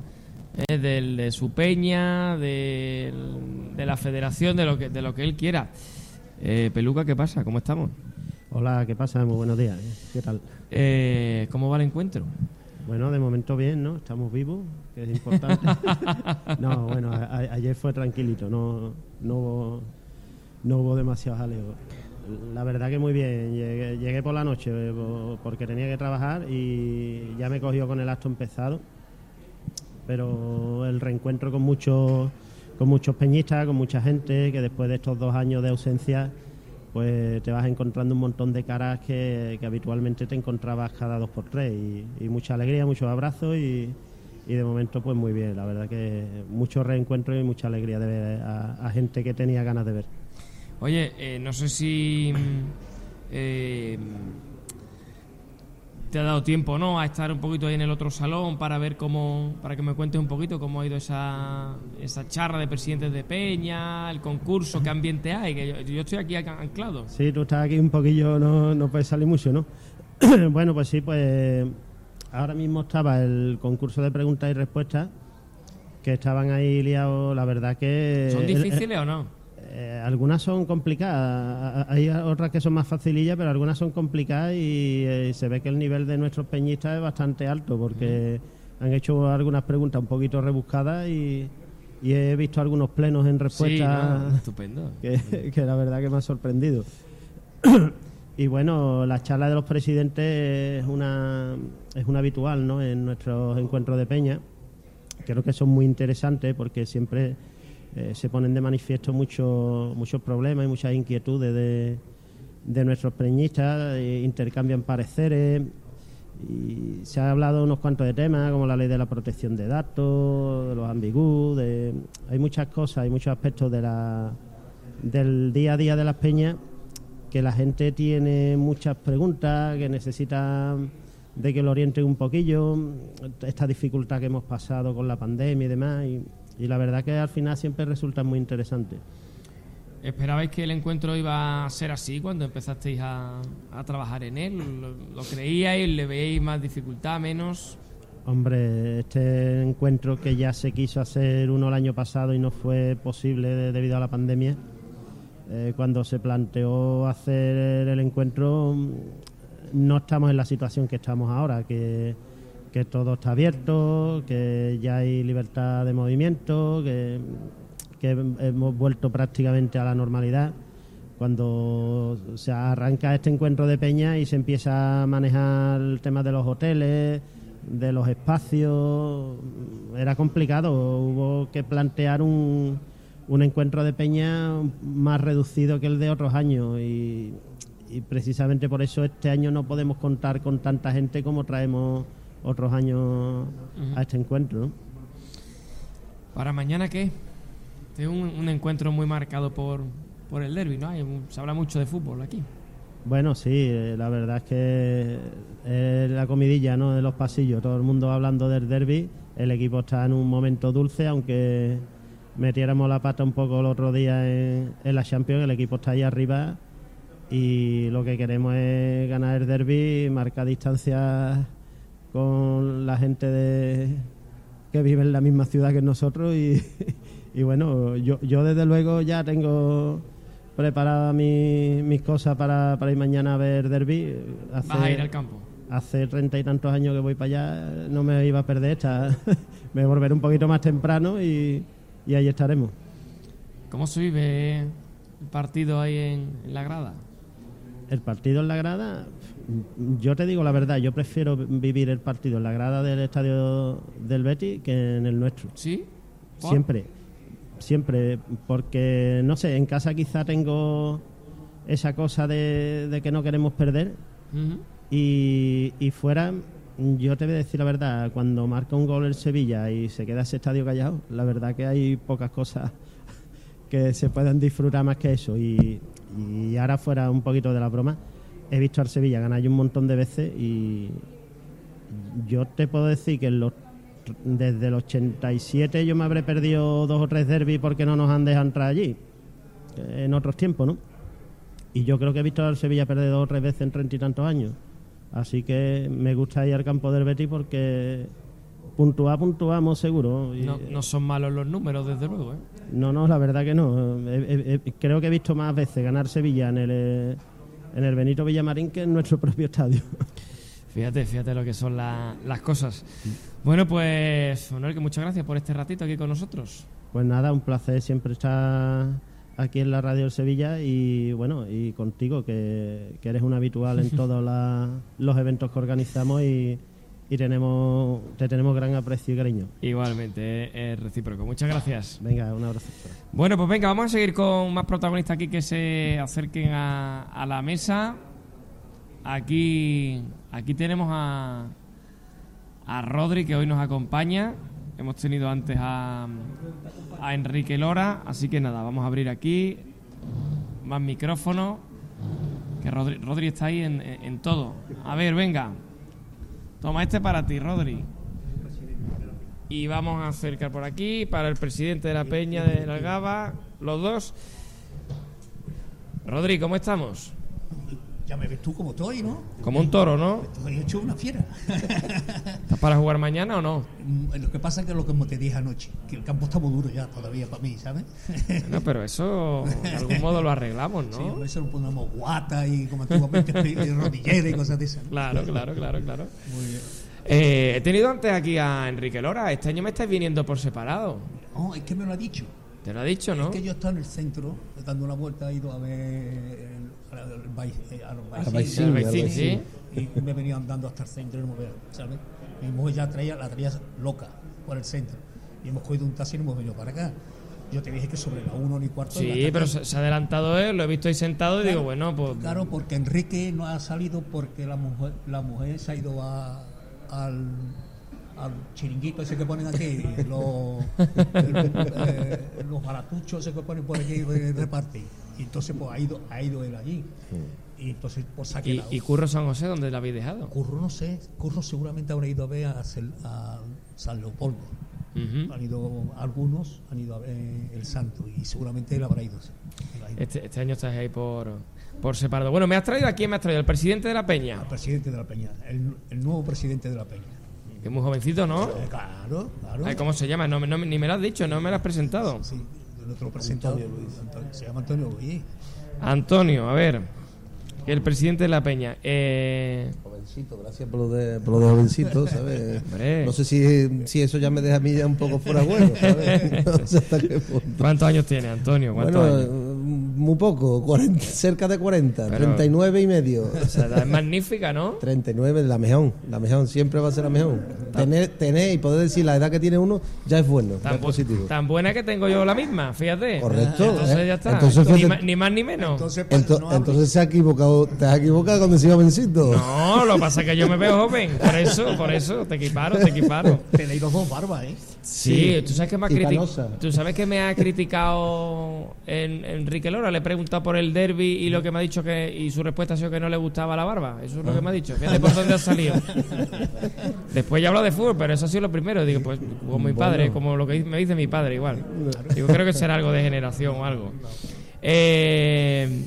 ¿eh? Del- de su peña, del- de la federación, de lo que, de lo que él quiera. Eh, Peluca, ¿qué pasa? ¿Cómo estamos? Hola, ¿qué pasa? Muy buenos días. ¿eh? ¿Qué tal? Eh, ¿Cómo va el encuentro? Bueno, de momento bien, ¿no? Estamos vivos, que es importante. no, bueno, a- ayer fue tranquilito, no, no, hubo, no hubo demasiados aleos. La verdad que muy bien, llegué, por la noche eh, po- porque tenía que trabajar y ya me cogió con el acto empezado. Pero el reencuentro con muchos, con muchos peñistas, con mucha gente, que después de estos dos años de ausencia, pues te vas encontrando un montón de caras que, habitualmente te encontrabas cada dos por tres y, mucha alegría, muchos abrazos y, y de momento pues muy bien, la verdad que mucho reencuentro y mucha alegría de ver a, a gente que tenía ganas de ver. Oye, eh, no sé si mm, eh, te ha dado tiempo, ¿no? A estar un poquito ahí en el otro salón para ver cómo, para que me cuentes un poquito cómo ha ido esa, esa charla de presidentes de Peña, el concurso, qué ambiente hay, que yo, yo estoy aquí an- anclado. Sí, tú estás aquí un poquillo, no, no puedes salir mucho, ¿no? bueno, pues sí, pues ahora mismo estaba el concurso de preguntas y respuestas, que estaban ahí liados, la verdad que... ¿Son el- el- difíciles o no? Eh, algunas son complicadas, hay otras que son más facilillas, pero algunas son complicadas y eh, se ve que el nivel de nuestros peñistas es bastante alto porque han hecho algunas preguntas un poquito rebuscadas y, y he visto algunos plenos en respuesta no, que, que la verdad que me ha sorprendido. y bueno, la charla de los presidentes es una, es una habitual ¿no? en nuestros encuentros de peña. Creo que son muy interesantes porque siempre eh, se ponen de manifiesto muchos muchos problemas y muchas inquietudes de, de nuestros peñistas, eh, intercambian pareceres y se ha hablado unos cuantos de temas como la ley de la protección de datos, de los ambigus, de, hay muchas cosas, hay muchos aspectos de la, del día a día de las peñas que la gente tiene muchas preguntas, que necesita de que lo orienten un poquillo, esta dificultad que hemos pasado con la pandemia y demás, y, y la verdad que al final siempre resulta muy interesante. ¿Esperabais que el encuentro iba a ser así cuando empezasteis a, a trabajar en él? ¿Lo, lo creíais? ¿Le veíais más dificultad, menos? Hombre, este encuentro que ya se quiso hacer uno el año pasado y no fue posible de- debido a la pandemia, eh, cuando se planteó hacer el encuentro, mm, no estamos en la situación que estamos ahora, que, que todo está abierto, que ya hay libertad de movimiento, que, hemos vuelto prácticamente a la normalidad. Cuando se arranca este encuentro de peña y se empieza a manejar el tema de los hoteles, de los espacios, era complicado. Hubo que plantear un, un encuentro de peña más reducido que el de otros años y precisamente por eso este año no podemos contar con tanta gente como traemos otros años a este encuentro. ¿Para mañana qué? Es un, un encuentro muy marcado por, por el derby, ¿no? Hay se habla mucho de fútbol aquí. Bueno, sí, eh, la verdad es que es la comidilla ¿no? de los pasillos, todo el mundo hablando del derby, el equipo está en un momento dulce, aunque metiéramos la pata un poco el otro día en, en la Champions, el equipo está ahí arriba y lo que queremos es ganar el derby, marcar distancias con la gente de, que vive en la misma ciudad que nosotros y, y bueno, yo, yo desde luego ya tengo preparadas mi- mis cosas para, para ir mañana a ver derby. Hace, Vas a ir al campo. Hace treinta y tantos años que voy para allá, no me iba a perder esta. me volveré un poquito más temprano y, y ahí estaremos. ¿Cómo se vive el partido ahí en, en la grada? El partido en la grada, yo te digo la verdad, yo prefiero vivir el partido en la grada del estadio del Betis que en el nuestro. ¿Sí? ¿Por? Siempre, siempre, porque no sé, en casa quizá tengo esa cosa de, de que no queremos perder y, y fuera, yo te voy a decir la verdad, cuando marca un gol el Sevilla y se queda ese estadio callado, la verdad que hay pocas cosas que se puedan disfrutar más que eso. Y, ahora fuera un poquito de la broma, he visto al Sevilla ganar un montón de veces y yo te puedo decir que en los, desde el 87 yo me habré perdido dos o tres derbis porque no nos han dejado entrar allí, eh, en otros tiempos, ¿no? Y yo creo que he visto al Sevilla perder dos o tres veces en treinta y tantos años. Así que me gusta ir al campo del Betis porque puntuar, puntuamos seguro. No, no son malos los números, desde luego, ¿eh? No, no, la verdad que no. Eh, eh, eh, creo que he visto más veces ganar Sevilla en el, eh, en el Benito Villamarín que en nuestro propio estadio. Fíjate, fíjate lo que son la- las cosas. Bueno, pues, Honor, que muchas gracias por este ratito aquí con nosotros. Pues nada, un placer siempre estar aquí en la radio Sevilla y bueno, y contigo, que, que eres un habitual en todos los eventos que organizamos y, y tenemos, te tenemos gran aprecio y cariño. Igualmente, es recíproco. Muchas gracias. Venga, un abrazo. Bueno, pues venga, vamos a seguir con más protagonistas aquí que se acerquen a, a la mesa. Aquí, aquí tenemos a, a Rodri, que hoy nos acompaña. Hemos tenido antes a, a Enrique Lora, así que nada, vamos a abrir aquí más micrófono. Que Rodri, Rodri está ahí en, en- en todo. A ver, venga. Toma este para ti, Rodri. Y vamos a acercar por aquí para el presidente de la Peña de la Gaba, los dos. Rodri, ¿cómo estamos? Ya me ves tú como estoy, ¿no? Como un toro, ¿no? Estoy hecho una fiera. ¿Estás para jugar mañana o no? Mm, Lo que pasa es que lo que te dije anoche, que el campo está muy duro ya todavía para mí, ¿sabes? No, pero eso de algún modo lo arreglamos, Sí, ¿no? a veces lo ponemos guata y como antiguamente rodillera y cosas de esas. ¿no? Claro, claro, claro, claro. Muy bien. Eh, he tenido antes aquí a Enrique Lora. Este año me estáis viniendo por separado. No, es que me lo ha dicho. Te lo ha dicho, ¿no? Es que yo estaba en el centro, dando una vuelta, he ido a ver eh, a los Baicín, Y me venía andando hasta el centro y no me veo, ¿sabes? Mi mujer ya traía, la traía loca por el centro. Y hemos cogido un taxi y hemos venido para acá. Yo te dije que sobre la 1 ni cuarto. Sí, la pero se, se ha adelantado él, lo he visto ahí sentado y digo, bueno, pues. Claro, porque Enrique no ha salido porque la mujer, la mujer se ha ido a- al, al chiringuito ese que ponen aquí, los, eh, los baratuchos ese que ponen por aquí de repartir. Y entonces pues ha ido, ha ido él allí. Y entonces pues ha ¿Y, quedado. y Curro San José dónde lo habéis dejado? Curro no sé, Curro seguramente habrá ido a ver a, San Leopoldo. Han ido algunos, han ido a ver el santo y seguramente él habrá ido. Él ha ido. Este, este año estás ahí por, por separado. Bueno, ¿me has traído a quién me has traído? ¿El presidente de la Peña? El presidente de la Peña, el, el nuevo presidente de la Peña. Que es muy jovencito, ¿no? Eh, Claro, claro. Ay, ¿Cómo se llama? No, me- no ni me lo has dicho, no me lo has presentado. Sí, te lo presentado. Antonio- se llama Antonio Luis. Antonio, a ver. El presidente de la Peña. Eh, Jovencito, gracias por lo de, por lo de jovencito, ¿sabes? Hombre. No sé si, si eso ya me deja a mí ya un poco fuera de juego, ¿sabes? No sé hasta qué punto. ¿Cuántos años tiene, Antonio? ¿Cuántos Bueno, años? Muy poco, 40, cerca de 40, Pero- 39 y medio. O sea, la es magnífica, ¿no? 39, la mejor, la mejor, siempre va a ser la mejor. Tener, tener y poder decir la edad que tiene uno ya es bueno, ya Tan, es positivo. tan buena que tengo yo la misma, fíjate. Correcto, Entonces ¿eh? ya está. Entonces, ni, fíjate- ni más ni menos. Ento- entonces se ha equivocado, te has equivocado cuando decía jovencito. No, lo que pasa es que yo me veo joven. Por eso, por eso, te equiparo, te equiparo. Tenéis dos barbas, ¿eh? Sí, tú sabes que me ha criticado. Tú sabes que me ha criticado en, Enrique Lora. Le he preguntado por el derby y lo que me ha dicho que. Y su respuesta ha sido que no le gustaba la barba. Eso es lo que me ha dicho. Fíjate por dónde ha salido. Después ya hablado de fútbol, pero eso ha sido lo primero. Digo, pues como mi padre, Bueno. como lo que me dice mi padre, igual. Digo, creo que será algo de generación o algo. Eh,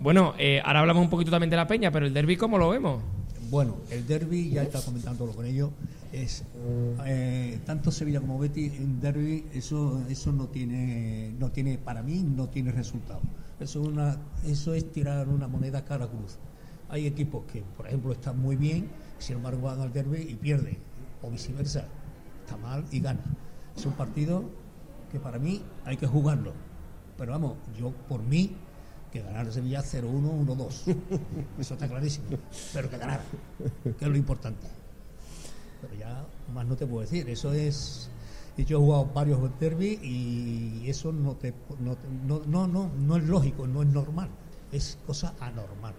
bueno, eh, ahora hablamos un poquito también de la peña, pero el derby, ¿cómo lo vemos? Bueno, el derby, ya está comentándolo con ellos, es eh, tanto Sevilla como Betis en derby, eso, eso no tiene, no tiene, para mí no tiene resultado. Eso es una, eso es tirar una moneda cara a cruz. Hay equipos que, por ejemplo, están muy bien, sin embargo van al derby y pierden, o viceversa, está mal y gana. Es un partido que para mí hay que jugarlo. Pero vamos, yo por mí que ganar Sevilla 0-1, 1-2. Eso está clarísimo. Pero que ganar, que es lo importante. Pero ya más no te puedo decir. Eso es. y Yo he jugado varios derbis y eso no, te, no, no, no, no, no es lógico, no es normal. Es cosa anormal.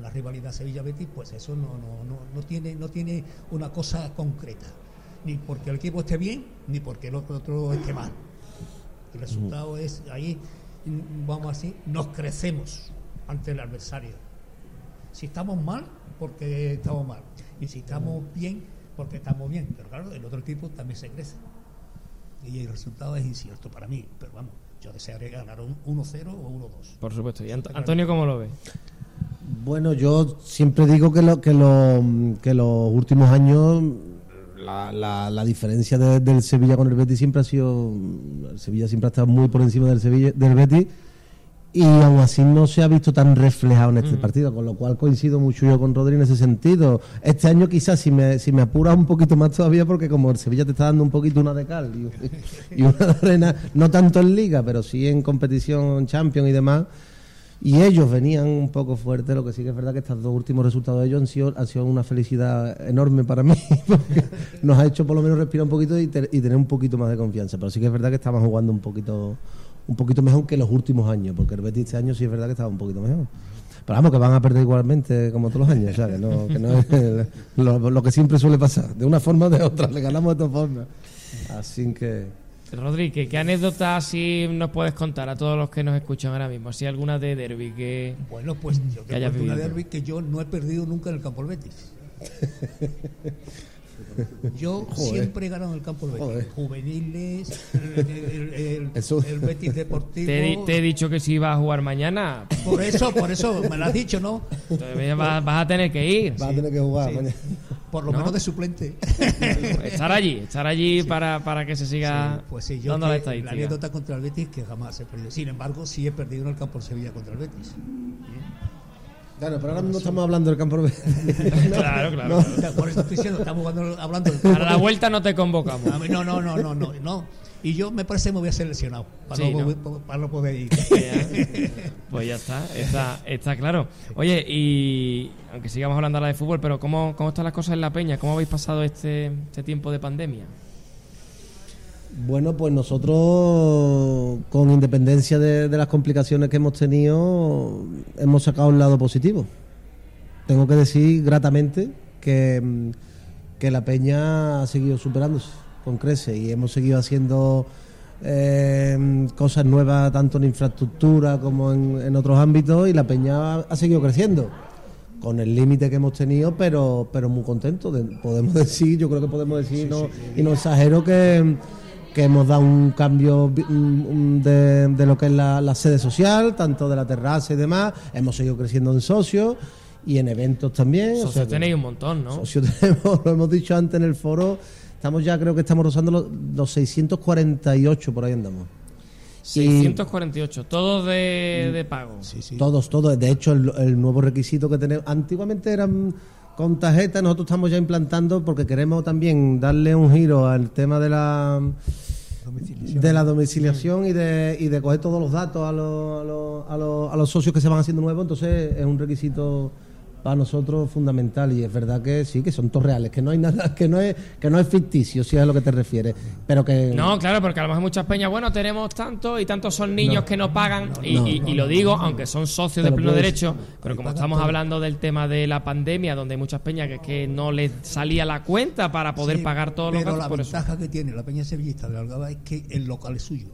La rivalidad Sevilla-Betis, pues eso no, no, no, no, tiene, no tiene una cosa concreta. Ni porque el equipo esté bien, ni porque el otro, otro esté mal. El resultado es ahí, vamos así, nos crecemos ante el adversario. Si estamos mal, porque estamos mal. Y si estamos bien, porque estamos bien. Pero claro, el otro equipo también se crece. Y el resultado es incierto para mí. Pero vamos, yo desearía ganar un 1-0 o 1-2. Por supuesto. ¿Y Ant- Antonio cómo lo ve? Bueno, yo siempre digo que, lo, que, lo, que los últimos años la, la, la diferencia de- del Sevilla con el Betis siempre ha sido el Sevilla siempre ha estado muy por encima del Sevilla del Betis y aún así no se ha visto tan reflejado en este partido, con lo cual coincido mucho yo con Rodri en ese sentido. Este año quizás si me, si me apuras un poquito más todavía, porque como el Sevilla te está dando un poquito una de cal y, y una de arena, no tanto en liga, pero sí en competición Champions y demás, y ellos venían un poco fuertes, lo que sí que es verdad que estos dos últimos resultados de ellos han sido, han sido una felicidad enorme para mí, porque nos ha hecho por lo menos respirar un poquito y, te- y tener un poquito más de confianza. Pero sí que es verdad que estaban jugando un poquito un poquito mejor que los últimos años, porque el Betis este año sí es verdad que estaba un poquito mejor. Pero vamos, que van a perder igualmente como todos los años, o sea, que no, que no es el- lo, lo que siempre suele pasar, de una forma o de otra, le ganamos de todas formas. Así que... Rodri, ¿qué, anécdota así nos puedes contar a todos los que nos escuchan ahora mismo? Así alguna de derby que. Bueno, pues yo que te cuento una derby que yo no he perdido nunca en el campo del Betis. Yo Joder. siempre he ganado en el campo del Betis. Joder. Juveniles, el, el- el- Eso. el Betis Deportivo. Te, te he dicho que si ibas a jugar mañana, Por eso, por eso me lo has dicho, ¿no? entonces vas, vas a tener que ir. Va a tener que jugar Sí. mañana. Por lo ¿No? menos de suplente. Estar allí, estar allí para, para que se siga Sí, pues sí, yo dando la estadística. anécdota contra el Betis que jamás he perdido. Sin embargo, sí he perdido en el campo de Sevilla contra el Betis. Claro, pero ahora no estamos hablando del campo de Claro, claro, No. claro. Por eso estoy diciendo, estamos hablando, hablando del Para la vuelta no te convocamos. A No, no, no, no, no, no. Y yo me parece que me voy a ser lesionado para, Sí, no, ¿no? poder- para no poder ir. Pues ya está, está, está claro. Oye, y aunque sigamos hablando ahora de fútbol, pero ¿cómo, cómo están las cosas en la peña? ¿Cómo habéis pasado este, este tiempo de pandemia? Bueno, pues nosotros, con independencia de, de las complicaciones que hemos tenido, hemos sacado un lado positivo. Tengo que decir gratamente que, que la Peña ha seguido superándose con crece y hemos seguido haciendo eh, cosas nuevas tanto en infraestructura como en, en otros ámbitos y la Peña ha, ha seguido creciendo con el límite que hemos tenido, pero pero muy contentos. de- podemos decir, yo creo que podemos decir, no, y no exagero, que, que hemos dado un cambio de, de lo que es la, la sede social, tanto de la terraza y demás. Hemos seguido creciendo en socios y en eventos también. o Socios sea tenéis un montón, ¿no? Socios tenemos, lo hemos dicho antes en el foro, estamos ya, creo que estamos rozando los, los 648, por ahí andamos. Y- 648, todos de, de pago. todos, todos. De hecho, el, el nuevo requisito que tenemos. Antiguamente eran con tarjeta, nosotros estamos ya implantando porque queremos también darle un giro al tema de la de la domiciliación y de, y de coger todos los datos a los, a, los, a, los, a los socios que se van haciendo nuevos. Entonces, es un requisito para nosotros fundamental y es verdad que sí que son todos reales que no hay nada que no es que no es ficticio si es a lo que te refieres pero que No, claro, porque a lo mejor muchas peñas, bueno, tenemos tanto y tantos son niños No. que no pagan, y, no, y- no, y lo digo, aunque son socios de pleno derecho, pero como estamos todo. hablando del tema de la pandemia, donde hay muchas peñas que, que no les salía la cuenta para poder Sí, pagar todos los Pero gastos, la por eso. ventaja que tiene la Peña Sevillista de Algaba es que el local es suyo.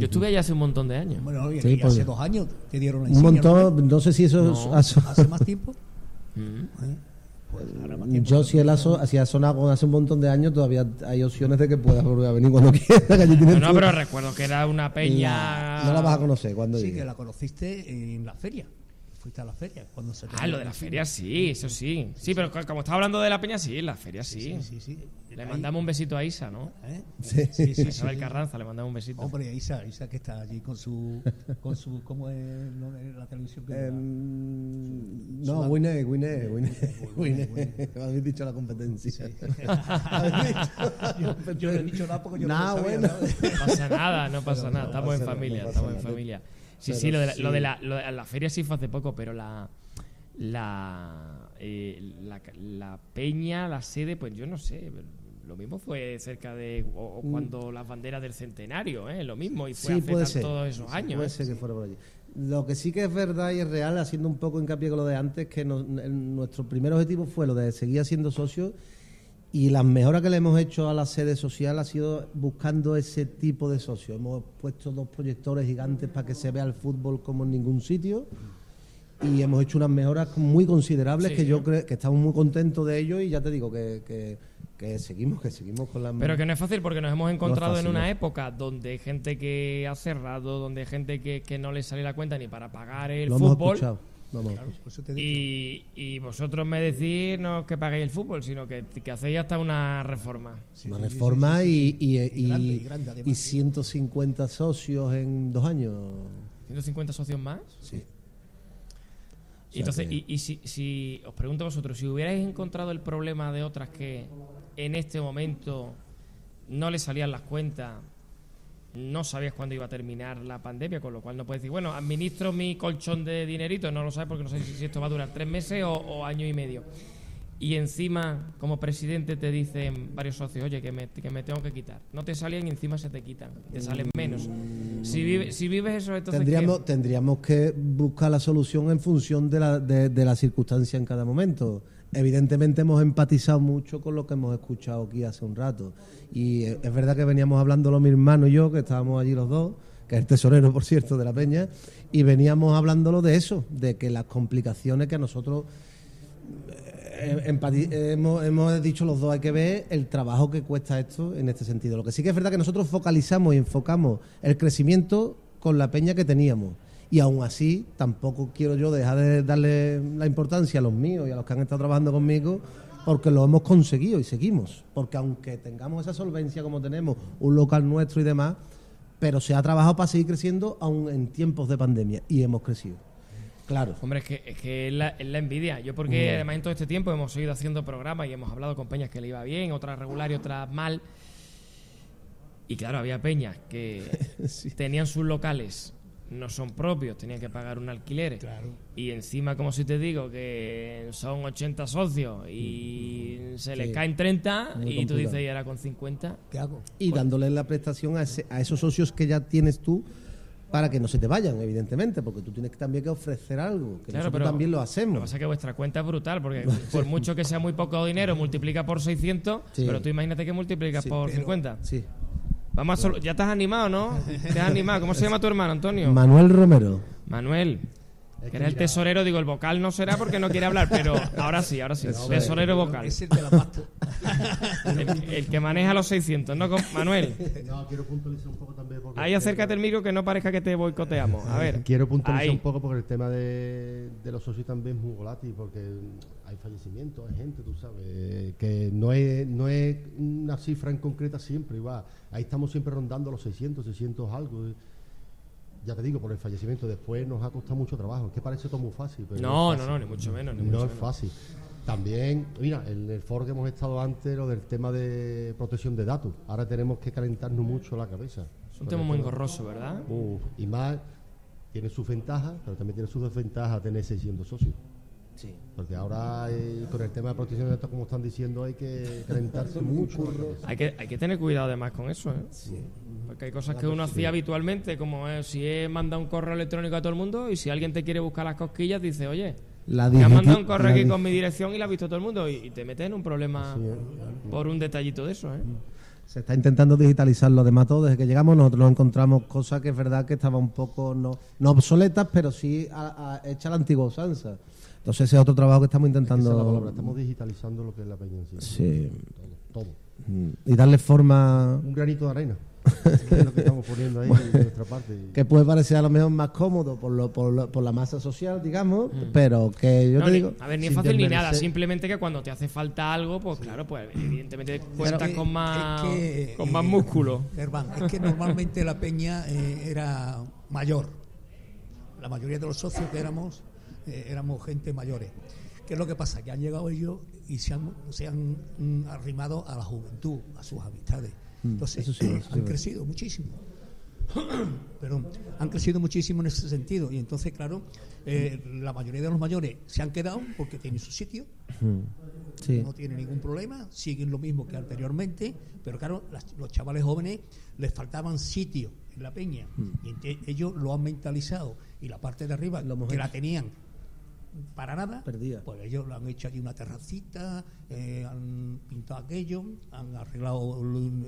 Yo estuve allá hace un montón de años. Bueno, y Sí, y hace pues, dos años te dieron la un montón no sé si eso No. ¿Hace más tiempo? Mm. ¿Eh? Pues ahora más tiempo. Yo, si él ha, so- si ha sonado hace un montón de años, todavía hay opciones de que puedas volver a venir cuando quieras. No, no, pero recuerdo que era una peña. No la vas a conocer cuando Sí, que la conociste en la feria. Fuiste a la feria cuando se Ah, lo de la feria sí, eso sí. Sí, pero co- como estaba hablando de la peña, sí, la feria sí. Sí, sí, sí. Le Ahí- mandamos un besito a Isa, ¿no? ¿Eh? Sí. Sí, sí, sí. Carranza le mandamos un besito. Hombre, Isa, Isa que está allí con su, con su, ¿cómo es no, es la televisión que Em, no, Winner, Winner. Winner. Habéis dicho la competencia. Dicho- yo, yo no he dicho nada porque yo Nah, no sabía, bueno. No pasa nada, no pasa Pero nada. no Estamos en familia, no estamos en familia. Sí, Pero sí, lo de, la, sí. lo de la, lo de la feria sí fue hace poco, pero la la, eh, la la peña, la sede, pues yo no sé. Lo mismo fue cerca de o, o cuando las banderas del centenario, ¿eh? Lo mismo y fue Mm. Sí, hace puede tan- ser. todos esos Sí, años. Puede ¿eh? ser que fuera por allí. Lo que sí que es verdad y es real, haciendo un poco hincapié con lo de antes, que en- nuestro primer objetivo fue lo de seguir siendo socios y las mejoras que le hemos hecho a la sede social ha sido buscando ese tipo de socios. Hemos puesto dos proyectores gigantes para que se vea el fútbol como en ningún sitio y hemos hecho unas mejoras muy considerables Sí, que yo creo que estamos muy contentos de ello y ya te digo que, que, que seguimos, que seguimos con las Pero que no es fácil porque nos hemos encontrado en una no. época donde hay gente que ha cerrado, donde hay gente que, que no le sale la cuenta ni para pagar el Lo fútbol. hemos Claro, digo. Y, y vosotros me decís no que paguéis el fútbol, sino que, que hacéis hasta una reforma. una reforma y, y, y- grande, y grande, además, y sí. 150 socios en dos años. 150 socios más. Sí. Y entonces, y, y si, si os pregunto a vosotros, si hubierais encontrado el problema de otras que en este momento no les salían las cuentas, no sabías cuándo iba a terminar la pandemia, con lo cual no puedes decir, bueno, administro mi colchón de dinerito, no lo sabes porque no sé si, esto va a durar tres meses o, o año y medio. Y encima, como presidente, te dicen varios socios, oye, que me, que me tengo que quitar. No te salían y encima se te quitan, te salen menos. Si, vive- si vives eso, entonces... ¿qué? Tendríamos, tendríamos que buscar la solución en función de la, de, de la circunstancia en cada momento. Evidentemente hemos empatizado mucho con lo que hemos escuchado aquí hace un rato. Y eh, es verdad que veníamos hablando mi hermano y yo, que estábamos allí los dos, que es el tesorero, por cierto, de la Peña, y veníamos hablándolo de eso, de que las complicaciones que a nosotros eh, empati- hemos, hemos dicho los dos, hay que ver el trabajo que cuesta esto en este sentido. Lo que sí que es verdad que nosotros focalizamos y enfocamos el crecimiento con la peña que teníamos. Y aún así, tampoco quiero yo dejar de darle la importancia a los míos y a los que han estado trabajando conmigo, porque lo hemos conseguido y seguimos. Porque aunque tengamos esa solvencia como tenemos, un local nuestro y demás, pero se ha trabajado para seguir creciendo aún en tiempos de pandemia y hemos crecido. Claro. Hombre, es que es, que es, la, es la envidia. Yo porque además en todo este tiempo hemos seguido haciendo programas y hemos hablado con peñas que le iba bien, otras regular y otras mal. Y claro, había peñas que tenían sus locales, no son propios, tenían que pagar un alquiler. Y encima, como si te digo, que son 80 socios y se les Sí. caen 30 Muy y tú complicado. dices, ¿y ahora con 50? ¿Qué hago? y dándole la prestación a, ese- a esos socios que ya tienes tú para que no se te vayan, evidentemente, porque tú tienes que también que ofrecer algo, que Claro, nosotros pero también lo Lo que hacemos. pasa es que vuestra cuenta es brutal, porque por mucho que sea muy poco dinero, multiplica por 600, Sí. pero tú imagínate que multiplicas Sí, por pero- 50. Sí. Vamos a solo- ya te has animado, ¿no? Te has animado. ¿Cómo se llama tu hermano, Antonio? Manuel Romero. Manuel. Que era el tesorero, digo, el vocal no será porque no quiere hablar, pero ahora sí, ahora sí. Eso es. tesorero vocal. Es el de la pasta. El, el que maneja los 600, ¿no? Manuel. No, quiero puntualizar un poco también. porque Ahí acércate el micro que no parezca que te boicoteamos. A ver. Quiero puntualizar Ahí. un poco porque el tema de, de los socios también es muy volátil, porque hay fallecimientos, hay gente, tú sabes, eh, que no es, no es una cifra en concreta siempre, va. Ahí estamos siempre rondando los 600, 600 algo. Ya te digo, por el fallecimiento después nos ha costado mucho trabajo. Es que parece todo muy fácil. Pero No, no, fácil. no, ni mucho menos, ni no mucho es menos. fácil. También, mira, en el foro que hemos estado antes, lo del tema de protección de datos. Ahora tenemos que calentarnos mucho la cabeza. Es un tema muy engorroso, ¿verdad? Y más, tiene sus ventajas, pero también tiene sus desventajas tener 600 socios. Sí. Porque ahora eh, con el tema de protección de datos, como están diciendo, hay que calentarse mucho. Hay que, hay que tener cuidado además con eso, ¿eh? Porque hay cosas que uno hacía habitualmente, como es, si he mandado un correo electrónico a todo el mundo y si alguien te quiere buscar las cosquillas, dice, oye, La me han digiti- mandado un correo aquí con mi dirección y la ha visto todo el mundo y, y te metes en un problema por un detallito de eso, ¿eh? Se está intentando digitalizar lo demás todo. Desde que llegamos nosotros nos encontramos cosas que es verdad que estaban un poco, no, no obsoletas, pero sí a, a, hecha a la antigua usanza. Entonces ese es otro trabajo que estamos Esa es la intentando... palabra, estamos digitalizando lo que es la peña en sí. Sí. Todo. todo. Mm, Y darle forma... Un granito de arena. es lo que estamos poniendo ahí de nuestra parte. Que puede parecer a lo mejor más cómodo por, lo, por, lo- por la masa social, digamos, pero que yo Mm. No, te ni- digo... a ver, ni es fácil ni nada, simplemente que cuando te hace falta algo, pues claro, pues evidentemente cuentas que- con más, es que, con más eh, músculo. Germán, es que normalmente la peña eh, era mayor. La mayoría de los socios que éramos, eh, éramos gente mayores. ¿Qué es lo que pasa? Que han llegado ellos y se han, se han mm, arrimado a la juventud, a sus amistades. Mm, Entonces, eso sí, eso sí, han crecido muchísimo. Perdón, han crecido muchísimo en ese sentido. Y entonces, claro, eh, la mayoría de los mayores se han quedado porque tienen su sitio, Mm, no tiene ningún problema, siguen lo mismo que anteriormente, pero claro, las- los chavales jóvenes les faltaban sitio en la peña y ellos lo han mentalizado y la parte de arriba que la tenían para nada, Perdida. pues ellos lo han hecho allí una terracita, eh, han pintado aquello, han arreglado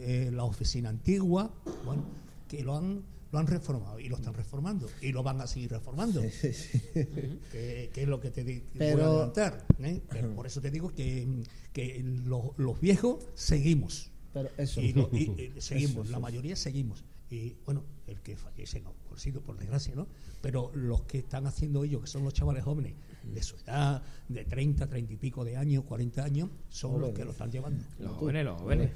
eh, la oficina antigua, bueno, que lo han lo han reformado y lo están reformando y lo van a seguir reformando. que, que es lo que te di- voy a Pero- adelantar. ¿eh? Pero por eso te digo que, que los, los viejos seguimos. Pero eso. Y, lo- y- y seguimos, Eso, la mayoría seguimos. Y bueno, el que fallece no, por sido por desgracia, ¿no? Pero los que están haciendo ello, que son los chavales jóvenes, de su edad, de 30, 30 y pico de años, 40 años, son los que lo están llevando. Los jóvenes, los jóvenes.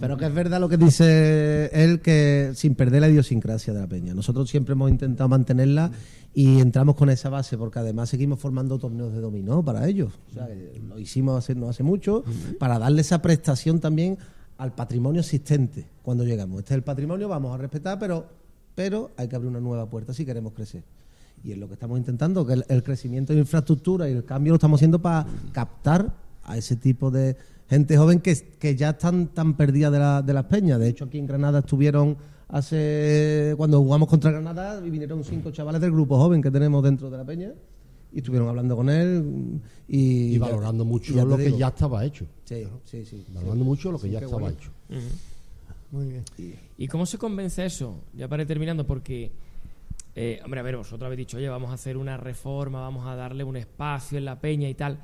Pero que es verdad lo que dice él, que sin perder la idiosincrasia de la peña. Nosotros siempre hemos intentado mantenerla y entramos con esa base, porque además seguimos formando torneos de dominó para ellos. O sea, que lo hicimos hace, no hace mucho, para darle esa prestación también al patrimonio existente cuando llegamos. Este es el patrimonio, vamos a respetar, pero, pero hay que abrir una nueva puerta si queremos crecer. Y es lo que estamos intentando, que el, el crecimiento de infraestructura y el cambio lo estamos haciendo para captar a ese tipo de gente joven que, que ya están tan perdida de, la- de las peñas. De hecho, aquí en Granada estuvieron hace cuando jugamos contra Granada y vinieron cinco chavales del grupo joven que tenemos dentro de la peña y estuvieron hablando con él y, Y valorando mucho lo que digo. ya estaba hecho. Sí, sí, sí. Valorando mucho lo que Sí, ya estaba bueno. hecho. Muy bien. ¿Y cómo se convence eso? Ya para ir terminando, porque, eh, hombre, a ver, vosotros habéis dicho, oye, vamos a hacer una reforma, vamos a darle un espacio en la peña y tal.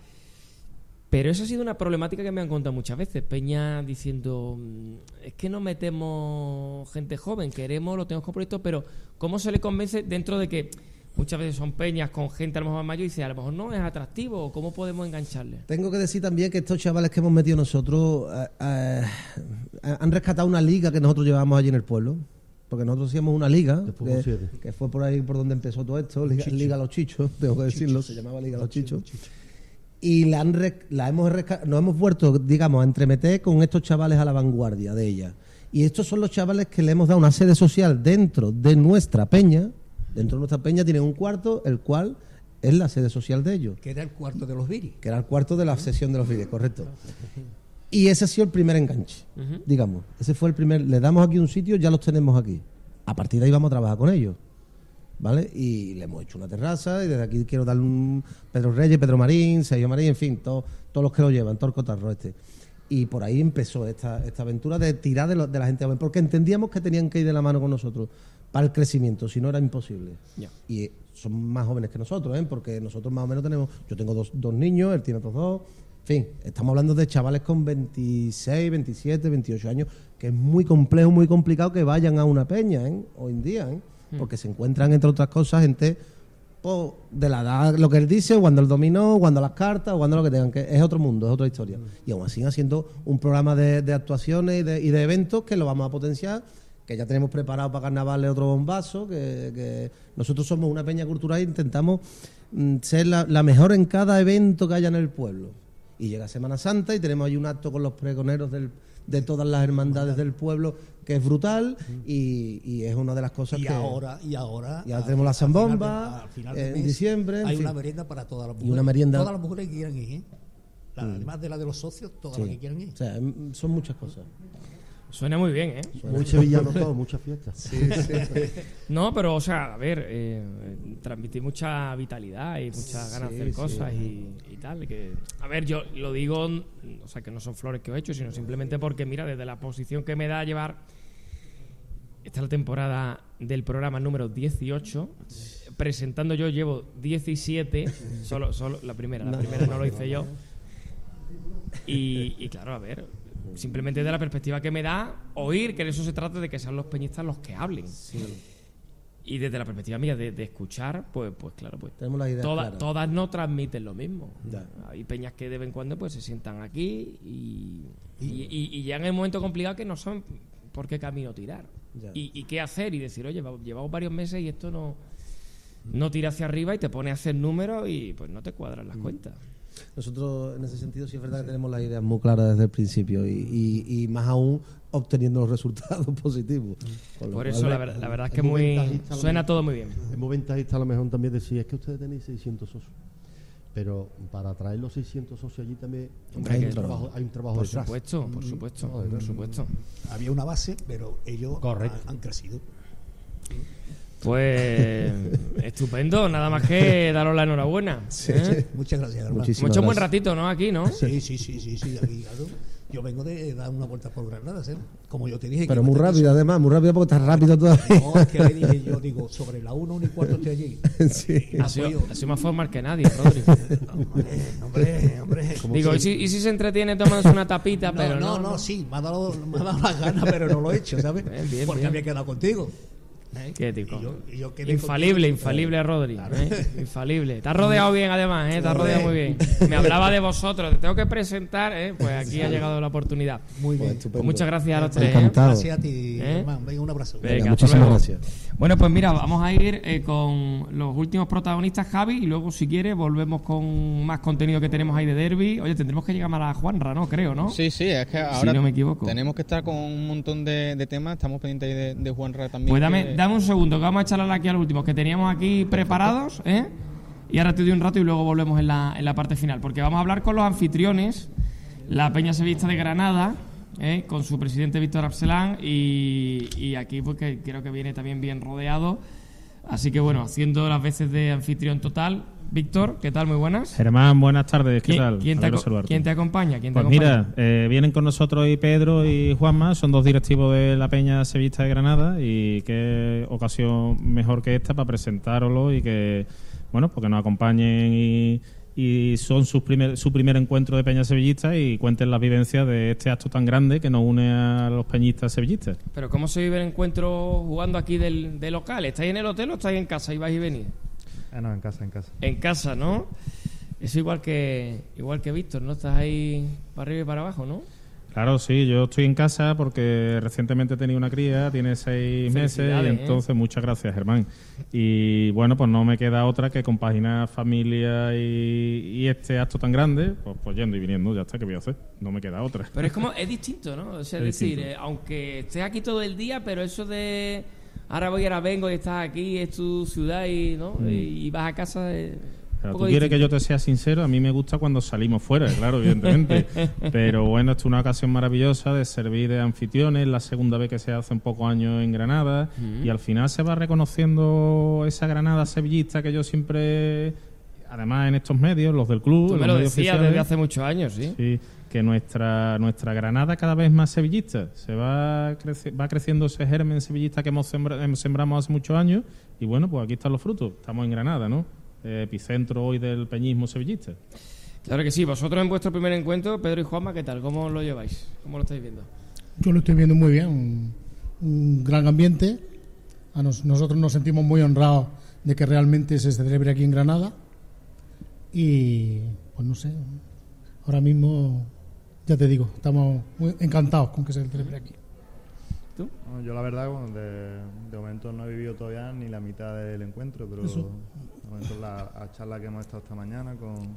Pero esa ha sido una problemática que me han contado muchas veces. Peña diciendo, mm, es que no metemos gente joven, queremos, lo tenemos como proyecto, pero ¿cómo se le convence dentro de que muchas veces son peñas con gente a lo mejor mayor y dice, a lo mejor no es atractivo, ¿cómo podemos engancharle? Tengo que decir también que estos chavales que hemos metido nosotros eh, eh, han rescatado una liga que nosotros llevábamos allí en el pueblo. Porque nosotros hacíamos una liga, que, fue por ahí por donde empezó todo esto, Liga, Chicho. Liga Los Chichos, tengo que decirlo, se llamaba Liga Los Chichos. Y la, han la hemos nos hemos vuelto, digamos, a entremeter con estos chavales a la vanguardia de ella. Y estos son los chavales que le hemos dado una sede social dentro de nuestra peña. Dentro de nuestra peña tienen un cuarto, el cual es la sede social de ellos. Que era el cuarto de los viris. Que era el cuarto de la sesión de los vídeos, correcto. Y ese ha sido el primer enganche, digamos. Ese fue el primer. Le damos aquí un sitio, ya los tenemos aquí. A partir de ahí vamos a trabajar con ellos. ¿Vale? Y le hemos hecho una terraza y desde aquí quiero darle un Pedro Reyes, Pedro Marín, Sergio Marín, en fin, todo- todos los que lo llevan, todo el cotarro este. Y por ahí empezó esta, esta aventura de tirar de, lo- de la gente joven, porque entendíamos que tenían que ir de la mano con nosotros para el crecimiento, si no era imposible. Y eh, son más jóvenes que nosotros, ¿eh? porque nosotros más o menos tenemos, yo tengo dos, dos niños, él tiene otros dos, fin, estamos hablando de chavales con 26, 27, 28 años, que es muy complejo, muy complicado que vayan a una peña ¿eh? hoy en día, ¿eh? porque se encuentran, entre otras cosas, gente pues, de la edad, lo que él dice, jugando el dominó, jugando las cartas, jugando lo que tengan, que es otro mundo, es otra historia. Y aún así haciendo un programa de, de actuaciones y de, y de eventos que lo vamos a potenciar, que ya tenemos preparado para carnavales otro bombazo, que, que nosotros somos una peña cultural e intentamos mm, ser la, la mejor en cada evento que haya en el pueblo. Y llega Semana Santa y tenemos ahí un acto con los pregoneros del- de todas las hermandades del pueblo que es brutal y, y es una de las cosas Y que... ahora, y ahora. Ya tenemos la al final de- zambomba al final de en diciembre. en Hay fin. una merienda para todas las Y mujeres. una merienda- Todas las mujeres que quieran ir, ¿eh? La- Mm. Además de la de los socios, todas Sí. las que quieran ir. O sea, son muchas cosas. Suena muy bien, ¿eh? Muy sevillano todo, muchas fiestas. Sí, sí. No, pero, o sea, a ver, eh, transmití mucha vitalidad y muchas ganas de hacer sí. cosas y, y tal. Que, a ver, yo lo digo, o sea, que no son flores que he hecho, sino simplemente porque, mira, desde la posición que me da llevar. Esta es la temporada del programa número 18. Presentando yo llevo 17. Solo, solo la primera, la No. primera no lo hice yo. Y, y claro, a ver, simplemente de la perspectiva que me da oír que de eso se trata de que sean los peñistas los que hablen. Y desde la perspectiva mía de, de escuchar, pues, pues claro, pues Tenemos las ideas todas, claras. todas no transmiten lo mismo. Ya. Hay peñas que de vez en cuando pues se sientan aquí y, y, y- y llegan en un momento complicado que no saben por qué camino tirar. Y, qué hacer y decir, oye, va- llevamos varios meses y esto no, no tira hacia arriba y te pone a hacer números y pues no te cuadran Mm. las cuentas. Nosotros, en ese sentido, sí es verdad que tenemos las ideas muy claras desde el principio y, y- y más aún obteniendo los resultados positivos. Por cual, eso, la, ver- la verdad es que muy muy, suena todo muy bien. Es muy ventajista a lo mejor también decir, es que ustedes tenéis 600 socios. Pero para traer los 600 socios allí también Hombre, hay, un trabajo, hay un trabajo por detrás. supuesto, por Mm. supuesto, por supuesto. Había una base, pero ellos Correcto. han, han crecido. Pues estupendo, nada más que daros la enhorabuena. ¿eh? Muchas gracias, hermano. Muchísimas Hemos hecho un buen ratito, ¿no? Aquí, ¿no? Sí, sí, sí, sí, sí, aquí, claro. Yo vengo de dar una vuelta por Granada, ¿eh? Como yo te dije. Pero muy rápido, además, muy rápido porque estás rápido todavía. No, es que le dije yo, digo, sobre la 1, 1 y cuarto estoy allí. Sí. Ha sido, ha sido más formal que nadie, Rodri. Hombre, hombre, hombre. Digo, ¿y si, y si se entretiene tomándose una tapita? No, pero no, no, no, sí, me ha dado, me ha dado las ganas, pero no lo he hecho, ¿sabes? Bien, bien, Porque bien. había quedado contigo. ¿Eh? Qué tico. Y yo- y yo quedé Infalible, contigo. infalible Rodri. Claro. ¿eh? Infalible. Te has rodeado bien, además, ¿eh? Te has rodeado muy bien. Me hablaba de vosotros, te tengo que presentar, ¿eh? Pues aquí ha llegado la oportunidad. Muy Pues bien. Pues muchas gracias a los tres. ¿eh? Encantado. Gracias a ti, ¿Eh? hermano. Venga, un abrazo. Venga, muchísimas gracias. Bueno, pues mira, vamos a ir eh, con los últimos protagonistas, Javi, y luego, si quieres, volvemos con más contenido que tenemos ahí de Derby. Oye, tendremos que llegar a Juanra, ¿no? Creo, ¿no? Sí, sí, es que ahora no me equivoco. tenemos que estar con un montón de, de temas. Estamos pendientes ahí de, de Juan Ra también. Pues dame, que- dame un segundo, que vamos a echarle aquí al último, que teníamos aquí preparados, ¿eh? Y ahora te doy un rato y luego volvemos en la, en la parte final, porque vamos a hablar con los anfitriones, la Peña Sevillista de Granada, ¿eh? con su presidente Víctor Arcelán, y, y aquí pues que creo que viene también bien rodeado. Así que bueno, haciendo las veces de anfitrión total. Víctor, ¿qué tal? Muy buenas. Germán, buenas tardes, ¿qué ¿Quién, tal? quién te, quién te acompaña? ¿Quién te Pues acompaña? mira, eh, vienen con nosotros y Pedro y Juanma, son dos directivos de la Peña Sevillista de Granada y qué ocasión mejor que esta para presentároslo y que, bueno, porque nos acompañen y, y son sus primer, su primer encuentro de peñas sevillistas y cuenten las vivencias de este acto tan grande que nos une a los peñistas sevillistas. Pero ¿cómo se vive el encuentro jugando aquí del, del local? ¿Estáis en el hotel o estáis en casa y vais y venís? Ah, no, en casa, en casa. En casa, ¿no? Eso igual que igual que Víctor, ¿no? Estás ahí para arriba y para abajo, ¿no? Claro, sí, yo estoy en casa porque recientemente he tenido una cría, tiene seis meses, y ¿eh? entonces muchas gracias, Germán. Y bueno, pues no me queda otra que compaginar familia y, y este acto tan grande, pues, pues yendo y viniendo, ya está, ¿qué voy a hacer? No me queda otra. Pero es como, es distinto, ¿no? O sea, es, Es decir, eh, aunque estés aquí todo el día, pero eso de ahora voy, ahora vengo y estás aquí, es tu ciudad y, ¿no? Mm. y, y vas a casa. eh, Claro, tú quieres que yo te sea sincero, a mí me gusta cuando salimos fuera, claro, evidentemente. Pero bueno, esto es una ocasión maravillosa de servir de anfitriones, la segunda vez que se hace en pocos años en Granada, y al final se va reconociendo esa Granada sevillista que yo siempre, además en estos medios, los del club, Tú en me los lo medios decías oficiales, desde hace muchos años, ¿sí? Sí, que nuestra nuestra Granada cada vez más sevillista. Se va creci- va creciendo ese germen sevillista que hemos sembra- em- sembramos hace muchos años y bueno, pues aquí están los frutos. Estamos en Granada, ¿no? Epicentro hoy del peñismo sevillista. Claro que sí. Vosotros en vuestro primer encuentro, Pedro y Juanma, ¿qué tal? ¿Cómo lo lleváis? ¿Cómo lo estáis viendo? Yo lo estoy viendo muy bien, un, un gran ambiente. A nos- nosotros nos sentimos muy honrados de que realmente se celebre aquí en Granada. Y, pues no sé, ahora mismo, ya te digo, estamos muy encantados con que se celebre aquí. Bueno, yo la verdad, bueno, de, de momento no he vivido todavía ni la mitad del encuentro, pero Eso. de momento la, la charla que hemos estado esta mañana con...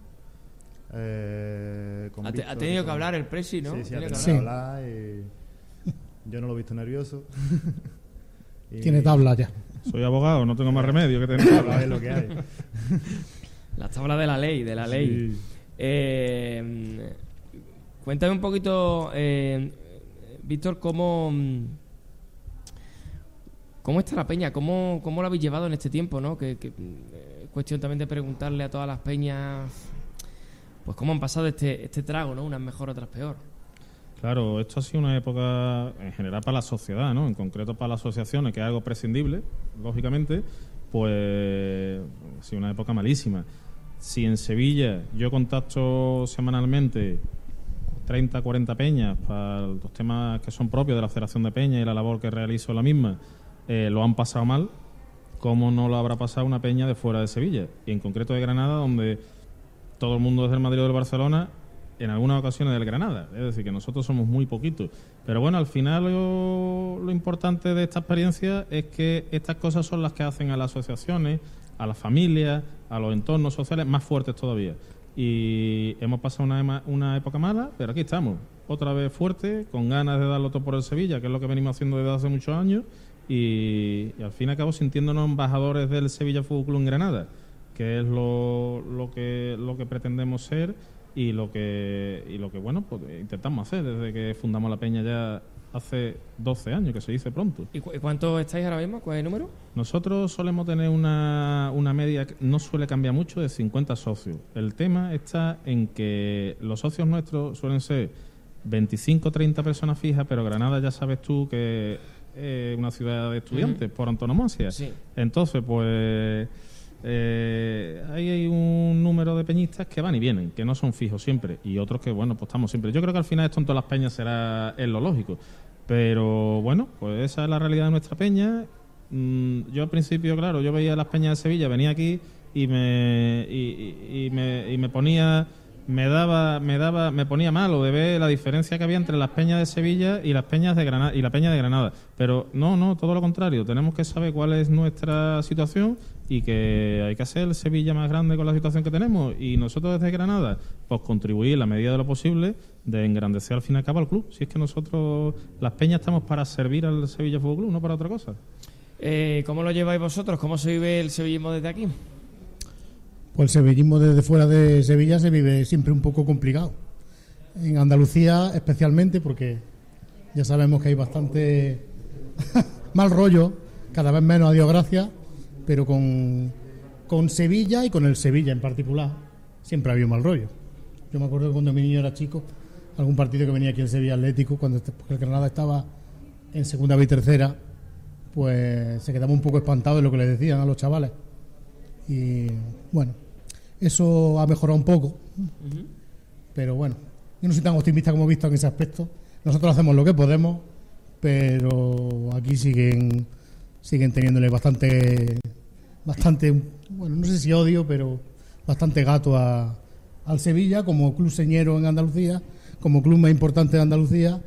Eh, con Ha te- tenido que hablar el presi, ¿no? Sí, sí, ha tenido que hablar. hablar y yo no lo he visto nervioso. Y- Tiene tabla ya. Soy abogado, no tengo más remedio que tener Tabla es lo que hay. Las tablas de la ley, de la ley. Sí. Eh, cuéntame un poquito, eh, Víctor, cómo, mm, cómo está la peña, cómo, cómo lo habéis llevado en este tiempo, ¿no? Que, que, es cuestión también de preguntarle a todas las peñas, pues cómo han pasado este, este trago, ¿no? Unas mejor, otras peor. Claro, esto ha sido una época en general para la sociedad, ¿no? En concreto para las asociaciones, que es algo prescindible, lógicamente, pues ha sido una época malísima. Si en Sevilla yo contacto semanalmente 30, 40 peñas para los temas que son propios de la Federación de Peñas y la labor que realizo la misma, eh, lo han pasado mal, ¿cómo no lo habrá pasado una peña de fuera de Sevilla? Y en concreto de Granada, donde todo el mundo es del Madrid o del Barcelona, en algunas ocasiones del Granada. Es decir, que nosotros somos muy poquitos. Pero bueno, al final lo, lo importante de esta experiencia es que estas cosas son las que hacen a las asociaciones, a las familias, a los entornos sociales más fuertes todavía. Y hemos pasado una, una época mala, pero aquí estamos. Otra vez fuerte, con ganas de darlo todo por el Sevilla, que es lo que venimos haciendo desde hace muchos años. Y, y al fin y al cabo sintiéndonos embajadores del Sevilla Fútbol Club en Granada, que es lo, lo que lo que pretendemos ser y lo que y lo que bueno pues intentamos hacer desde que fundamos la peña ya hace 12 años que se dice pronto ¿Y cu- cuántos estáis ahora mismo? ¿Cuál es el número? nosotros solemos tener una, una media que no suele cambiar mucho de 50 socios el tema está en que los socios nuestros suelen ser 25 30 personas fijas pero Granada ya sabes tú que es una ciudad de estudiantes por antonomasia Sí. entonces pues eh, ahí hay un número de peñistas que van y vienen, que no son fijos siempre, y otros que, bueno, pues estamos siempre. Yo creo que al final esto en todas las peñas será es lo lógico. Pero bueno, pues esa es la realidad de nuestra peña. Mm, yo al principio, claro, yo veía las peñas de Sevilla, venía aquí y me, y, y- y me, y me ponía me daba me daba me ponía malo de ver la diferencia que había entre las peñas de Sevilla y las peñas de Granada y la peña de Granada. Pero no no todo lo contrario. Tenemos que saber cuál es nuestra situación y que hay que hacer Sevilla más grande con la situación que tenemos. Y nosotros desde Granada pues contribuir en la medida de lo posible de engrandecer al fin y al cabo al club. Si es que nosotros las peñas estamos para servir al Sevilla Fútbol Club no para otra cosa. Eh, ¿Cómo lo lleváis vosotros? ¿Cómo se vive el sevillismo desde aquí? Pues el sevillismo desde fuera de Sevilla se vive siempre un poco complicado. En Andalucía especialmente porque ya sabemos que hay bastante mal rollo, cada vez menos, a Dios gracias, pero con, con Sevilla y con el Sevilla en particular siempre ha habido mal rollo. Yo me acuerdo que cuando mi niño era chico, algún partido que venía aquí en Sevilla Atlético, cuando est- porque el Granada estaba en segunda y tercera, pues se quedaba un poco espantado de lo que le decían a los chavales. Y bueno, eso ha mejorado un poco. Pero bueno, yo no soy tan optimista como he visto en ese aspecto. Nosotros hacemos lo que podemos, pero aquí siguen siguen teniéndole bastante bastante bueno, no sé si odio, pero bastante gato a, al Sevilla como club señero en Andalucía, como club más importante de Andalucía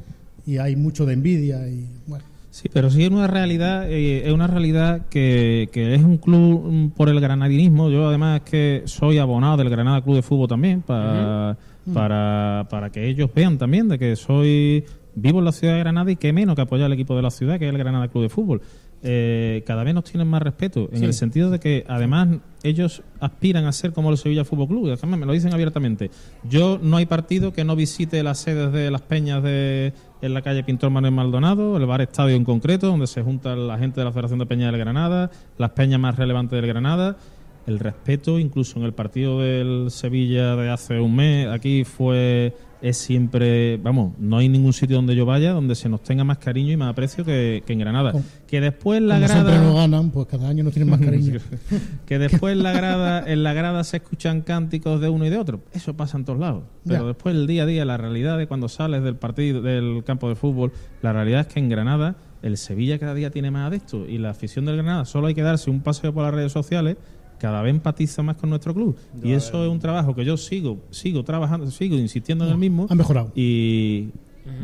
y hay mucho de envidia y bueno. Sí, pero sí es una realidad, eh, es una realidad que, que es un club mm, por el granadinismo. Yo además es que soy abonado del Granada Club de Fútbol también para, Ujú. para, para que ellos vean también de que soy vivo en la ciudad de Granada y que menos que apoyar al equipo de la ciudad que es el Granada Club de Fútbol. Eh, cada vez nos tienen más respeto en Sí. el sentido de que además ellos aspiran a ser como el Sevilla Fútbol Club. y además me lo dicen abiertamente. Yo no hay partido que no visite las sedes de las peñas de en la calle Pintor Manuel Maldonado, el bar estadio en concreto, donde se junta la gente de la Federación de Peñas del Granada, las peñas más relevantes del Granada. El respeto, incluso en el partido del Sevilla de hace un mes, aquí fue es siempre, vamos, no hay ningún sitio donde yo vaya donde se nos tenga más cariño y más aprecio que, que en Granada. Que después la Como siempre grada no ganan, pues cada año nos tienen más cariño. que después la grada en la grada se escuchan cánticos de uno y de otro eso pasa en todos lados pero Ya. después el día a día la realidad de cuando sales del partido del campo de fútbol la realidad es que en Granada el Sevilla cada día tiene más adeptos y la afición del Granada solo hay que darse un paseo por las redes sociales cada vez empatiza más con nuestro club y eso es un trabajo que yo sigo sigo trabajando sigo insistiendo en el mismo Ha mejorado. y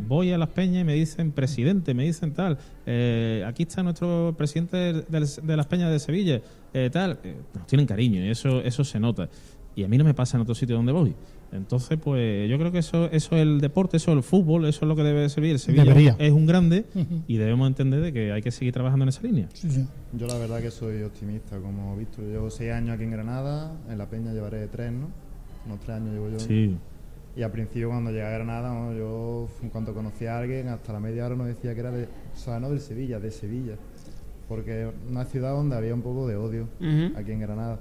voy a las peñas y me dicen presidente, me dicen tal, eh, aquí está nuestro presidente de las peñas de Sevilla, eh, tal, eh, nos tienen cariño y eso, eso se nota. Y a mí no me pasa en otro sitio donde voy. Entonces, pues yo creo que eso, eso es el deporte, eso es el fútbol, eso es lo que debe servir. El Sevilla Debería. es un grande y debemos entender de que hay que seguir trabajando en esa línea. Yo la verdad que soy optimista, como. Yo llevo seis años aquí en Granada, en La Peña llevaré tres, ¿no? Unos tres años llevo yo. Sí. Y al principio cuando llegué a Granada, ¿no? yo en cuanto conocí a alguien, hasta la media hora nos decía que era de, o sea, no del Sevilla, de Sevilla. Porque una ciudad donde había un poco de odio aquí en Granada.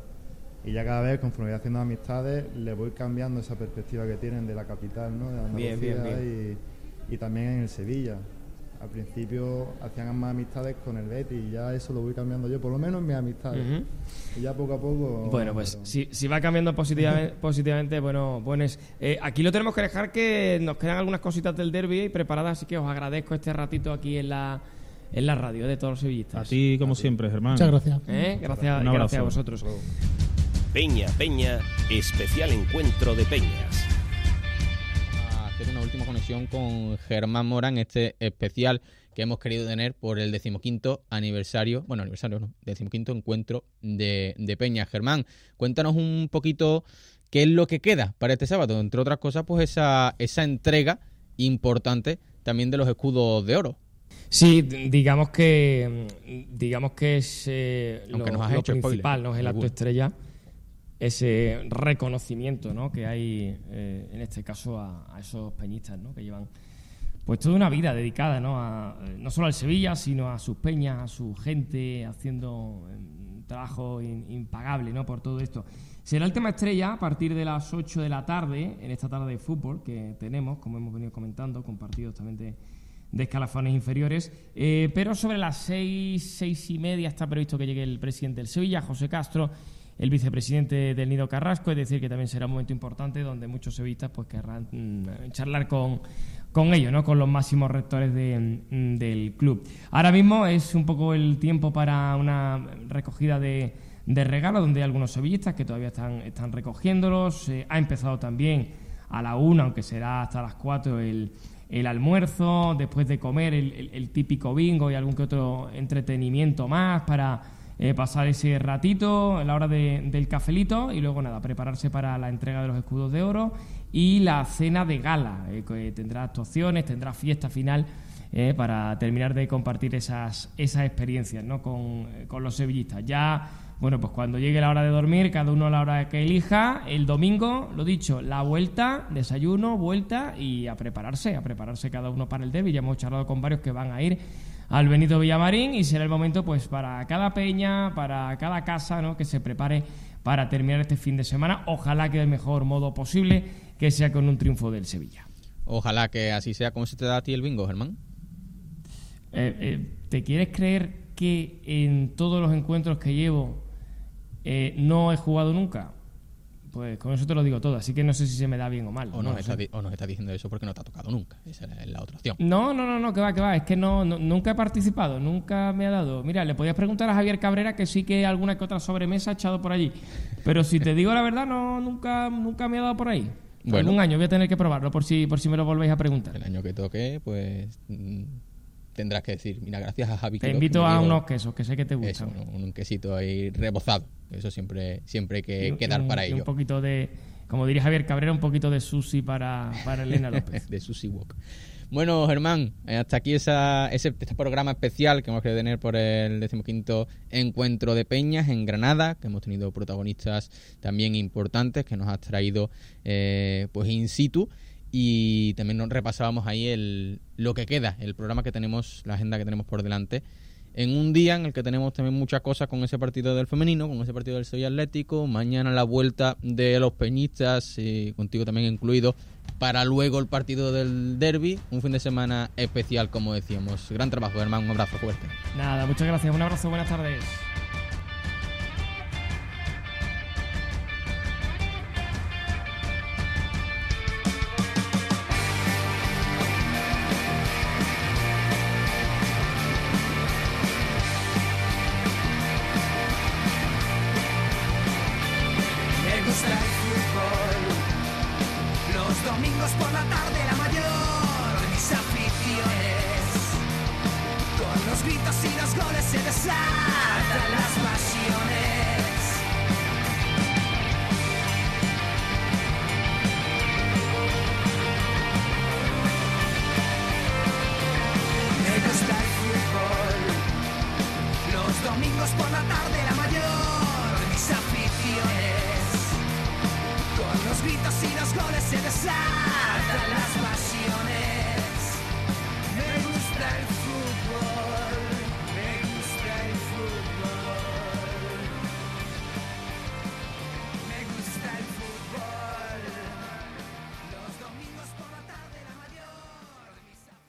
Y ya cada vez, conforme voy haciendo amistades, le voy cambiando esa perspectiva que tienen de la capital, ¿no? De Andalucía Bien, bien, Y, y también en el Sevilla. Al principio hacían más amistades con el Betis y ya eso lo voy cambiando yo, por lo menos en mis amistades. Ujú. Y ya poco a poco... Bueno, pues si, si va cambiando positivamente, positivamente bueno, bueno es. Eh, aquí lo tenemos que dejar que nos quedan algunas cositas del derby y preparadas, así que os agradezco este ratito aquí en la, en la radio de todos los sevillistas. A ti, como siempre, Germán. Muchas gracias. ¿Eh? Gracias, gracias a vosotros. Peña Peña, especial encuentro de peñas. a hacer una última conexión con Germán Morán, este especial que hemos querido tener por el decimoquinto aniversario, bueno, aniversario no, decimoquinto encuentro de, de Peña. Germán, cuéntanos un poquito qué es lo que queda para este sábado, entre otras cosas, pues esa, esa entrega importante también de los escudos de oro. Sí, digamos que digamos que es eh, Aunque lo, nos has lo hecho principal, spoiler, ¿no? Es el acto estrella, ese reconocimiento, ¿no? Que hay eh, en este caso a, esos peñistas, ¿no? Que llevan pues toda una vida dedicada, ¿no? A, eh, no solo al Sevilla, sino a sus peñas, a su gente, haciendo un trabajo in- impagable, ¿no? Por todo esto. Será el tema estrella a partir de las 8 de la tarde, en esta tarde de fútbol que tenemos, como hemos venido comentando, con partidos también de, de escalafones inferiores. Eh, pero sobre las seis, seis y media está previsto que llegue el presidente del Sevilla, José Castro, el vicepresidente del Nido Carrasco, es decir, que también será un momento importante donde muchos sevillistas pues querrán mm, charlar con, con ellos, ¿no? con los máximos rectores de, mm, del club. Ahora mismo es un poco el tiempo para una recogida de, de regalos, donde hay algunos sevillistas que todavía están, están recogiéndolos. Ha empezado también a la una, aunque será hasta las cuatro, el, almuerzo, después de comer el- el típico bingo y algún que otro entretenimiento más para eh, pasar ese ratito a la hora de- del cafelito y luego nada, prepararse para la entrega de los escudos de oro y la cena de gala, eh, que tendrá actuaciones, tendrá fiesta final eh, para terminar de compartir esas, esas experiencias ¿no? con, con los sevillistas. Ya, bueno, pues cuando llegue la hora de dormir, cada uno a la hora que elija, el domingo, lo dicho, la vuelta, desayuno, vuelta y a prepararse, a prepararse cada uno para el derby. Ya hemos charlado con varios que van a ir al Benito Villamarín y será el momento pues para cada peña, para cada casa, ¿no? que se prepare para terminar este fin de semana. Ojalá que del mejor modo posible, que sea con un triunfo del Sevilla. Ojalá que así sea como se te da a ti el bingo, Germán. Eh, eh, ¿Te quieres creer que en todos los encuentros que llevo eh, no he jugado nunca? Pues con eso te lo digo todo, así que no sé si se me da bien o mal. O no nos, está, o nos está diciendo eso porque no te ha tocado nunca. Esa es la otra opción. No, no, no, no, que va, que va. Es que no, no- nunca he participado, nunca me ha dado. Mira, le podías preguntar a Javier Cabrera que sí que alguna que otra sobremesa ha echado por allí. Pero si te digo la verdad, no, nunca, nunca me ha dado por ahí. Bueno. Algún año voy a tener que probarlo por si, por si me lo volvéis a preguntar. El año que toque, pues mm, tendrás que decir, mira, gracias a Javi. Te invito a unos quesos, que sé que te Eso, gustan. un, un quesito ahí rebozado. Eso siempre, siempre hay que, Y que dar un- para ello. Un poquito de, como diría Javier Cabrera, un poquito de sushi para, para Elena López. de Sushi Walk. Bueno, Germán, eh, hasta aquí esa, ese, este programa especial que hemos querido tener por el decimoquinto encuentro de Peñas en Granada, que hemos tenido protagonistas también importantes que nos has traído eh, pues in situ y también repasábamos ahí el, lo que queda, el programa que tenemos, la agenda que tenemos por delante en un día en el que tenemos también muchas cosas con ese partido del femenino, con ese partido del Sevilla Atlético, mañana la vuelta de los peñistas, y contigo también incluido, para luego el partido del derby, un fin de semana especial como decíamos. Gran trabajo, hermano, un abrazo fuerte. Nada, muchas gracias. Un abrazo, buenas tardes.